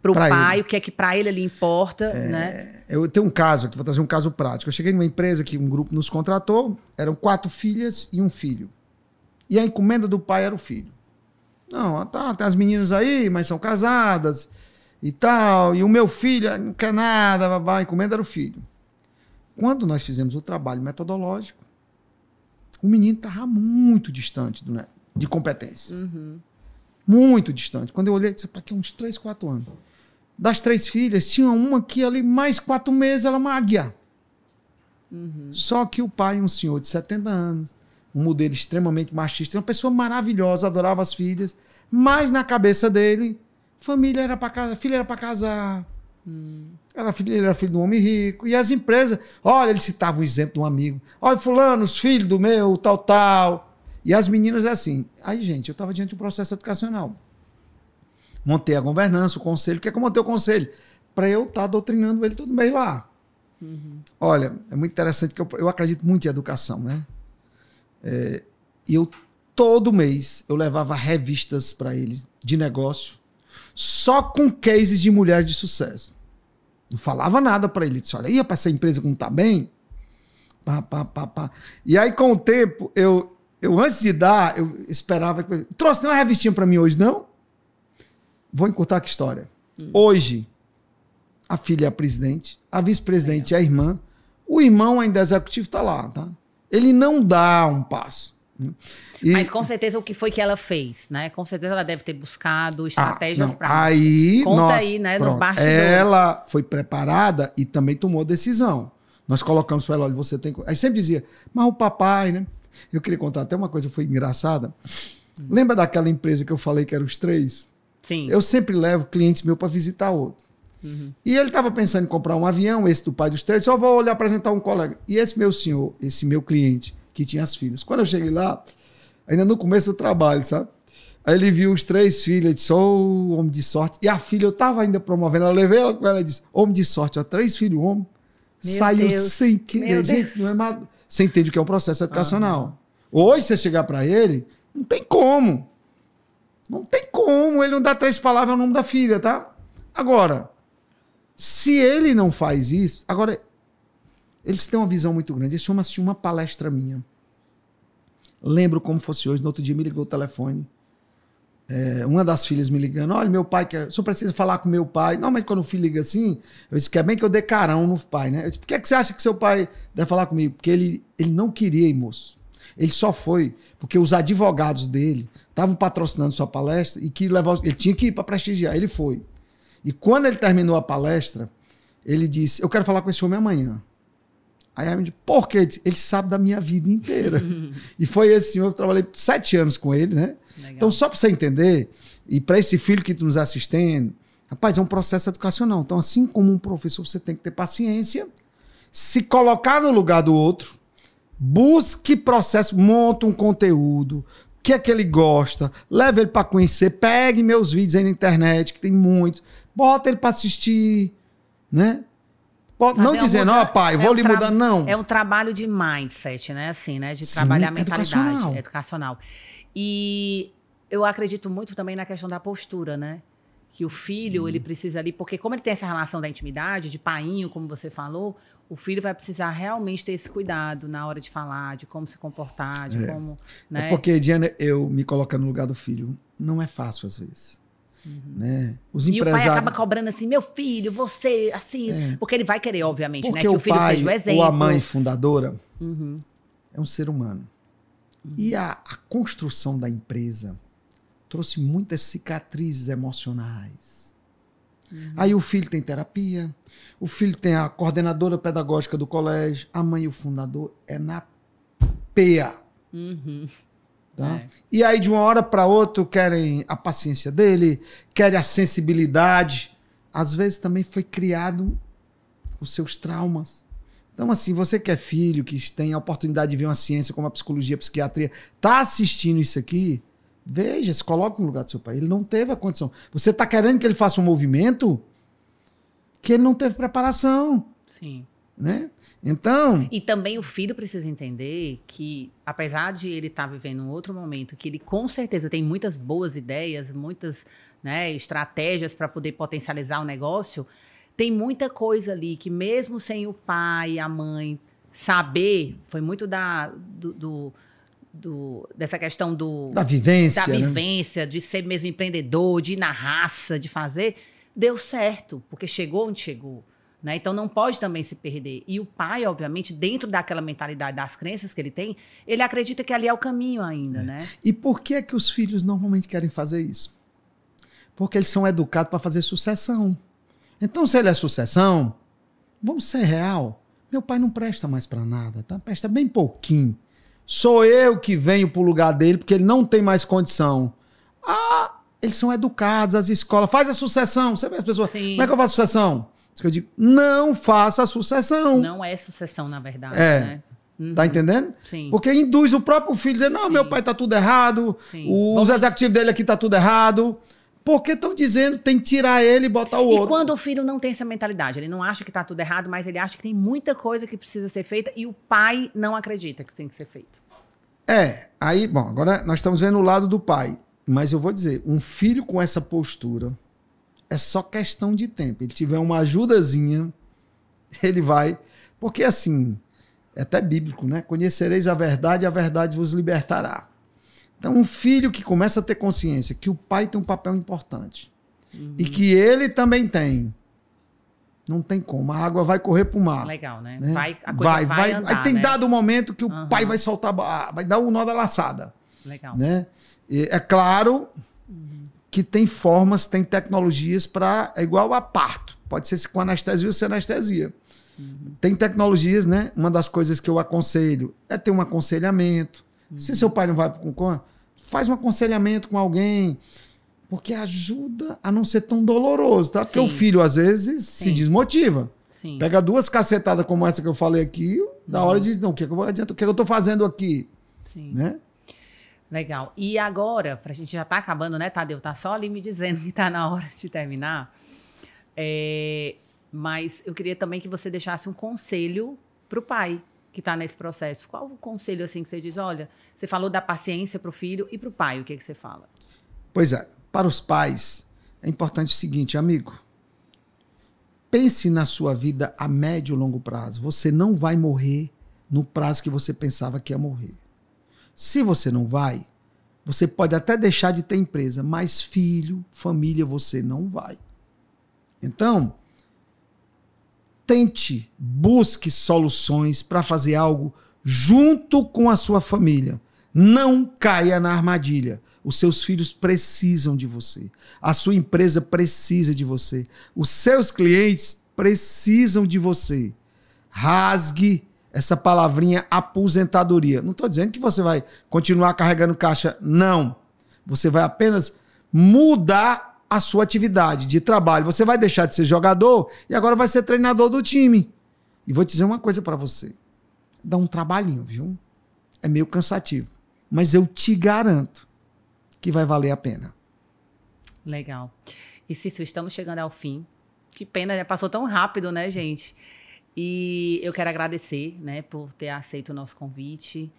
para o pai, ele. o que é que para ele ali importa, é, né? Eu tenho um caso aqui, vou trazer um caso prático. Eu cheguei numa empresa que um grupo nos contratou, eram quatro filhas e um filho. E a encomenda do pai era o filho. Não, tá, tem as meninas aí, mas são casadas e tal. E o meu filho não quer nada, babá, a encomenda era o filho. Quando nós fizemos o trabalho metodológico, o menino estava muito distante do, de competência. Uhum. Muito distante. Quando eu olhei, disse, aqui uns 3, 4 anos. Das três filhas, tinha uma que ali, mais quatro meses, ela magia. Uhum. Só que o pai, um senhor de 70 anos, um modelo extremamente machista, uma pessoa maravilhosa, adorava as filhas, mas na cabeça dele, família era para casar, filha era para casar. Hum. Era filho, ele era filho de um homem rico. E as empresas, olha, ele citava um exemplo de um amigo. Olha, fulano, os filhos do meu, tal, tal. E as meninas é assim. Aí, gente, eu estava diante de um processo educacional. Montei a governança, o conselho. O que é que eu montei o conselho? Para eu estar tá doutrinando ele tudo bem lá. Uhum. Olha, é muito interessante que eu, eu acredito muito em educação, né? É, e eu, todo mês, eu levava revistas para ele de negócio, só com cases de mulheres de sucesso. Não falava nada para ele. disse: Olha, ia para essa empresa como tá bem. Pá, pá, pá, pá. E aí, com o tempo, eu, eu antes de dar, eu esperava. Que... Trouxe uma revistinha para mim hoje, não? Vou encurtar a história. Hum. Hoje, a filha é a presidente, a vice-presidente é a irmã, o irmão ainda é executivo está lá, tá? ele não dá um passo. E... Mas com certeza o que foi que ela fez, né? Com certeza ela deve ter buscado ah, estratégias ah, para. Aí, Conta nós, aí, né? Pronto, nos bastidores. Ela foi preparada e também tomou decisão. Nós colocamos para ela, olha, você tem. Aí sempre dizia, mas o papai, né? Eu queria contar até uma coisa, foi engraçada. Hum. Lembra daquela empresa que eu falei que eram os três? Sim. Eu sempre levo clientes meus para visitar outro. Uhum. E ele estava pensando em comprar um avião, esse do pai dos três, só vou olhar apresentar um colega. E esse meu senhor, esse meu cliente, que tinha as filhas. Quando eu cheguei lá, ainda no começo do trabalho, sabe? Aí ele viu os três filhos, disse, ô, oh, homem de sorte. E a filha, eu estava ainda promovendo, eu levei ela com ela e disse, homem de sorte, ó, três filhos, homem. Meu Saiu Deus. sem querer. Gente, não é mais... Você entende o que é um processo educacional. Hoje, você chegar para ele, não tem como. Não tem como. Ele não dá três palavras ao nome da filha, tá? Agora, se ele não faz isso. Agora, eles têm uma visão muito grande. Eles tinham assistir uma palestra minha. Lembro como fosse hoje. No outro dia me ligou o telefone. É, uma das filhas me ligando: Olha, meu pai quer. Só precisa falar com meu pai. Normalmente, quando o filho liga assim, eu disse: Quer bem que eu dê carão no pai, né? Eu disse: Por que, é que você acha que seu pai deve falar comigo? Porque ele, ele não queria ir, moço. Ele só foi porque os advogados dele estavam patrocinando sua palestra e que levar, ele tinha que ir para prestigiar. Ele foi. E quando ele terminou a palestra, ele disse: Eu quero falar com esse homem amanhã. Aí a me disse, por quê? Ele sabe da minha vida inteira. e foi esse senhor, eu trabalhei sete anos com ele, né? Legal. Então, só para você entender, e para esse filho que está nos assistindo, rapaz, é um processo educacional. Então, assim como um professor, você tem que ter paciência, se colocar no lugar do outro, busque processo, monta um conteúdo, que é que ele gosta, leve ele para conhecer, pegue meus vídeos aí na internet, que tem muitos, bota ele para assistir, né? Bota- não um dizendo, ó, pai, é vou um lhe mudar, não. É um trabalho de mindset, né? Assim, né? De Sim, trabalhar a mentalidade educacional. educacional. E eu acredito muito também na questão da postura, né? Que o filho, ele precisa ali, porque como ele tem essa relação da intimidade, de painho, como você falou, o filho vai precisar realmente ter esse cuidado na hora de falar, de como se comportar, de É. como. Né? É porque, Diana, eu me colocando no lugar do filho, não é fácil às vezes. Né? Os Uhum. E o pai empresários. acaba cobrando assim, meu filho, você, assim. É. Porque ele vai querer, obviamente, né? Porque Que o o filho pai seja o exemplo. ou a mãe fundadora Uhum. é um ser humano. E a, a construção da empresa trouxe muitas cicatrizes emocionais. Aí o filho tem terapia, o filho tem a coordenadora pedagógica do colégio, a mãe e o fundador é na peia. Uhum. Tá? É. E aí, de uma hora para outra, querem a paciência dele, querem a sensibilidade. Às vezes também foi criado os seus traumas. Então, assim, você que é filho, que tem a oportunidade de ver uma ciência como a psicologia, a psiquiatria, tá assistindo isso aqui, veja, se coloque no lugar do seu pai. Ele não teve a condição. Você tá querendo que ele faça um movimento que ele não teve preparação, Sim. né? Então, E também o filho precisa entender que, apesar de ele estar vivendo um outro momento, que ele com certeza tem muitas boas ideias, muitas né, estratégias para poder potencializar o negócio, tem muita coisa ali que, mesmo sem o pai e a mãe saber, foi muito da, do, do- do- dessa questão do, da vivência, da né? vivência, de ser mesmo empreendedor, de ir na raça, de fazer, deu certo, porque chegou onde chegou. Né? Então não pode também se perder. E o pai, obviamente, dentro daquela mentalidade das crenças que ele tem, ele acredita que ali é o caminho ainda, né? E por que é que os filhos normalmente querem fazer isso? Porque eles são educados para fazer sucessão. Então, se ele é sucessão, vamos ser real. Meu pai não presta mais para nada, tá? Presta bem pouquinho. Sou eu que venho pro lugar dele porque ele não tem mais condição. Ah, eles são educados, as escolas. Faz a sucessão. Você vê as pessoas. Sim. Como é que eu faço sucessão? Isso que eu digo, não faça a sucessão. Não é sucessão, na verdade, É. né? Uhum. Tá entendendo? Sim. Porque induz o próprio filho a dizer: não, Sim. meu pai tá tudo errado, Sim. os executivos dele aqui tá tudo errado. Porque estão dizendo tem que tirar ele e botar o E outro. quando o filho não tem essa mentalidade, ele não acha que tá tudo errado, mas ele acha que tem muita coisa que precisa ser feita e o pai não acredita que tem que ser feito. É, aí, bom, agora nós estamos vendo o lado do pai. Mas eu vou dizer: um filho com essa postura é só questão de tempo. Ele tiver uma ajudazinha, ele vai. Porque assim, é até bíblico, né? Conhecereis a verdade a verdade vos libertará. Então, um filho que começa a ter consciência que o pai tem um papel importante e que ele também tem, não tem como. A água vai correr para o mar. Legal, né? né? Vai, a coisa vai, andar, Aí tem né? dado o momento que o Aham. pai vai soltar, vai dar o nó da laçada Legal. né? E é claro que tem formas, tem tecnologias para é igual a parto. Pode ser com anestesia ou sem anestesia. Tem tecnologias, né? Uma das coisas que eu aconselho é ter um aconselhamento. Se seu pai não vai para o faz um aconselhamento com alguém, porque ajuda a não ser tão doloroso, tá? Porque Sim. o filho às vezes se Sim. desmotiva. Sim. Pega duas cacetadas como essa que eu falei aqui, da hora diz, não, o que, eu vou adiantar? O que, eu tô fazendo aqui, Sim. né? Legal. E agora, pra gente já tá acabando, né, Tadeu? Tá só ali me dizendo que tá na hora de terminar. É, mas eu queria também que você deixasse um conselho pro pai que tá nesse processo. Qual o conselho, assim, que você diz? Olha, você falou da paciência pro filho e pro pai, o que, que você fala? Pois é, para os pais é importante o seguinte, amigo. Pense na sua vida a médio e longo prazo. Você não vai morrer no prazo que você pensava que ia morrer. Se você não vai, você pode até deixar de ter empresa, mas filho, família, você não vai. Então, tente, busque soluções para fazer algo junto com a sua família. Não caia na armadilha. Os seus filhos precisam de você. A sua empresa precisa de você. Os seus clientes precisam de você. Rasgue essa palavrinha aposentadoria. Não estou dizendo que você vai continuar carregando caixa, não. Você vai apenas mudar a sua atividade de trabalho. Você vai deixar de ser jogador e agora vai ser treinador do time. E vou te dizer uma coisa para você. Dá um trabalhinho, viu? É meio cansativo. Mas eu te garanto que vai valer a pena. Legal. E Cícero, estamos chegando ao fim. Que pena, já passou tão rápido, né, gente? E eu quero agradecer, né, por ter aceito o nosso convite.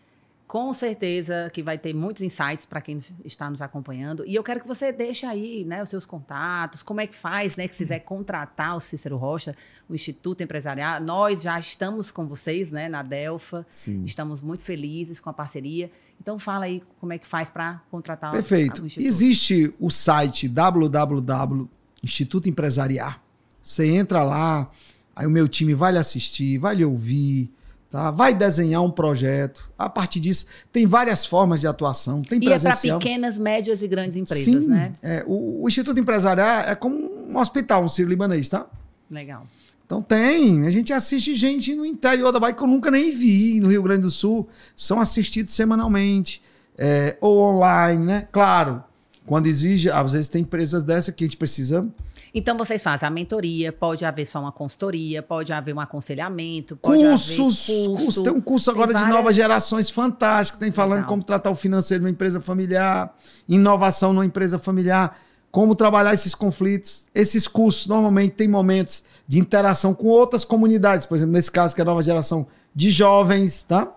Com certeza que vai ter muitos insights para quem está nos acompanhando. E eu quero que você deixe aí, né, os seus contatos, como é que faz, né, que quiser contratar o Cícero Rocha, o Instituto Empresarial. Nós já estamos com vocês, né, na Delfa. Sim. Estamos muito felizes com a parceria. Então fala aí como é que faz para contratar Perfeito. o. Existe o site www Instituto Empresarial. Você entra lá, aí o meu time vai lhe assistir, vai lhe ouvir, tá? vai desenhar um projeto. A partir disso, tem várias formas de atuação. Tem E é para presencial. pequenas, médias e grandes empresas, Sim, né? é, o, o Instituto Empresarial é como um hospital, um sírio-libanês, tá? Legal. Então tem, a gente assiste gente no interior da Bahia que eu nunca nem vi, no Rio Grande do Sul, são assistidos semanalmente, é, ou online, né? Claro, quando exige, às vezes tem empresas dessa que a gente precisa. Então vocês fazem a mentoria, pode haver só uma consultoria, pode haver um aconselhamento, Cursos, curso, curso, tem um curso agora de várias- novas gerações fantástico, tem falando Legal. como tratar o financeiro numa empresa familiar, inovação numa empresa familiar, como trabalhar esses conflitos. Esses cursos normalmente têm momentos de interação com outras comunidades, por exemplo, nesse caso que é a nova geração de jovens, tá?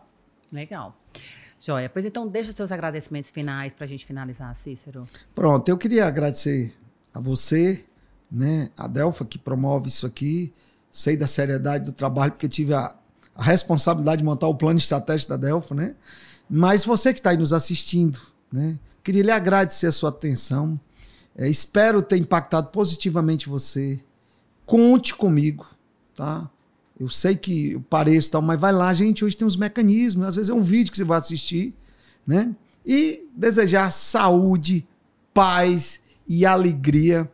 Legal. Joia. Pois então, deixa os seus agradecimentos finais para a gente finalizar, Cícero. Pronto, eu queria agradecer a você, né, a Delfa, que promove isso aqui. Sei da seriedade do trabalho, porque tive a, a responsabilidade de montar o plano estratégico da Delfa, né? Mas você que está aí nos assistindo, né? Queria lhe agradecer a sua atenção. É, espero ter impactado positivamente você. Conte comigo, tá? Eu sei que eu pareço tal, mas vai lá, gente. Hoje tem uns mecanismos. Às vezes é um vídeo que você vai assistir, né? E desejar saúde, paz e alegria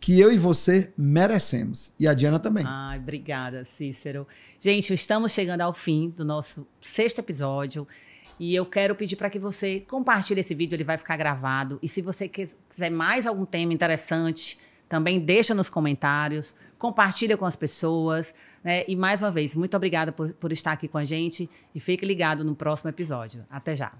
que eu e você merecemos. E a Diana também. Ai, obrigada, Cícero. Gente, estamos chegando ao fim do nosso sexto episódio. E eu quero pedir para que você compartilhe esse vídeo, ele vai ficar gravado. E se você quiser mais algum tema interessante, também deixa nos comentários, compartilha com as pessoas. Né? E mais uma vez, muito obrigada por, por estar aqui com a gente e fique ligado no próximo episódio. Até já!